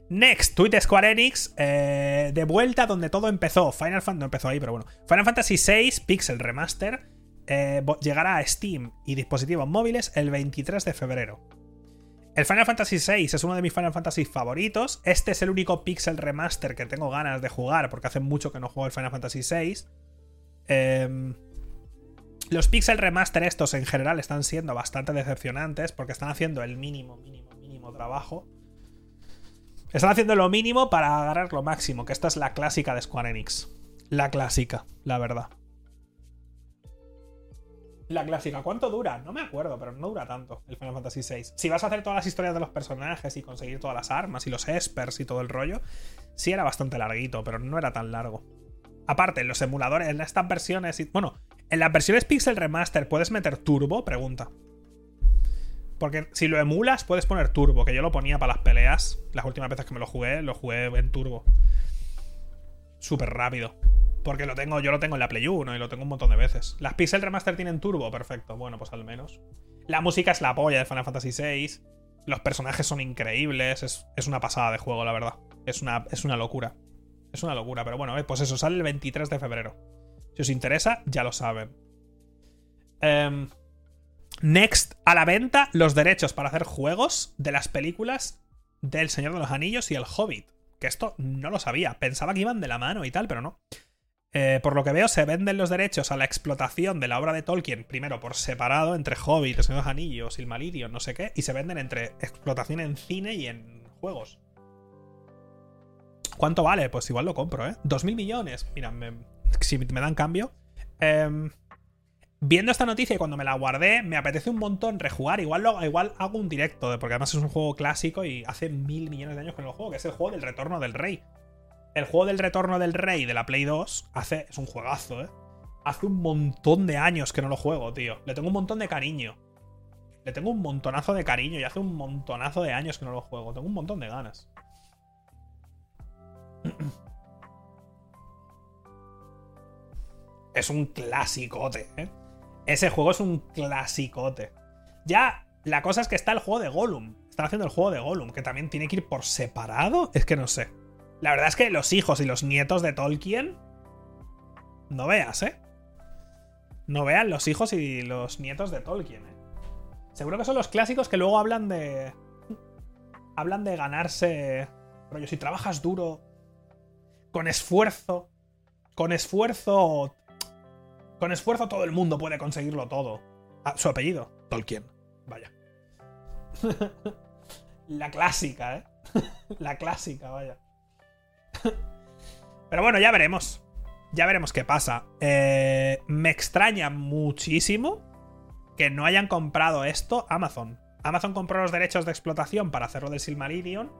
[SPEAKER 1] Next, tweet Square Enix, eh, de vuelta donde todo empezó. Final Fantasy no empezó ahí, pero bueno. Final Fantasy VI Pixel Remaster eh, llegará a Steam y dispositivos móviles el 23 de febrero. El Final Fantasy VI es uno de mis Final Fantasy favoritos. Este es el único Pixel Remaster que tengo ganas de jugar porque hace mucho que no juego el Final Fantasy VI. Em, los Pixel Remaster estos en general están siendo bastante decepcionantes porque están haciendo el mínimo, mínimo, mínimo trabajo. Están haciendo lo mínimo para agarrar lo máximo, que esta es la clásica de Square Enix. La clásica, la verdad. La clásica, ¿cuánto dura? No me acuerdo, pero no dura tanto el Final Fantasy VI. Si vas a hacer todas las historias de los personajes y conseguir todas las armas y los espers y todo el rollo, sí era bastante larguito, pero no era tan largo. Aparte, en los emuladores, en estas versiones. Bueno, en las versiones Pixel Remaster, ¿puedes meter turbo? Pregunta. Porque si lo emulas, puedes poner turbo, que yo lo ponía para las peleas. Las últimas veces que me lo jugué, lo jugué en turbo. Súper rápido. Porque lo tengo, yo lo tengo en la Play 1 y lo tengo un montón de veces. Las Pixel Remaster tienen turbo, perfecto. Bueno, pues al menos. La música es la polla de Final Fantasy VI. Los personajes son increíbles. Es, una pasada de juego, la verdad. Es una, es una locura. Es una locura, pero bueno, eh, pues eso, sale el 23 de febrero. Si os interesa, ya lo saben. Em, next, a la venta los derechos para hacer juegos de las películas del Señor de los Anillos y El Hobbit. Que esto no lo sabía. Pensaba que iban de la mano y tal, pero no. Eh, por lo que veo, se venden los derechos a la explotación de la obra de Tolkien, primero por separado, entre Hobbit, El Señor de los Anillos, Silmarillion, no sé qué, y se venden entre explotación en cine y en juegos. ¿Cuánto vale? Pues igual lo compro, ¿eh? 2.000 millones. Mira, si me dan cambio. Em, viendo esta noticia y cuando me la guardé, me apetece un montón rejugar. Igual, igual hago un directo, porque además es un juego clásico y hace mil millones de años que no lo juego, que es el juego del retorno del rey. El juego del retorno del rey de la Play 2 hace, es un juegazo, ¿eh? Hace un montón de años que no lo juego, tío. Le tengo un montón de cariño. Le tengo un montonazo de cariño y hace un montonazo de años que no lo juego. Tengo un montón de ganas. Es un clasicote, ¿eh? Ese juego es un clasicote. Ya, la cosa es que está el juego de Gollum. Están haciendo el juego de Gollum, que también tiene que ir por separado. Es que no sé. La verdad es que los hijos y los nietos de Tolkien. No veas, ¿eh? No vean los hijos y los nietos de Tolkien, ¿eh? Seguro que son los clásicos que luego hablan de. Hablan de ganarse. Rollo, si trabajas duro, con esfuerzo. Con esfuerzo. Con esfuerzo todo el mundo puede conseguirlo todo. Ah, su apellido, Tolkien. Vaya. La clásica, ¿eh? La clásica, vaya. Pero bueno, ya veremos. Ya veremos qué pasa. Eh, me extraña muchísimo que no hayan comprado esto Amazon. Amazon compró los derechos de explotación para hacerlo del Silmarillion.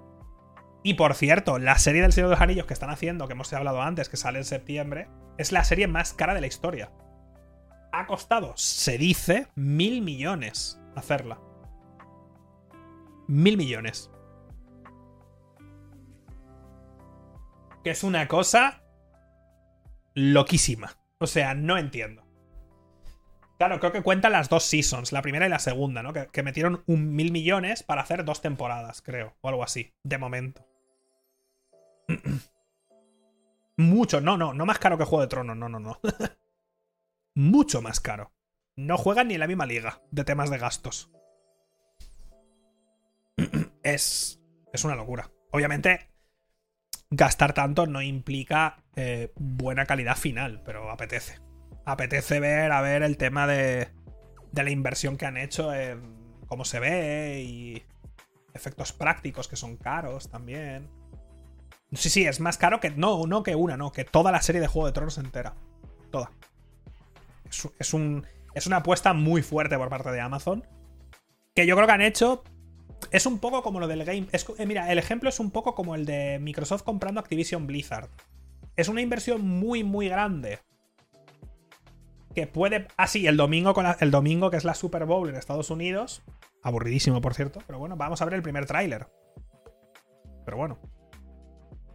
[SPEAKER 1] Y por cierto, la serie del Señor de los Anillos que están haciendo, que hemos hablado antes, que sale en septiembre, es la serie más cara de la historia. Ha costado, se dice, mil millones hacerla. Mil millones. que es una cosa loquísima. O sea, no entiendo. Claro, creo que cuentan las dos seasons, la primera y la segunda, ¿no? Que, metieron un mil millones para hacer dos temporadas, creo, o algo así, de momento. Mucho, no, no, no más caro que Juego de Tronos, no, no, no. Mucho más caro. No juegan ni en la misma liga de temas de gastos. es. Es una locura. Obviamente, gastar tanto no implica eh, buena calidad final, pero apetece. Apetece ver, a ver el tema de, de la inversión que han hecho en cómo se ve y efectos prácticos que son caros también. Sí, sí, es más caro que. No, no que una, no, que toda la serie de Juego de Tronos entera. Toda. Es, un, es una apuesta muy fuerte por parte de Amazon. Que yo creo que han hecho es un poco como lo del game. Eh, mira, el ejemplo es un poco como el de Microsoft comprando Activision Blizzard. Es una inversión muy, muy grande. Que puede. Ah, sí, el domingo, con el domingo, que es la Super Bowl en Estados Unidos. Aburridísimo, por cierto. Pero bueno, vamos a ver el primer tráiler. Pero bueno.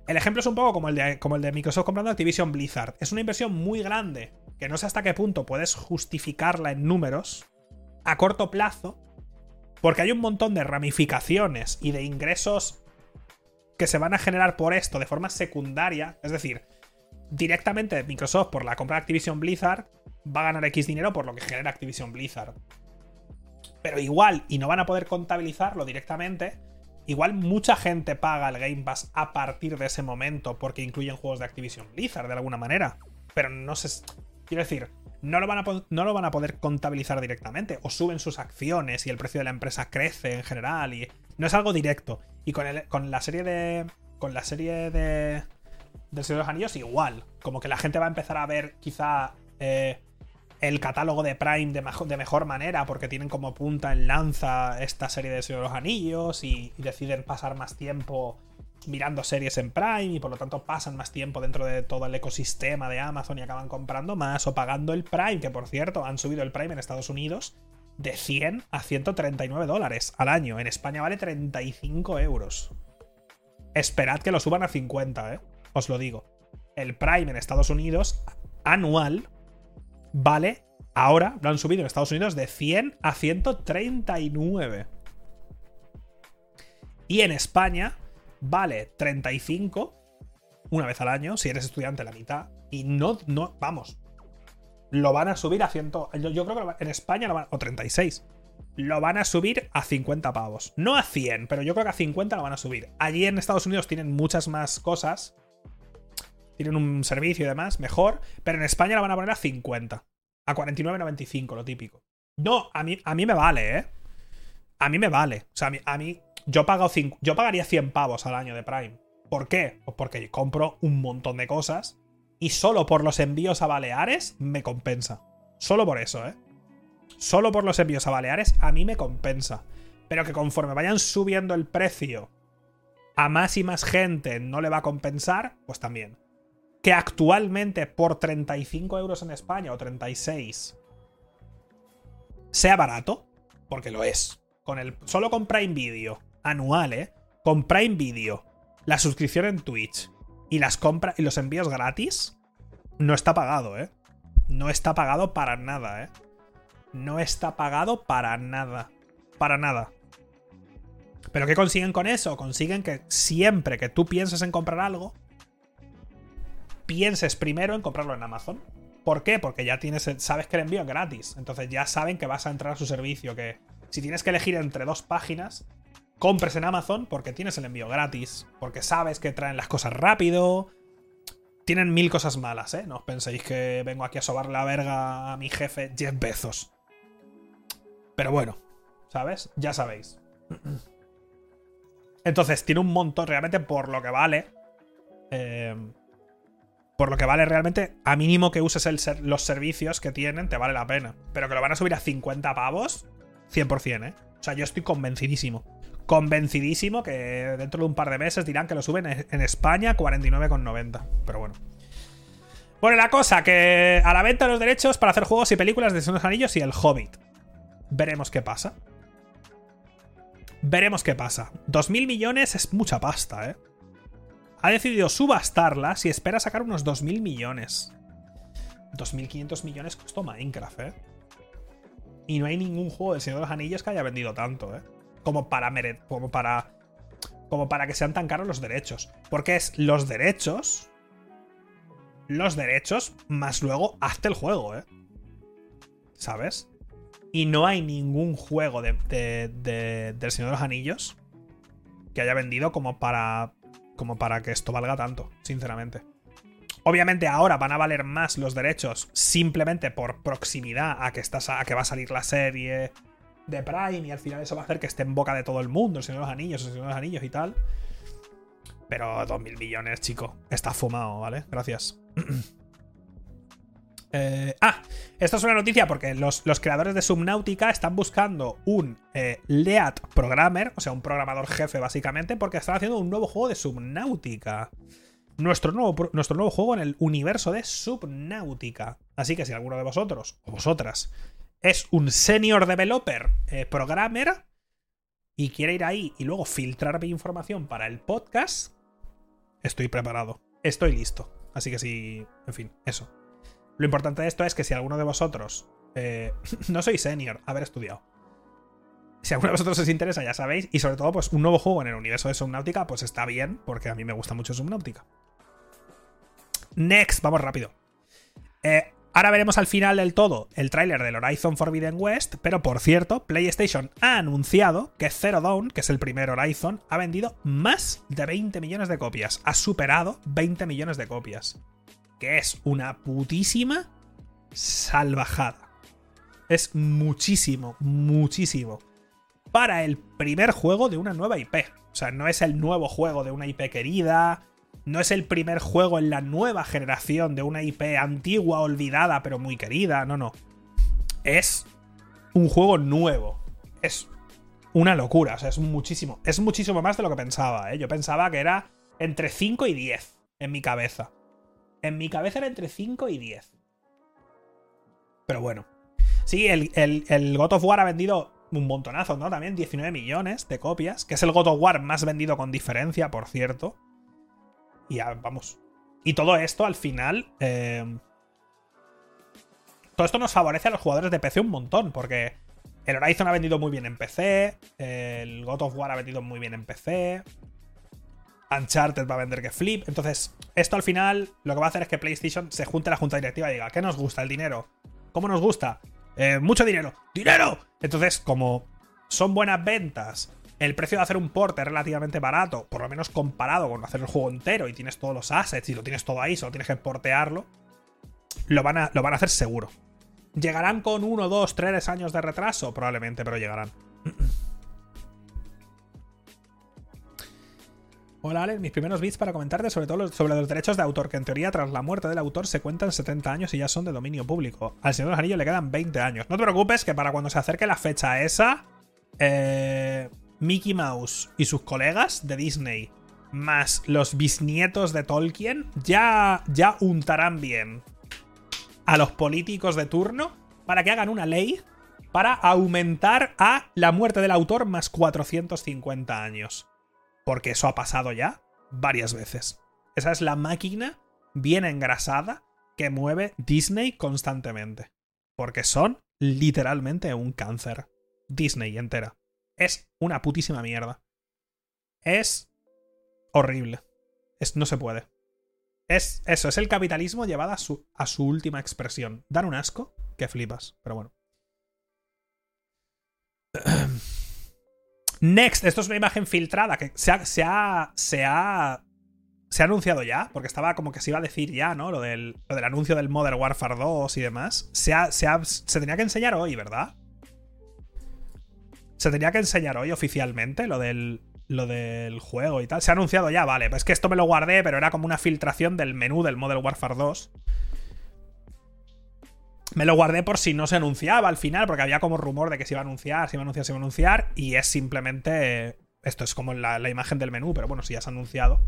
[SPEAKER 1] El ejemplo es un poco como el, de, como el de Microsoft comprando Activision Blizzard. Es una inversión muy grande que no sé hasta qué punto puedes justificarla en números a corto plazo, porque hay un montón de ramificaciones y de ingresos que se van a generar por esto de forma secundaria, es decir, directamente Microsoft por la compra de Activision Blizzard va a ganar X dinero por lo que genera Activision Blizzard. Pero igual, y no van a poder contabilizarlo directamente, igual mucha gente paga el Game Pass a partir de ese momento porque incluyen juegos de Activision Blizzard de alguna manera. Pero no sé. Quiero decir, no lo, van a, no lo van a poder contabilizar directamente. O suben sus acciones y el precio de la empresa crece en general. Y no es algo directo. Y con, el, con la serie de. Con la serie de. Del Señor de los Anillos, igual. Como que la gente va a empezar a ver quizá. Eh, el catálogo de Prime de, de, mejor manera, porque tienen como punta en lanza esta serie de Señor de los Anillos y, deciden pasar más tiempo mirando series en Prime y por lo tanto pasan más tiempo dentro de todo el ecosistema de Amazon y acaban comprando más o pagando el Prime, que por cierto han subido el Prime en Estados Unidos de 100 a 139 dólares al año. En España vale 35 euros. Esperad que lo suban a 50, ¿eh? Os lo digo. El Prime en Estados Unidos anual vale, ahora lo han subido en Estados Unidos de 100 a 139. Y en España vale 35 una vez al año, si eres estudiante la mitad, y no, no, vamos, lo van a subir a 100, yo, yo creo que en España lo van, o 36, lo van a subir a 50 pavos. No a 100, pero yo creo que a 50 lo van a subir. Allí en Estados Unidos tienen muchas más cosas, tienen un servicio y demás, mejor, pero en España lo van a poner a 50. A 49.95, lo típico. No, a mí, a mí me vale, ¿eh? A mí me vale. O sea, a mí, a mí yo, pago yo pagaría 100 pavos al año de Prime. ¿Por qué? Pues porque compro un montón de cosas y solo por los envíos a Baleares me compensa. Solo por eso, ¿eh? Solo por los envíos a Baleares a mí me compensa. Pero que conforme vayan subiendo el precio a más y más gente no le va a compensar, pues también. Que actualmente por 35 euros en España o 36 sea barato, porque lo es. Con el, solo con Prime Video anual, ¿eh? Con Prime Video, la suscripción en Twitch y las compras y los envíos gratis, no está pagado, ¿eh? No está pagado para nada, ¿eh? No está pagado para nada. Para nada. ¿Pero qué consiguen con eso? Consiguen que siempre que tú pienses en comprar algo, pienses primero en comprarlo en Amazon. ¿Por qué? Porque ya tienes, sabes que el envío es gratis. Entonces ya saben que vas a entrar a su servicio. Que si tienes que elegir entre dos páginas, compres en Amazon porque tienes el envío gratis, porque sabes que traen las cosas rápido. Tienen mil cosas malas, ¿eh? No os penséis que vengo aquí a sobar la verga a mi jefe 10 Bezos. Pero bueno, ¿sabes? Ya sabéis. Entonces, tiene un montón realmente por lo que vale. Eh, por lo que vale realmente, a mínimo que uses los servicios que tienen, te vale la pena. Pero que lo van a subir a 50 pavos, 100%, ¿eh? O sea, yo estoy convencidísimo convencidísimo que dentro de un par de meses dirán que lo suben en España 49,90. Pero bueno. Bueno, la cosa, que a la venta los derechos para hacer juegos y películas de Señor Anillos y El Hobbit. Veremos qué pasa. Veremos qué pasa. 2.000 millones es mucha pasta, ¿eh? Ha decidido subastarlas y espera sacar unos 2.000 millones. 2.500 millones costó Minecraft, ¿eh? Y no hay ningún juego del Señor de los Anillos que haya vendido tanto, ¿eh? como para, como para, como para que sean tan caros los derechos. Porque es los derechos, los derechos, más luego hazte el juego, ¿eh? ¿Sabes? Y no hay ningún juego de, del Señor de los Anillos que haya vendido como para, como para que esto valga tanto, sinceramente. Obviamente ahora van a valer más los derechos simplemente por proximidad a que, estás a que va a salir la serie de Prime y al final eso va a hacer que esté en boca de todo el mundo, Señor de los Anillos, Señor de los Anillos y tal. Pero 2.000 millones, chico. Está fumado, ¿vale? Gracias. Eh, ah, esto es una noticia porque los, creadores de Subnautica están buscando un eh, LEAD programmer, o sea, un programador jefe básicamente, porque están haciendo un nuevo juego de Subnautica. Nuestro nuevo, nuestro nuevo juego en el universo de Subnautica. Así que si alguno de vosotros o vosotras es un senior developer eh, programmer y quiere ir ahí y luego filtrar mi información para el podcast, estoy preparado. Estoy listo. Así que sí, en fin, eso. Lo importante de esto es que si alguno de vosotros eh, no soy senior, haber estudiado. Si alguno de vosotros os interesa, ya sabéis. Y sobre todo, pues un nuevo juego en el universo de Subnautica, pues está bien, porque a mí me gusta mucho Subnautica. Next, vamos rápido. Eh, ahora veremos al final del todo el tráiler del Horizon Forbidden West, pero por cierto, PlayStation ha anunciado que Zero Dawn, que es el primer Horizon, ha vendido más de 20 millones de copias. Ha superado 20 millones de copias. Que es una putísima salvajada. Es muchísimo, muchísimo. Para el primer juego de una nueva IP. O sea, no es el nuevo juego de una IP querida, no es el primer juego en la nueva generación de una IP antigua, olvidada, pero muy querida. No, no. Es un juego nuevo. Es una locura. O sea, es muchísimo. Es muchísimo más de lo que pensaba, ¿eh? Yo pensaba que era entre 5 y 10 en mi cabeza. En mi cabeza era entre 5 y 10. Pero bueno. Sí, el, el, el God of War ha vendido un montonazo, ¿no? También 19 millones de copias, que es el God of War más vendido con diferencia, por cierto. Y ya, vamos. Y todo esto al final. Eh, todo esto nos favorece a los jugadores de PC un montón, porque el Horizon ha vendido muy bien en PC, el God of War ha vendido muy bien en PC, Uncharted va a vender que flip. Entonces, esto al final lo que va a hacer es que PlayStation se junte a la junta directiva y diga: ¿Qué nos gusta? El dinero. ¿Cómo nos gusta? Eh, mucho dinero. ¡Dinero! Entonces, como son buenas ventas el precio de hacer un port es relativamente barato, por lo menos comparado con hacer el juego entero y tienes todos los assets y lo tienes todo ahí, solo tienes que portearlo, lo van a, lo van a hacer seguro. ¿Llegarán con uno, dos, tres años de retraso? Probablemente, pero llegarán. Hola Alex, mis primeros bits para comentarte sobre todo sobre los derechos de autor, que en teoría tras la muerte del autor se cuentan 70 años y ya son de dominio público. Al Señor de los Anillos le quedan 20 años. No te preocupes que para cuando se acerque la fecha esa, eh, Mickey Mouse y sus colegas de Disney, más los bisnietos de Tolkien, ya, ya untarán bien a los políticos de turno para que hagan una ley para aumentar a la muerte del autor más 450 años. Porque eso ha pasado ya varias veces. Esa es la máquina bien engrasada que mueve Disney constantemente. Porque son literalmente un cáncer. Disney entera. Es una putísima mierda. Es horrible. Es, no se puede. Es eso, es el capitalismo llevado a su, a su última expresión. Dan un asco que flipas, pero bueno. Next, esto es una imagen filtrada que se ha, se ha, se ha, se ha anunciado ya, porque estaba como que se iba a decir ya, ¿no? Lo del, lo del anuncio del Modern Warfare 2 y demás. Se, ha, se, ha, se tenía que enseñar hoy, ¿verdad? Se tenía que enseñar hoy oficialmente lo del, lo del juego y tal. Se ha anunciado ya, vale. Pues que esto me lo guardé, pero era como una filtración del menú del Model Warfare 2. Me lo guardé por si no se anunciaba al final, porque había como rumor de que se iba a anunciar, se iba a anunciar, se iba a anunciar. Y es simplemente. Esto es como la, imagen del menú, pero bueno, si ya se ha anunciado.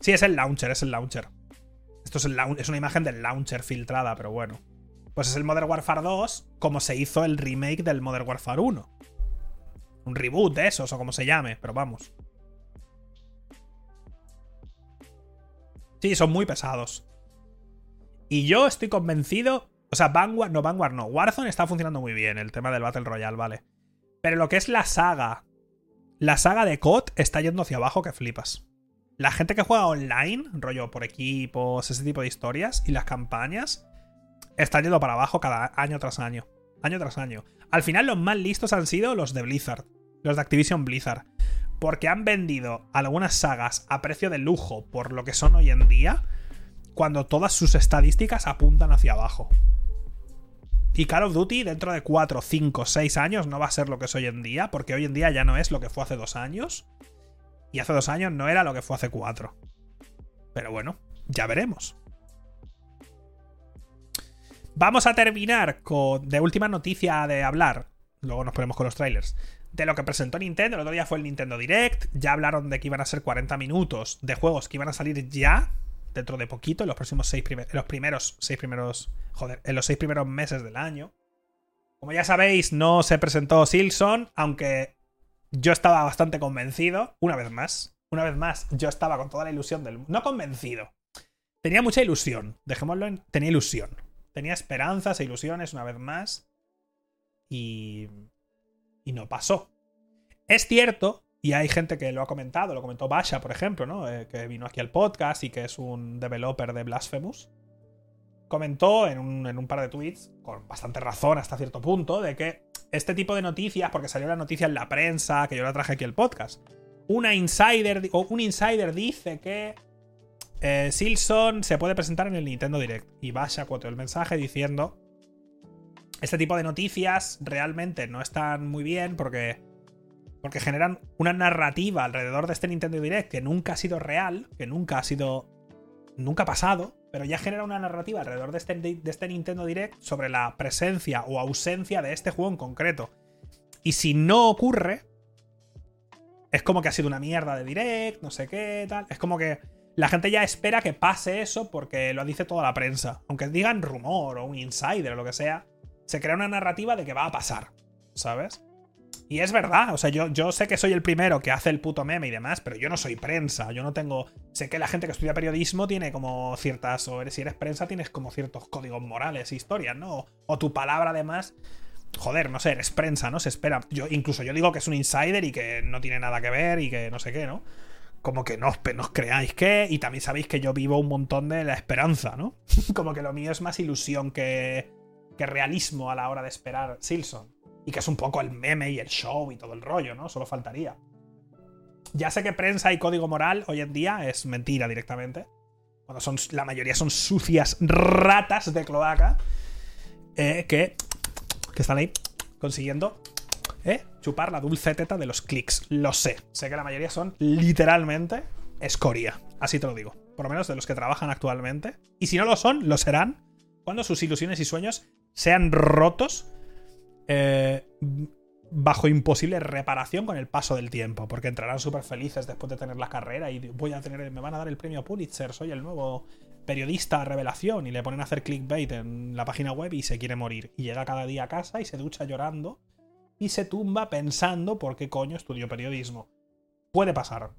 [SPEAKER 1] Sí, es el launcher, es el launcher. Esto es, es una imagen del launcher filtrada, pero bueno. Pues es el Modern Warfare 2, como se hizo el remake del Modern Warfare 1. Un reboot de esos, o como se llame, pero vamos. Sí, son muy pesados. Y yo estoy convencido. O sea, Vanguard, no, Vanguard no. Warzone está funcionando muy bien, el tema del Battle Royale, vale. Pero lo que es la saga. La saga de COD está yendo hacia abajo que flipas. La gente que juega online, rollo por equipos, ese tipo de historias, y las campañas, están yendo para abajo cada año tras año. Año tras año. Al final los más listos han sido los de Blizzard, los de Activision Blizzard, porque han vendido algunas sagas a precio de lujo por lo que son hoy en día, cuando todas sus estadísticas apuntan hacia abajo. Y Call of Duty dentro de 4, 5, 6 años no va a ser lo que es hoy en día, porque hoy en día ya no es lo que fue hace dos años. Y hace dos años no era lo que fue hace cuatro. Pero bueno, ya veremos. Vamos a terminar con de última noticia de hablar. Luego nos ponemos con los trailers. De lo que presentó Nintendo. El otro día fue el Nintendo Direct. Ya hablaron de que iban a ser 40 minutos de juegos que iban a salir ya. Dentro de poquito. En los próximos seis en los primeros. Seis primeros. Joder. En los seis primeros meses del año. Como ya sabéis, no se presentó Silson. Aunque yo estaba bastante convencido. Una vez más. Una vez más, yo estaba con toda la ilusión del. No convencido. tenía mucha ilusión. Dejémoslo en. Tenía ilusión. Tenía esperanzas e ilusiones una vez más. Y. Y no pasó. Es cierto, y hay gente que lo ha comentado, lo comentó Basha, por ejemplo, ¿no? Eh, que vino aquí al podcast y que es un developer de Blasphemous. Comentó en un, en un par de tweets, con bastante razón hasta cierto punto, de que este tipo de noticias, porque salió la noticia en la prensa, que yo la traje aquí al podcast. Una insider, o un insider dice que eh, Silson se puede presentar en el Nintendo Direct. Y Basha cuoteó el mensaje diciendo: Este tipo de noticias realmente no están muy bien porque, porque generan una narrativa alrededor de este Nintendo Direct que nunca ha sido real, que nunca ha sido. nunca ha pasado, pero ya genera una narrativa alrededor de este, de este Nintendo Direct sobre la presencia o ausencia de este juego en concreto. Y si no ocurre, es como que ha sido una mierda de Direct, no sé qué, tal. Es como que la gente ya espera que pase eso porque lo dice toda la prensa. Aunque digan rumor o un insider o lo que sea, se crea una narrativa de que va a pasar, ¿sabes? Y es verdad, o sea, yo, yo sé que soy el primero que hace el puto meme y demás, pero yo no soy prensa, yo no tengo... Sé que la gente que estudia periodismo tiene como ciertas... O si eres prensa tienes como ciertos códigos morales e historias, ¿no? O, tu palabra además... Joder, no sé, eres prensa, ¿no? Se espera. Yo, incluso yo digo que es un insider y que no tiene nada que ver y que no sé qué, ¿no? como que no os, creáis que, y también sabéis que yo vivo un montón de la esperanza, ¿no? como que lo mío es más ilusión que, que realismo a la hora de esperar Silson. Y que es un poco el meme y el show y todo el rollo, ¿no? Solo faltaría. Ya sé que prensa y código moral hoy en día es mentira directamente. Cuando son, la mayoría son sucias ratas de cloaca. Eh, que, que están ahí consiguiendo ¿eh? Chupar la dulce teta de los clics. Lo sé. Sé que la mayoría son literalmente escoria. Así te lo digo. Por lo menos de los que trabajan actualmente. Y si no lo son, lo serán cuando sus ilusiones y sueños sean rotos eh, bajo imposible reparación con el paso del tiempo. Porque entrarán súper felices después de tener la carrera y voy a tener. Me van a dar el premio Pulitzer. Soy el nuevo periodista revelación. Y le ponen a hacer clickbait en la página web y se quiere morir. Y llega cada día a casa y se ducha llorando y se tumba pensando por qué coño estudió periodismo. Puede pasar.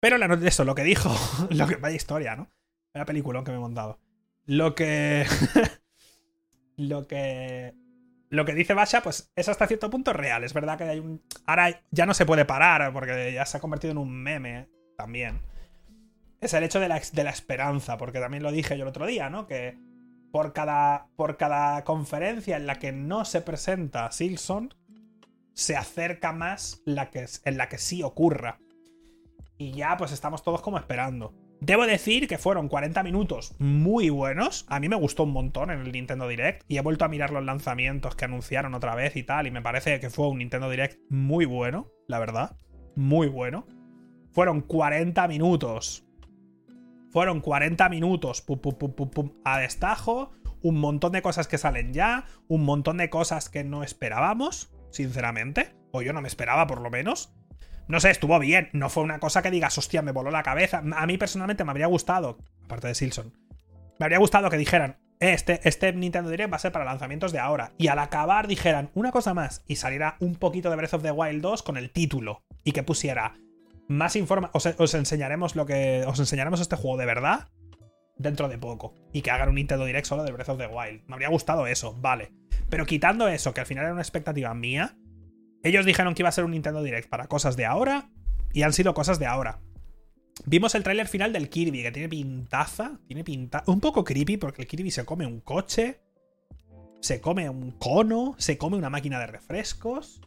[SPEAKER 1] Pero la de eso, lo que dijo, lo que vaya historia, ¿no? La película que me he montado. Lo que. lo que. Lo que dice Basha, pues es hasta cierto punto real. Es verdad que hay un. Ahora ya no se puede parar, porque ya se ha convertido en un meme también. Es el hecho de la, de la esperanza, porque también lo dije yo el otro día, ¿no? Que por cada, por cada conferencia en la que no se presenta Silson, se acerca más la que, en la que sí ocurra. Y ya pues estamos todos como esperando. Debo decir que fueron 40 minutos muy buenos. A mí me gustó un montón en el Nintendo Direct. Y he vuelto a mirar los lanzamientos que anunciaron otra vez y tal. Y me parece que fue un Nintendo Direct muy bueno, la verdad. Muy bueno. Fueron 40 minutos fueron 40 minutos pum, pum, pum, a destajo, un montón de cosas que salen ya, un montón de cosas que no esperábamos, sinceramente, o yo no me esperaba por lo menos. No sé, estuvo bien, no fue una cosa que digas, hostia, me voló la cabeza. A mí personalmente me habría gustado, aparte de Silson, me habría gustado que dijeran, eh, este, este Nintendo Direct va a ser para lanzamientos de ahora. Y al acabar dijeran una cosa más y saliera un poquito de Breath of the Wild 2 con el título. Y que pusiera más informa os, enseñaremos lo que. Os enseñaremos este juego de verdad dentro de poco. Y que hagan un Nintendo Direct solo de Breath of the Wild. Me habría gustado eso, vale. Pero quitando eso, que al final era una expectativa mía, ellos dijeron que iba a ser un Nintendo Direct para cosas de ahora. Y han sido cosas de ahora. Vimos el tráiler final del Kirby, que tiene pintaza. Tiene pinta. Un poco creepy, porque el Kirby se come un coche. Se come un cono. Se come una máquina de refrescos.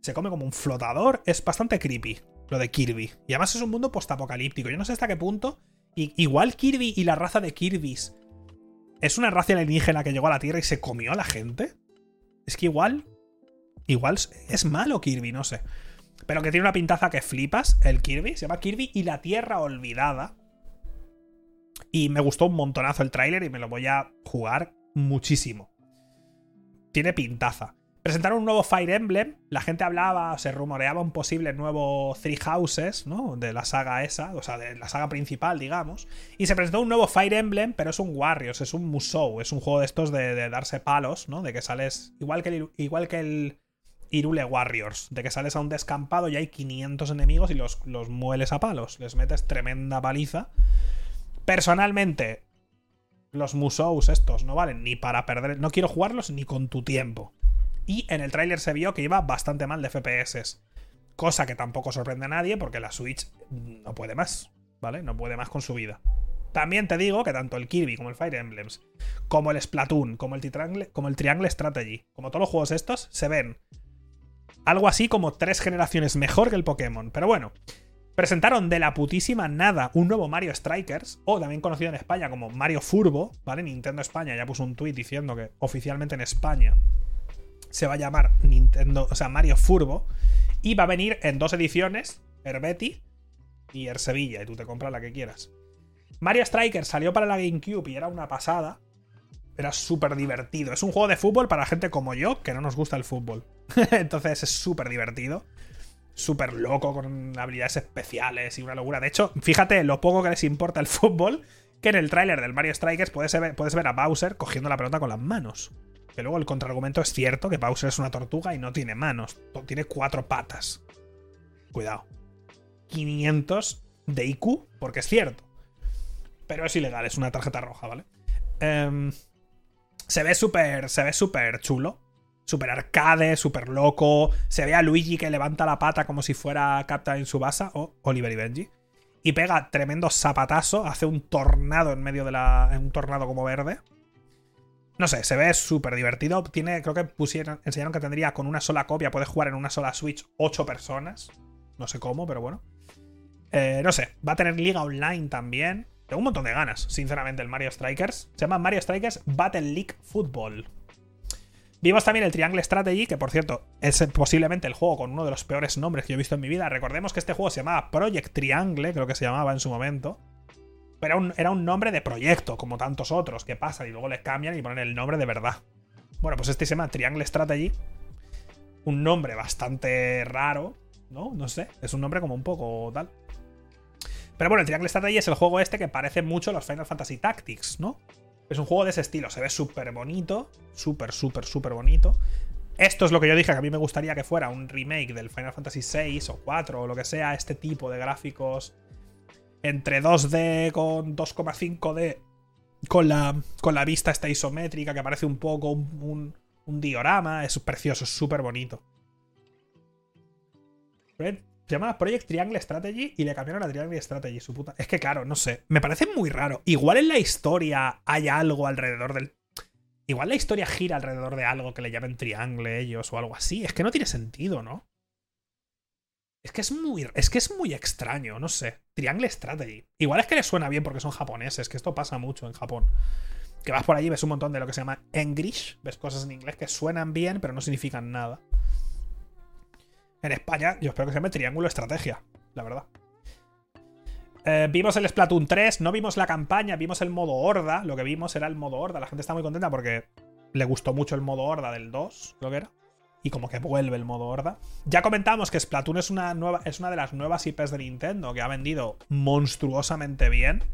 [SPEAKER 1] Se come como un flotador. Es bastante creepy lo de Kirby. Y además es un mundo postapocalíptico. Yo no sé hasta qué punto. igual Kirby y la raza de Kirby's es una raza alienígena que llegó a la Tierra y se comió a la gente. Es que igual. Igual es malo Kirby, no sé. Pero que tiene una pintaza que flipas. El Kirby. Se llama Kirby y la Tierra Olvidada. Y me gustó un montonazo el tráiler y me lo voy a jugar muchísimo. Tiene pintaza. Presentaron un nuevo Fire Emblem. La gente hablaba, se rumoreaba un posible nuevo Three Houses, ¿no? De la saga esa, o sea, de la saga principal, digamos. Y se presentó un nuevo Fire Emblem, pero es un Warriors, es un Musou, es un juego de estos de, darse palos, ¿no? De que sales. Igual que igual que el Irule Warriors, de que sales a un descampado y hay 500 enemigos y los, los mueles a palos. Les metes tremenda paliza. Personalmente, los Musous estos no valen ni para perder. No quiero jugarlos ni con tu tiempo. Y en el tráiler se vio que iba bastante mal de FPS. Cosa que tampoco sorprende a nadie porque la Switch no puede más, ¿vale? No puede más con su vida. También te digo que tanto el Kirby como el Fire Emblems, como el Splatoon, como el, Triangle, como el Triangle Strategy, como todos los juegos estos, se ven algo así como tres generaciones mejor que el Pokémon. Pero bueno, presentaron de la putísima nada un nuevo Mario Strikers, o también conocido en España como Mario Furbo, ¿vale? Nintendo España ya puso un tweet diciendo que oficialmente en España se va a llamar Nintendo, o sea, Mario Furbo, y va a venir en dos ediciones, Herbeti y Er Sevilla, y tú te compras la que quieras. Mario Strikers salió para la GameCube y era una pasada. Era súper divertido. Es un juego de fútbol para gente como yo, que no nos gusta el fútbol. Entonces es súper divertido. Súper loco, con habilidades especiales y una locura. De hecho, fíjate lo poco que les importa el fútbol, que en el tráiler del Mario Strikers puedes ver, puedes ver a Bowser cogiendo la pelota con las manos. Que luego el contraargumento es cierto que Bowser es una tortuga y no tiene manos. Tiene cuatro patas. Cuidado. 500 de IQ, porque es cierto. Pero es ilegal, es una tarjeta roja, ¿vale? Em, se ve súper. Se ve súper chulo. Súper arcade, súper loco. Se ve a Luigi que levanta la pata como si fuera Captain Subasa o Oliver y Benji. Y pega tremendo zapatazo. Hace un tornado en medio de la. Un tornado como verde. No sé, se ve súper divertido. Tiene, creo que pusieron, enseñaron que tendría con una sola copia, puede jugar en una sola Switch 8 personas. No sé cómo, pero bueno. Eh, no sé, va a tener liga online también. Tengo un montón de ganas, sinceramente, el Mario Strikers. Se llama Mario Strikers Battle League Football. Vimos también el Triangle Strategy, que por cierto es posiblemente el juego con uno de los peores nombres que yo he visto en mi vida. Recordemos que este juego se llamaba Project Triangle, creo que se llamaba en su momento. Pero era un, nombre de proyecto, como tantos otros, que pasan y luego le cambian y ponen el nombre de verdad. Bueno, pues este se llama Triangle Strategy. Un nombre bastante raro, ¿no? No sé, es un nombre como un poco tal. Pero bueno, el Triangle Strategy es el juego este que parece mucho a los Final Fantasy Tactics, ¿no? Es un juego de ese estilo, se ve súper bonito, súper, súper, súper bonito. Esto es lo que yo dije, que a mí me gustaría que fuera un remake del Final Fantasy VI o 4 o lo que sea, este tipo de gráficos entre 2D con 2,5D, con la, con la vista esta isométrica que parece un poco un, diorama, es precioso, es súper bonito. Se llama Project Triangle Strategy y le cambiaron a Triangle Strategy, su puta. Es que claro, no sé. Me parece muy raro. Igual en la historia hay algo alrededor del. Igual la historia gira alrededor de algo que le llamen Triangle ellos o algo así. Es que no tiene sentido, ¿no? Es que es muy. Es que es muy extraño, no sé. Triangle Strategy. Igual es que le suena bien porque son japoneses, que esto pasa mucho en Japón. Que vas por allí, ves un montón de lo que se llama English, ves cosas en inglés que suenan bien, pero no significan nada. En España, yo espero que se llame Triángulo Estrategia, la verdad. Eh, vimos el Splatoon 3, no vimos la campaña, vimos el modo horda. Lo que vimos era el modo horda. La gente está muy contenta porque le gustó mucho el modo horda del 2, creo que era. Y como que vuelve el modo horda. Ya comentamos que Splatoon es una, nueva, es una de las nuevas IPs de Nintendo que ha vendido monstruosamente bien.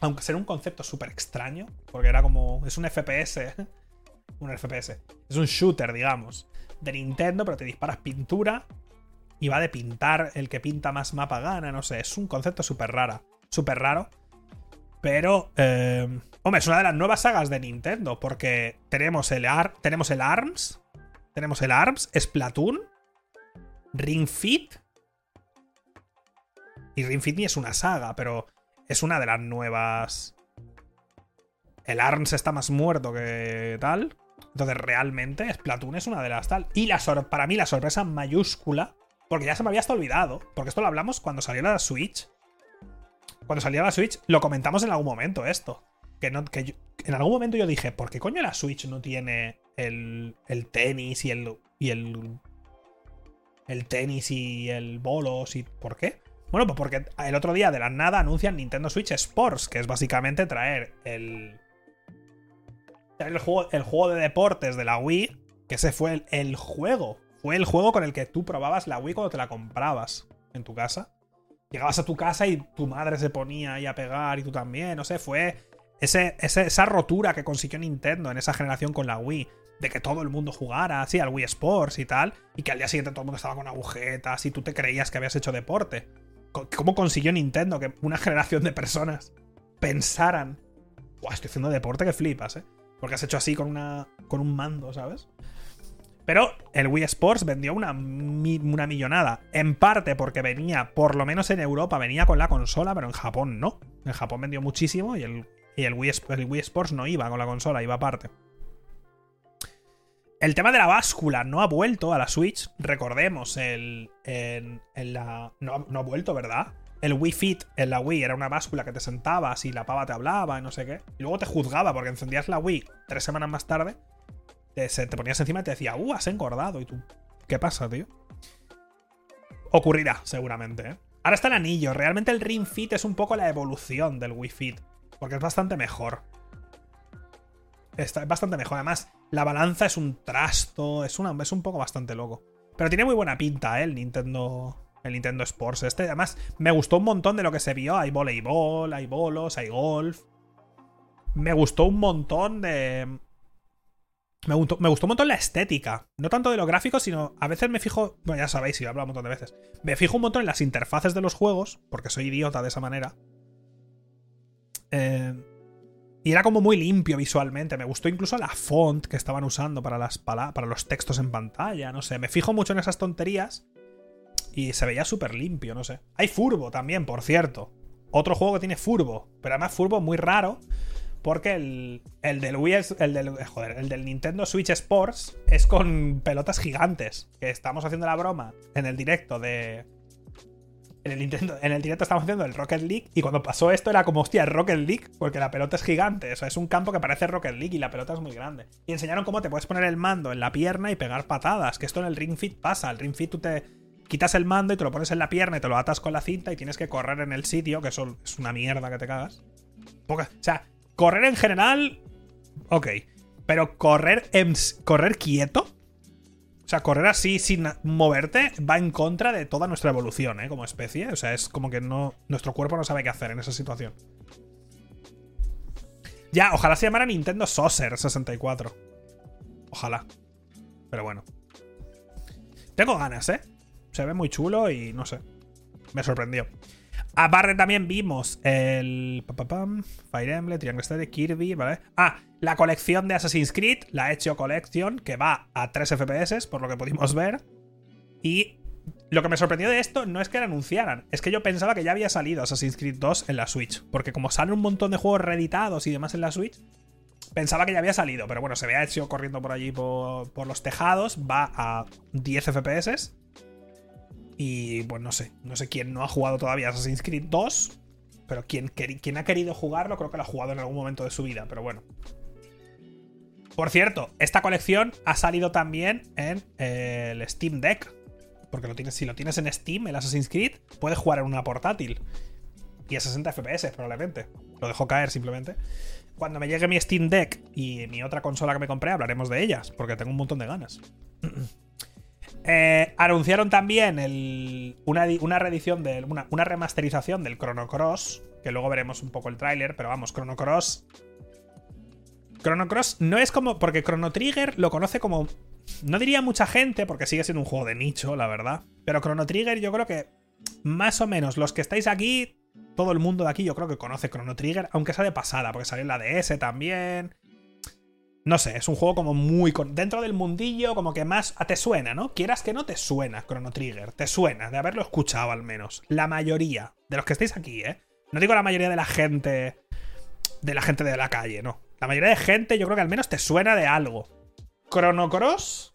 [SPEAKER 1] Aunque sea un concepto súper extraño, porque era como. Es un FPS. un FPS. Es un shooter, digamos de Nintendo, pero te disparas pintura y va de pintar el que pinta más mapa gana, no sé, es un concepto súper raro, súper raro. Pero, eh, hombre, es una de las nuevas sagas de Nintendo, porque tenemos el, tenemos el ARMS, tenemos el ARMS, Splatoon, Ring Fit. Y Ring Fit ni es una saga, pero es una de las nuevas. El ARMS está más muerto que tal. Entonces, realmente, Splatoon es una de las tal. Y la para mí, la sorpresa mayúscula, porque ya se me había hasta olvidado, porque esto lo hablamos cuando salió la Switch. Cuando salió la Switch, lo comentamos en algún momento esto. Que, no, que en algún momento yo dije, ¿por qué coño la Switch no tiene el, el tenis y el. y el. el tenis y el bolos y. ¿Por qué? Bueno, pues porque el otro día de la nada anuncian Nintendo Switch Sports, que es básicamente traer el el juego, el juego de deportes de la Wii, que ese fue el, juego. Fue el juego con el que tú probabas la Wii cuando te la comprabas en tu casa. Llegabas a tu casa y tu madre se ponía ahí a pegar y tú también. No sé, fue ese, esa rotura que consiguió Nintendo en esa generación con la Wii. De que todo el mundo jugara así al Wii Sports y tal. Y que al día siguiente todo el mundo estaba con agujetas y tú te creías que habías hecho deporte. ¿Cómo consiguió Nintendo que una generación de personas pensaran, Buah, estoy haciendo deporte que flipas, ¿eh? Porque has hecho así con, una, con un mando, ¿sabes? Pero el Wii Sports vendió una, una millonada. En parte porque venía, por lo menos en Europa, venía con la consola, pero en Japón no. En Japón vendió muchísimo y el, el, Wii, el Wii Sports no iba con la consola, iba aparte. El tema de la báscula no ha vuelto a la Switch. Recordemos, el, la. No, no, ha vuelto, ¿verdad? El Wii Fit en la Wii era una báscula que te sentabas y la pava te hablaba y no sé qué. Y luego te juzgaba porque encendías la Wii tres semanas más tarde. Te, te ponías encima y te decía, uh, has engordado. Y tú, ¿qué pasa, tío? Ocurrirá, seguramente, ¿eh? Ahora está el anillo. Realmente el Ring Fit es un poco la evolución del Wii Fit. Porque es bastante mejor. Está, es bastante mejor. Además, la balanza es un trasto, es, una, es un poco bastante loco. Pero tiene muy buena pinta, ¿eh? El Nintendo, el Nintendo Sports este. Además, me gustó un montón de lo que se vio. Hay voleibol, hay bolos, hay golf. Me gustó un montón de... Me gustó, me gustó un montón la estética. No tanto de lo gráfico, sino a veces me fijo... Bueno, ya sabéis, si he hablado un montón de veces. Me fijo un montón en las interfaces de los juegos, porque soy idiota de esa manera. Eh, y era como muy limpio visualmente. Me gustó incluso la font que estaban usando para, las para los textos en pantalla. No sé, me fijo mucho en esas tonterías. Y se veía súper limpio, no sé. Hay Furbo también, por cierto. Otro juego que tiene Furbo. Pero además Furbo muy raro. Porque el, el del Wii el del, joder, el del Nintendo Switch Sports es con pelotas gigantes. Que estamos haciendo la broma en el directo de, en el, Nintendo, en el directo estamos haciendo el Rocket League y cuando pasó esto era como, hostia, Rocket League, porque la pelota es gigante. O sea, es un campo que parece Rocket League y la pelota es muy grande. Y enseñaron cómo te puedes poner el mando en la pierna y pegar patadas, que esto en el Ring Fit pasa. El Ring Fit tú te quitas el mando y te lo pones en la pierna y te lo atas con la cinta y tienes que correr en el sitio, que eso es una mierda que te cagas. o sea, correr en general, ok. Pero correr, en, correr quieto, o sea, correr así sin moverte va en contra de toda nuestra evolución, ¿eh? Como especie. O sea, es como que no. Nuestro cuerpo no sabe qué hacer en esa situación. Ya, ojalá se llamara Nintendo Saucer 64. Ojalá. Pero bueno. Tengo ganas, ¿eh? Se ve muy chulo y no sé. Me sorprendió. Aparte también vimos el Fire Emblem, Triangle Strategy, Kirby, ¿vale? Ah, la colección de Assassin's Creed, la Hecho Collection, que va a 3 FPS, por lo que pudimos ver. Y lo que me sorprendió de esto no es que la anunciaran, es que yo pensaba que ya había salido Assassin's Creed 2 en la Switch. Porque como salen un montón de juegos reeditados y demás en la Switch, pensaba que ya había salido. Pero bueno, se ve a Hecho corriendo por allí por, por los tejados, va a 10 FPS. Y pues no sé, no sé quién no ha jugado todavía Assassin's Creed 2, pero quien, ha querido jugarlo creo que lo ha jugado en algún momento de su vida, pero bueno. Por cierto, esta colección ha salido también en eh, el Steam Deck. Porque si lo tienes en Steam, el Assassin's Creed, puedes jugar en una portátil. Y a 60 FPS, probablemente. Lo dejo caer simplemente. Cuando me llegue mi Steam Deck y mi otra consola que me compré, hablaremos de ellas, porque tengo un montón de ganas. Eh, anunciaron también una, reedición de. Una, remasterización del Chrono Cross. Que luego veremos un poco el tráiler. Pero vamos, Chrono Cross. Chrono Cross no es como. Porque Chrono Trigger lo conoce como. No diría mucha gente, porque sigue siendo un juego de nicho, la verdad. Pero Chrono Trigger, yo creo que. Más o menos, los que estáis aquí. Todo el mundo de aquí, yo creo que conoce Chrono Trigger, aunque sea de pasada, porque salió en la DS también. No sé, es un juego como muy. Dentro del mundillo, como que más. Te suena, ¿no? Quieras que no te suena Chrono Trigger. Te suena, de haberlo escuchado al menos. La mayoría de los que estáis aquí, ¿eh? No digo la mayoría de la gente. De la gente de la calle, no. La mayoría de gente, yo creo que al menos te suena de algo. Chrono Cross.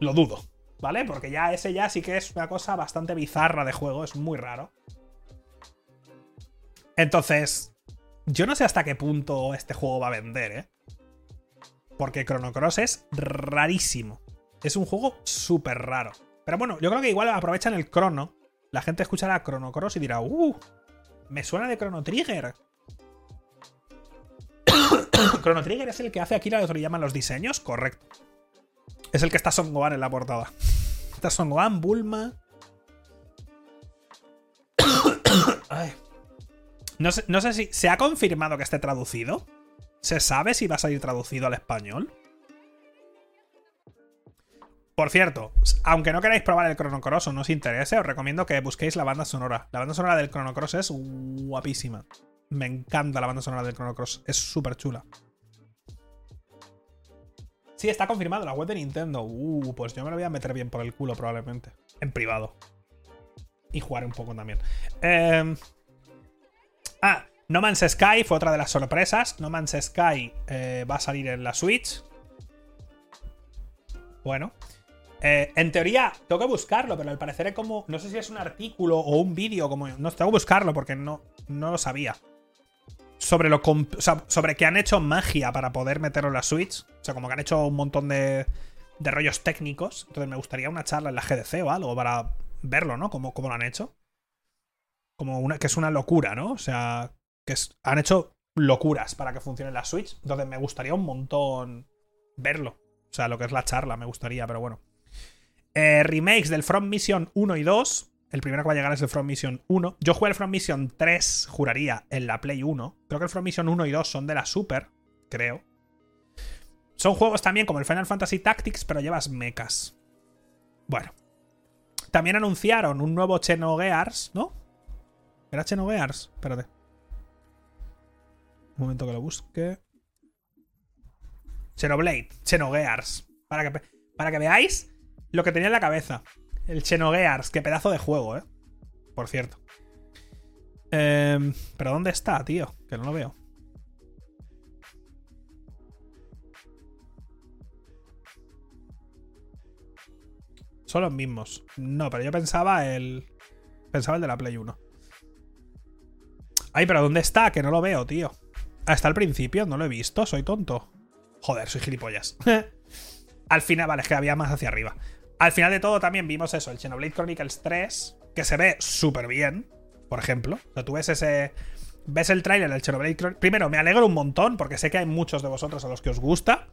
[SPEAKER 1] Lo dudo, ¿vale? Porque ya ese ya sí que es una cosa bastante bizarra de juego, es muy raro. Entonces, yo no sé hasta qué punto este juego va a vender, ¿eh? Porque Chrono Cross es rarísimo. Es un juego súper raro. Pero bueno, yo creo que igual aprovechan el crono. La gente escuchará Chrono Cross y dirá, ¡uh! Me suena de Chrono Trigger. Chrono Trigger es el que hace aquí lo que llaman los diseños, correcto. Es el que está Son Gohan en la portada. Está Son Gohan, Bulma. No sé, no sé si se ha confirmado que esté traducido. ¿Se sabe si va a salir traducido al español? Por cierto, aunque no queráis probar el Chrono Cross o no os interese, os recomiendo que busquéis la banda sonora. La banda sonora del Chrono Cross es guapísima. Me encanta la banda sonora del Chrono Cross. Es súper chula. Sí, está confirmado la web de Nintendo. Uh, pues yo me lo voy a meter bien por el culo probablemente. En privado. Y jugar un poco también. Eh... Ah, No Man's Sky fue otra de las sorpresas. No Man's Sky eh, va a salir en la Switch. Bueno. Eh, en teoría, tengo que buscarlo, pero al parecer es como. No sé si es un artículo o un vídeo. Como. No tengo que buscarlo porque no, no lo sabía sobre lo sobre que han hecho magia para poder meterlo en la Switch. O sea, como que han hecho un montón de, rollos técnicos. Entonces me gustaría una charla en la GDC o algo para verlo, ¿no? Como, lo han hecho. Como una, que es una locura, ¿no? O sea, que han hecho locuras para que funcione la Switch. Entonces me gustaría un montón verlo. O sea, lo que es la charla, me gustaría, pero bueno. Eh, remakes del From Mission 1 y 2. El primero que va a llegar es el From Mission 1. Yo jugué el From Mission 3, juraría, en la Play 1. Creo que el From Mission 1 y 2 son de la Super, creo. Son juegos también como el Final Fantasy Tactics, pero llevas mechas. Bueno. También anunciaron un nuevo Xenogears, ¿no? ¿Era Xenogears? Espérate. Momento que lo busque. Xenoblade, Xenogears. Para que, para que veáis lo que tenía en la cabeza. El Xenogears, qué pedazo de juego, ¿eh? Por cierto. Em, ¿Pero dónde está, tío? Que no lo veo. Son los mismos. No, pero yo pensaba el. Pensaba el de la Play 1. Ay, pero ¿dónde está? Que no lo veo, tío. Hasta el principio, no lo he visto, soy tonto. Joder, soy gilipollas. Al final, vale, es que había más hacia arriba. Al final de todo también vimos eso, el Xenoblade Chronicles 3, que se ve súper bien, por ejemplo. O sea, tú ves ese... Ves el tráiler del Xenoblade Chronicles... Primero, me alegro un montón, porque sé que hay muchos de vosotros a los que os gusta.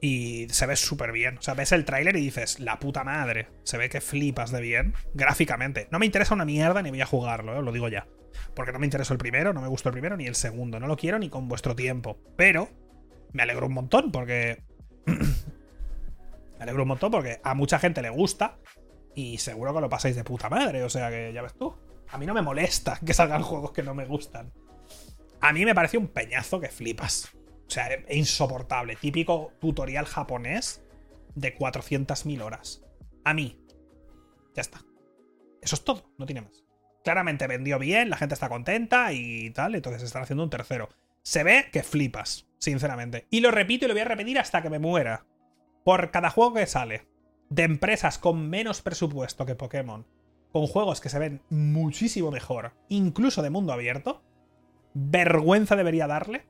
[SPEAKER 1] Y se ve súper bien. O sea, ves el tráiler y dices, la puta madre. Se ve que flipas de bien, gráficamente. No me interesa una mierda ni voy a jugarlo, ¿eh? lo digo ya. Porque no me interesó el primero, no me gustó el primero ni el segundo. No lo quiero ni con vuestro tiempo. Pero me alegro un montón porque Me alegro un montón porque a mucha gente le gusta y seguro que lo pasáis de puta madre. O sea que ya ves tú. A mí no me molesta que salgan juegos que no me gustan. A mí me parece un peñazo que flipas. O sea, insoportable. Típico tutorial japonés de 400.000 horas. A mí. Ya está. Eso es todo, no tiene más. Claramente vendió bien, la gente está contenta y tal, entonces están haciendo un tercero. Se ve que flipas, sinceramente. Y lo repito y lo voy a repetir hasta que me muera por cada juego que sale de empresas con menos presupuesto que Pokémon, con juegos que se ven muchísimo mejor, incluso de mundo abierto, vergüenza debería darle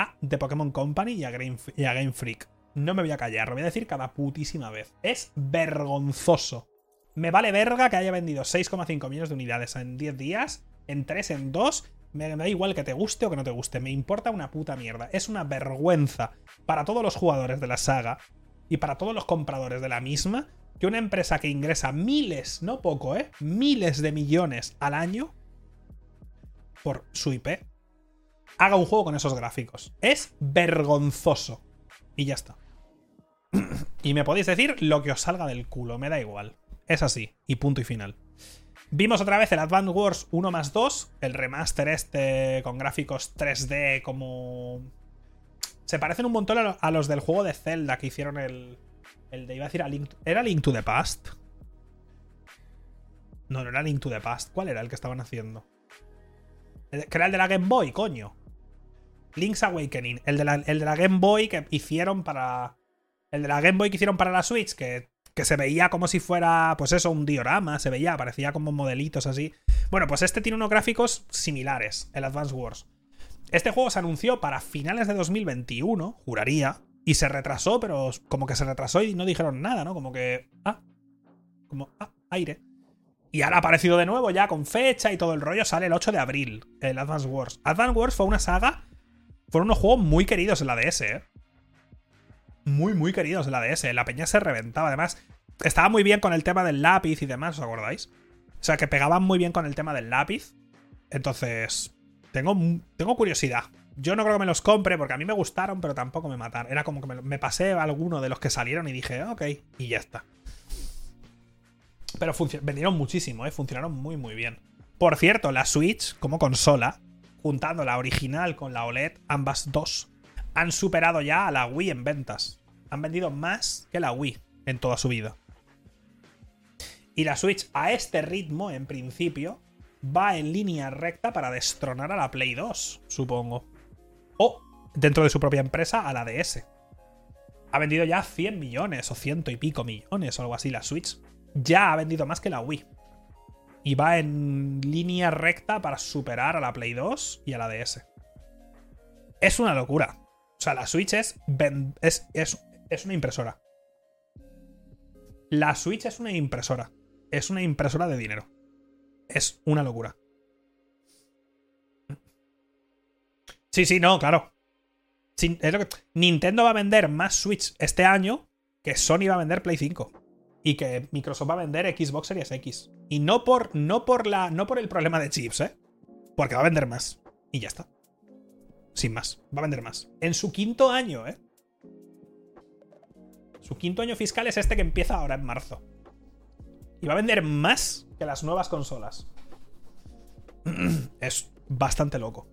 [SPEAKER 1] a The Pokémon Company y a, Game, Freak. No me voy a callar, lo voy a decir cada putísima vez. Es vergonzoso. Me vale verga que haya vendido 6,5 millones de unidades en 10 días, en 3, en 2. Me da igual que te guste o que no te guste, me importa una puta mierda. Es una vergüenza para todos los jugadores de la saga y para todos los compradores de la misma que una empresa que ingresa miles, no poco, ¿eh? Miles de millones al año por su IP, haga un juego con esos gráficos. Es vergonzoso. Y ya está. y me podéis decir lo que os salga del culo, me da igual. Es así, y punto y final. Vimos otra vez el Advance Wars 1 más 2, el remaster este con gráficos 3D como se parecen un montón a los del juego de Zelda que hicieron el. El de. Iba a decir. A Link, ¿Era Link to the Past? No, no era Link to the Past. ¿Cuál era el que estaban haciendo? que era el de la Game Boy, coño. Link's Awakening. El de, la, el de la Game Boy que hicieron para. El de la Game Boy que hicieron para la Switch, que, que se veía como si fuera, pues eso, un diorama, se veía, parecía como modelitos así. Bueno, pues este tiene unos gráficos similares, el Advance Wars. Este juego se anunció para finales de 2021, juraría, y se retrasó, pero como que se retrasó y no dijeron nada, ¿no? Como que. Ah. Como. Ah, aire. Y ahora ha aparecido de nuevo ya con fecha y todo el rollo. Sale el 8 de abril, el Advance Wars. Advance Wars fue una saga. Fueron unos juegos muy queridos en la DS, ¿eh? Muy, muy queridos en la DS. La peña se reventaba. Además, estaba muy bien con el tema del lápiz y demás, ¿os acordáis? O sea, que pegaban muy bien con el tema del lápiz. Entonces, tengo, curiosidad. Yo no creo que me los compre porque a mí me gustaron, pero tampoco me mataron. Era como que me, pasé alguno de los que salieron y dije, ok, y ya está. Pero vendieron muchísimo, ¿eh? funcionaron muy, muy bien. Por cierto, la Switch, como consola, juntando la original con la OLED, ambas dos, han superado ya a la Wii en ventas. Han vendido más que la Wii en toda su vida. Y la Switch a este ritmo, en principio, va en línea recta para destronar a la Play 2, supongo. O, dentro de su propia empresa, a la DS. Ha vendido ya 100 millones o ciento y pico millones o algo así la Switch. Ya ha vendido más que la Wii. Y va en línea recta para superar a la Play 2 y a la DS. Es una locura. O sea, la Switch es, es, es una impresora. La Switch es una impresora. Es una impresora de dinero. Es una locura. Sí, sí, no, claro. Nintendo va a vender más Switch este año que Sony va a vender Play 5. Y que Microsoft va a vender Xbox Series X. Y no por, no por, la, no por el problema de chips, ¿eh? Porque va a vender más. Y ya está. Sin más. Va a vender más. En su quinto año, ¿eh? Su quinto año fiscal es este que empieza ahora en marzo. Y va a vender más que las nuevas consolas. es bastante loco.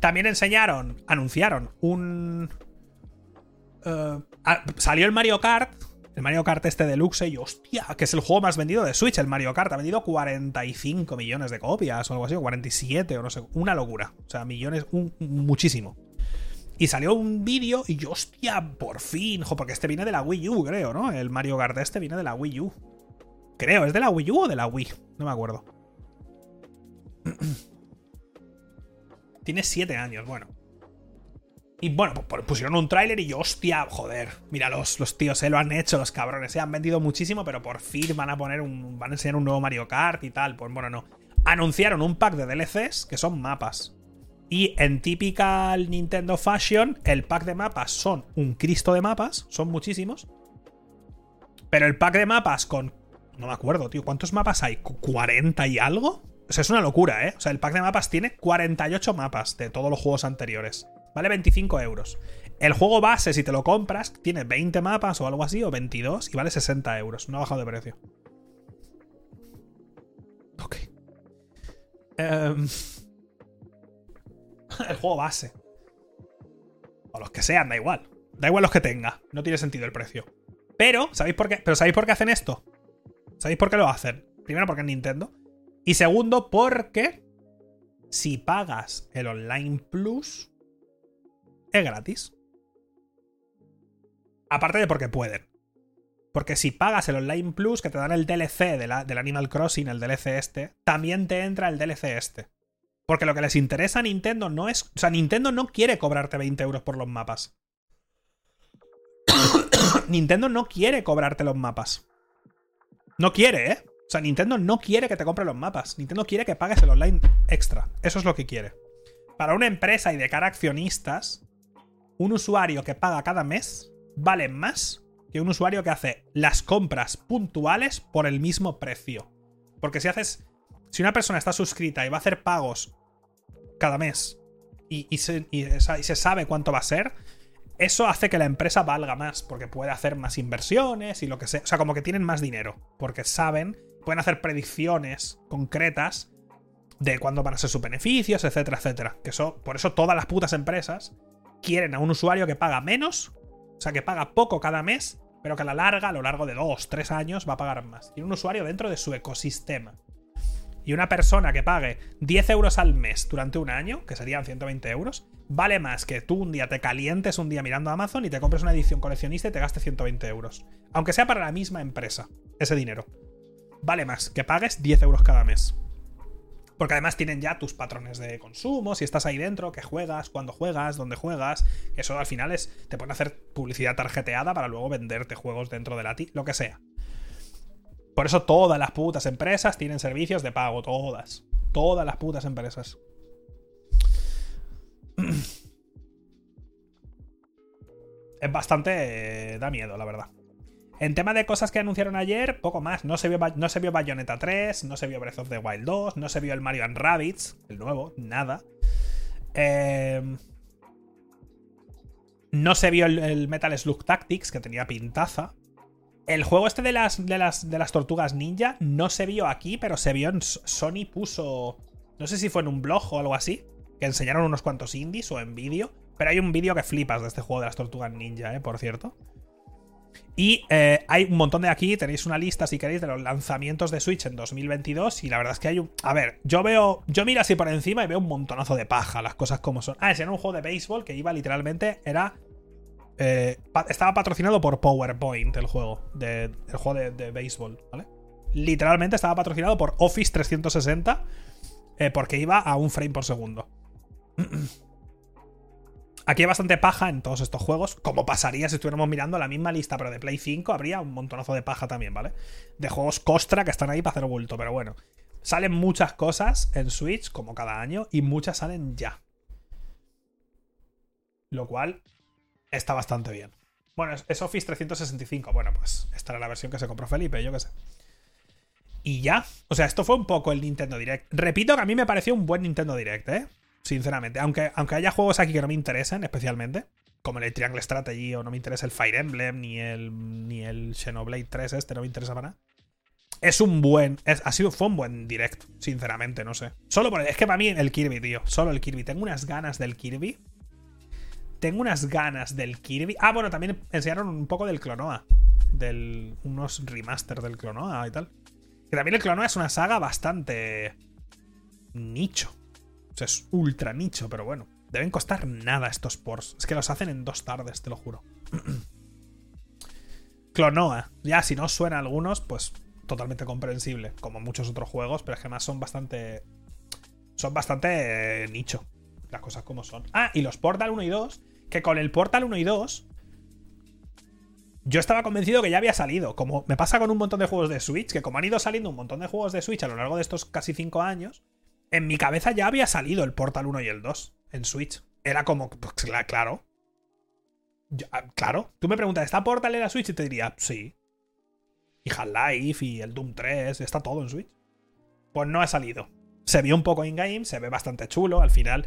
[SPEAKER 1] También enseñaron, anunciaron un... Eh, salió el Mario Kart, el Mario Kart este deluxe, y hostia, que es el juego más vendido de Switch, el Mario Kart. Ha vendido 45 millones de copias o algo así, o 47 o no sé, una locura. O sea, millones, muchísimo. Y salió un vídeo y hostia, por fin, porque este viene de la Wii U, creo, ¿no? El Mario Kart este viene de la Wii U. Creo, ¿es de la Wii U o de la Wii? No me acuerdo. Tiene 7 años, bueno. Y bueno, pues pusieron un tráiler y yo, hostia, joder, mira, los, los tíos, se eh, lo han hecho, los cabrones, se han vendido muchísimo, pero por fin van a poner un. van a enseñar un nuevo Mario Kart y tal. Pues bueno, no. Anunciaron un pack de DLCs que son mapas. Y en typical Nintendo Fashion, el pack de mapas son un Cristo de mapas, son muchísimos. Pero el pack de mapas con. No me acuerdo, tío. ¿Cuántos mapas hay? ¿40 y algo? O sea, es una locura, ¿eh? O sea, el pack de mapas tiene 48 mapas de todos los juegos anteriores. Vale 25 euros. El juego base, si te lo compras, tiene 20 mapas o algo así, o 22, y vale 60 euros. No ha bajado de precio. Ok. Eh el juego base. O los que sean, da igual. Da igual los que tenga. No tiene sentido el precio. Pero, ¿sabéis por qué? Pero ¿sabéis por qué hacen esto? ¿Sabéis por qué lo hacen? Primero, porque es Nintendo. Y segundo, porque si pagas el Online Plus, es gratis. Aparte de porque pueden. Porque si pagas el Online Plus, que te dan el DLC del Animal Crossing, el DLC este, también te entra el DLC este. Porque lo que les interesa a Nintendo no es. O sea, Nintendo no quiere cobrarte 20 euros por los mapas. Nintendo no quiere cobrarte los mapas. No quiere, ¿eh? O sea, Nintendo no quiere que te compre los mapas. Nintendo quiere que pagues el online extra. Eso es lo que quiere. Para una empresa y de cara a accionistas, un usuario que paga cada mes vale más que un usuario que hace las compras puntuales por el mismo precio. Porque si haces si una persona está suscrita y va a hacer pagos cada mes y, se, sabe cuánto va a ser, eso hace que la empresa valga más, porque puede hacer más inversiones y lo que sea. O sea, como que tienen más dinero, porque saben, pueden hacer predicciones concretas de cuándo van a ser sus beneficios, etcétera, etcétera. Que eso, por eso todas las putas empresas quieren a un usuario que paga menos, o sea, que paga poco cada mes, pero que a la larga, a lo largo de dos, tres años, va a pagar más. Tiene un usuario dentro de su ecosistema. Y una persona que pague 10 euros al mes durante un año, que serían 120 euros, vale más que tú un día te calientes un día mirando Amazon y te compres una edición coleccionista y te gastes 120 euros. Aunque sea para la misma empresa, ese dinero. Vale más que pagues 10 euros cada mes. Porque además tienen ya tus patrones de consumo, si estás ahí dentro, qué juegas, cuándo juegas, dónde juegas. Eso al final es. Te pueden hacer publicidad tarjeteada para luego venderte juegos dentro de la ti, lo que sea. Por eso todas las putas empresas tienen servicios de pago, todas. Todas las putas empresas. Es bastante... Eh, da miedo, la verdad. En tema de cosas que anunciaron ayer, poco más. No se vio, no se vio Bayonetta 3, no se vio Breath of the Wild 2, no se vio el Mario and Rabbids, el nuevo, nada. Em, no se vio el Metal Slug Tactics, que tenía pintaza. El juego este de las, de las, de las tortugas ninja no se vio aquí, pero se vio en. Sony puso No sé si fue en un blog o algo así, que enseñaron unos cuantos indies o en vídeo. Pero hay un vídeo que flipas de este juego de las tortugas ninja, ¿eh? Por cierto. Y eh, hay un montón de aquí, tenéis una lista si queréis de los lanzamientos de Switch en 2022 y la verdad es que hay un... A ver, yo veo, yo miro así por encima y veo un montonazo de paja, las cosas como son. Ah, ese era un juego de béisbol que iba literalmente, era... Eh, estaba patrocinado por PowerPoint el juego, de, el juego de, béisbol, ¿vale? Literalmente estaba patrocinado por Office 360 eh, porque iba a un frame por segundo. Aquí hay bastante paja en todos estos juegos, como pasaría si estuviéramos mirando la misma lista, pero de Play 5 habría un montonazo de paja también, ¿vale? De juegos Costra que están ahí para hacer bulto, pero bueno. Salen muchas cosas en Switch, como cada año, y muchas salen ya. Lo cual está bastante bien. Bueno, es Office 365. Bueno, pues esta era la versión que se compró Felipe, yo qué sé. Y ya. O sea, esto fue un poco el Nintendo Direct. Repito que a mí me pareció un buen Nintendo Direct, ¿eh? Sinceramente. Aunque, aunque haya juegos aquí que no me interesen especialmente. Como el Triangle Strategy o no me interesa el Fire Emblem ni el, ni el Xenoblade 3 este, no me interesa para nada. Es un buen. ha sido, fue un buen direct, sinceramente, no sé. Solo por. Es que para mí el Kirby, tío. Solo el Kirby. Tengo unas ganas del Kirby. Tengo unas ganas del Kirby. Ah, bueno, también enseñaron un poco del Clonoa. Del. unos remasters del Clonoa y tal. Que también el Clonoa es una saga bastante. nicho. Es ultra nicho, pero bueno. Deben costar nada estos ports. Es que los hacen en dos tardes, te lo juro. Clonoa. Ya, si no suena algunos, pues totalmente comprensible. Como muchos otros juegos, pero es que más son bastante. Son bastante eh, nicho. Las cosas como son. Ah, y los Portal 1 y 2. Que con el Portal 1 y 2 yo estaba convencido que ya había salido. Como me pasa con un montón de juegos de Switch, que como han ido saliendo un montón de juegos de Switch a lo largo de estos casi 5 años, en mi cabeza ya había salido el Portal 1 y el 2 en Switch. Era como, pues, claro. Ah, claro. Tú me preguntas, ¿está Portal en la Switch? Y te diría, sí. Y Half-Life y el Doom 3, está todo en Switch. Pues no ha salido. Se vio un poco in-game, se ve bastante chulo. Al final,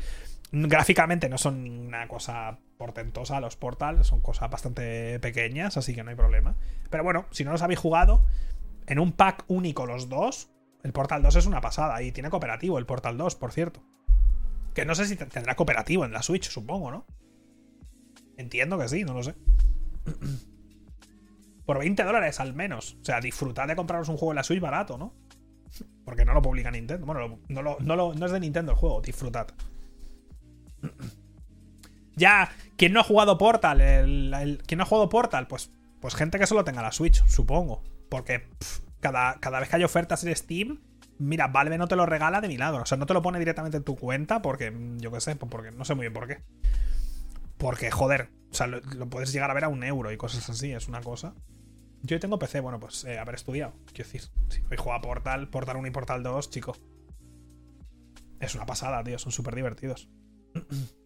[SPEAKER 1] Gráficamente no son una cosa portentosa los Portal, son cosas bastante pequeñas, así que no hay problema. Pero bueno, si no los habéis jugado, en un pack único los dos, el Portal 2 es una pasada y tiene cooperativo el Portal 2, por cierto. Que no sé si tendrá cooperativo en la Switch, supongo, ¿no? Entiendo que sí, no lo sé. Por 20 dólares al menos. O sea, disfrutad de compraros un juego en la Switch barato, ¿no? Porque no lo publica Nintendo. Bueno, no, es de Nintendo el juego, disfrutad. Ya, ¿quién no ha jugado Portal? El, ¿Quién no ha jugado Portal? Pues, pues gente que solo tenga la Switch, supongo. Porque cada, cada vez que hay ofertas en Steam, mira, Valve no te lo regala de milagro. O sea, no te lo pone directamente en tu cuenta porque, yo qué sé, porque no sé muy bien por qué. Porque, joder, o sea, lo, puedes llegar a ver a un euro y cosas así, es una cosa. Yo tengo PC, bueno, pues eh, haber estudiado. Quiero decir, si hoy juega Portal, Portal 1 y Portal 2, chico. Es una pasada, tío, son súper divertidos.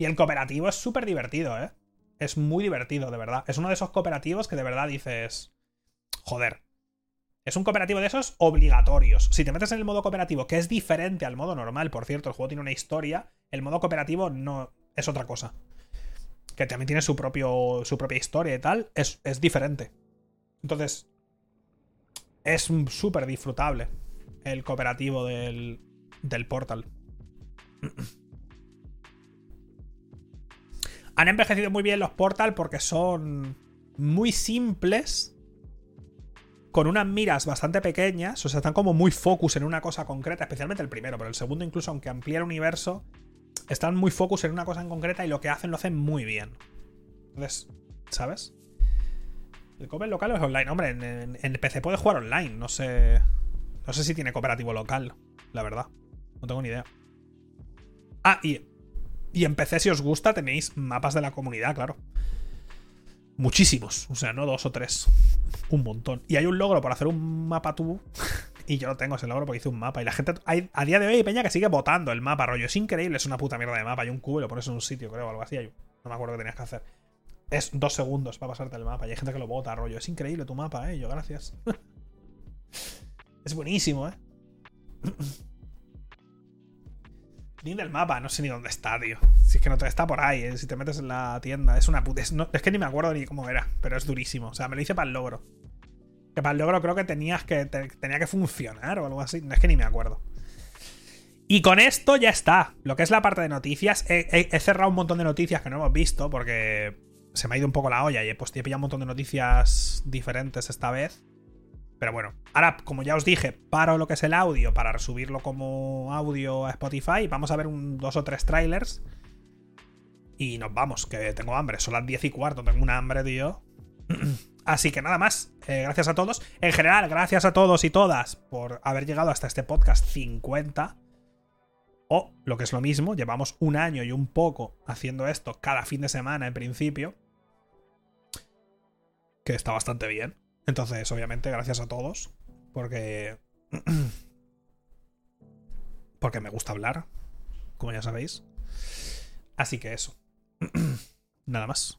[SPEAKER 1] Y el cooperativo es súper divertido, ¿eh? Es muy divertido, de verdad. Es uno de esos cooperativos que de verdad dices. Joder. Es un cooperativo de esos obligatorios. Si te metes en el modo cooperativo, que es diferente al modo normal, por cierto, el juego tiene una historia, el modo cooperativo no es otra cosa. Que también tiene su, propio, su propia historia y tal, es, es diferente. Entonces, es súper disfrutable el cooperativo del, del Portal. Han envejecido muy bien los Portal porque son muy simples, con unas miras bastante pequeñas, o sea, están como muy focus en una cosa concreta, especialmente el primero, pero el segundo incluso, aunque amplía el universo, están muy focus en una cosa en concreta y lo que hacen lo hacen muy bien. Entonces, ¿sabes? El cover local es online. Hombre, en, en, en, PC puede jugar online. No sé. No sé si tiene cooperativo local, la verdad. No tengo ni idea. Ah, y, y en PC, si os gusta, tenéis mapas de la comunidad, claro. Muchísimos. O sea, no dos o tres. Un montón. Y hay un logro por hacer un mapa tú. y yo lo tengo ese logro porque hice un mapa. Y la gente. Hay, a día de hoy hay peña que sigue votando el mapa, rollo. Es increíble, es una puta mierda de mapa. Hay un cubo y lo pones en un sitio, creo, o algo así. no me acuerdo qué tenías que hacer. Es dos segundos para pasarte el mapa. Y hay gente que lo vota, rollo. Es increíble tu mapa, eh. Yo, gracias. es buenísimo, eh. Ni del mapa, no sé ni dónde está, tío. Si es que no te está por ahí, ¿eh? si te metes en la tienda. Es una puta. Es, que ni me acuerdo ni cómo era, pero es durísimo. O sea, me lo hice para el logro. Que para el logro creo que tenías que. tenía que funcionar o algo así. Es que ni me acuerdo. Y con esto ya está. Lo que es la parte de noticias. He, cerrado un montón de noticias que no hemos visto porque se me ha ido un poco la olla y he, pues, he pillado un montón de noticias diferentes esta vez. Pero bueno, ahora, como ya os dije, paro lo que es el audio para resubirlo como audio a Spotify. Vamos a ver dos o tres trailers. Y nos vamos, que tengo hambre. Son las 10 y cuarto, tengo una hambre, tío. Así que nada más. Eh, gracias a todos. En general, gracias a todos y todas por haber llegado hasta este podcast 50. O, lo que es lo mismo, llevamos un año y un poco haciendo esto cada fin de semana en principio. Que está bastante bien. Entonces, obviamente, gracias a todos. Porque. porque me gusta hablar. Como ya sabéis. Así que eso. Nada más.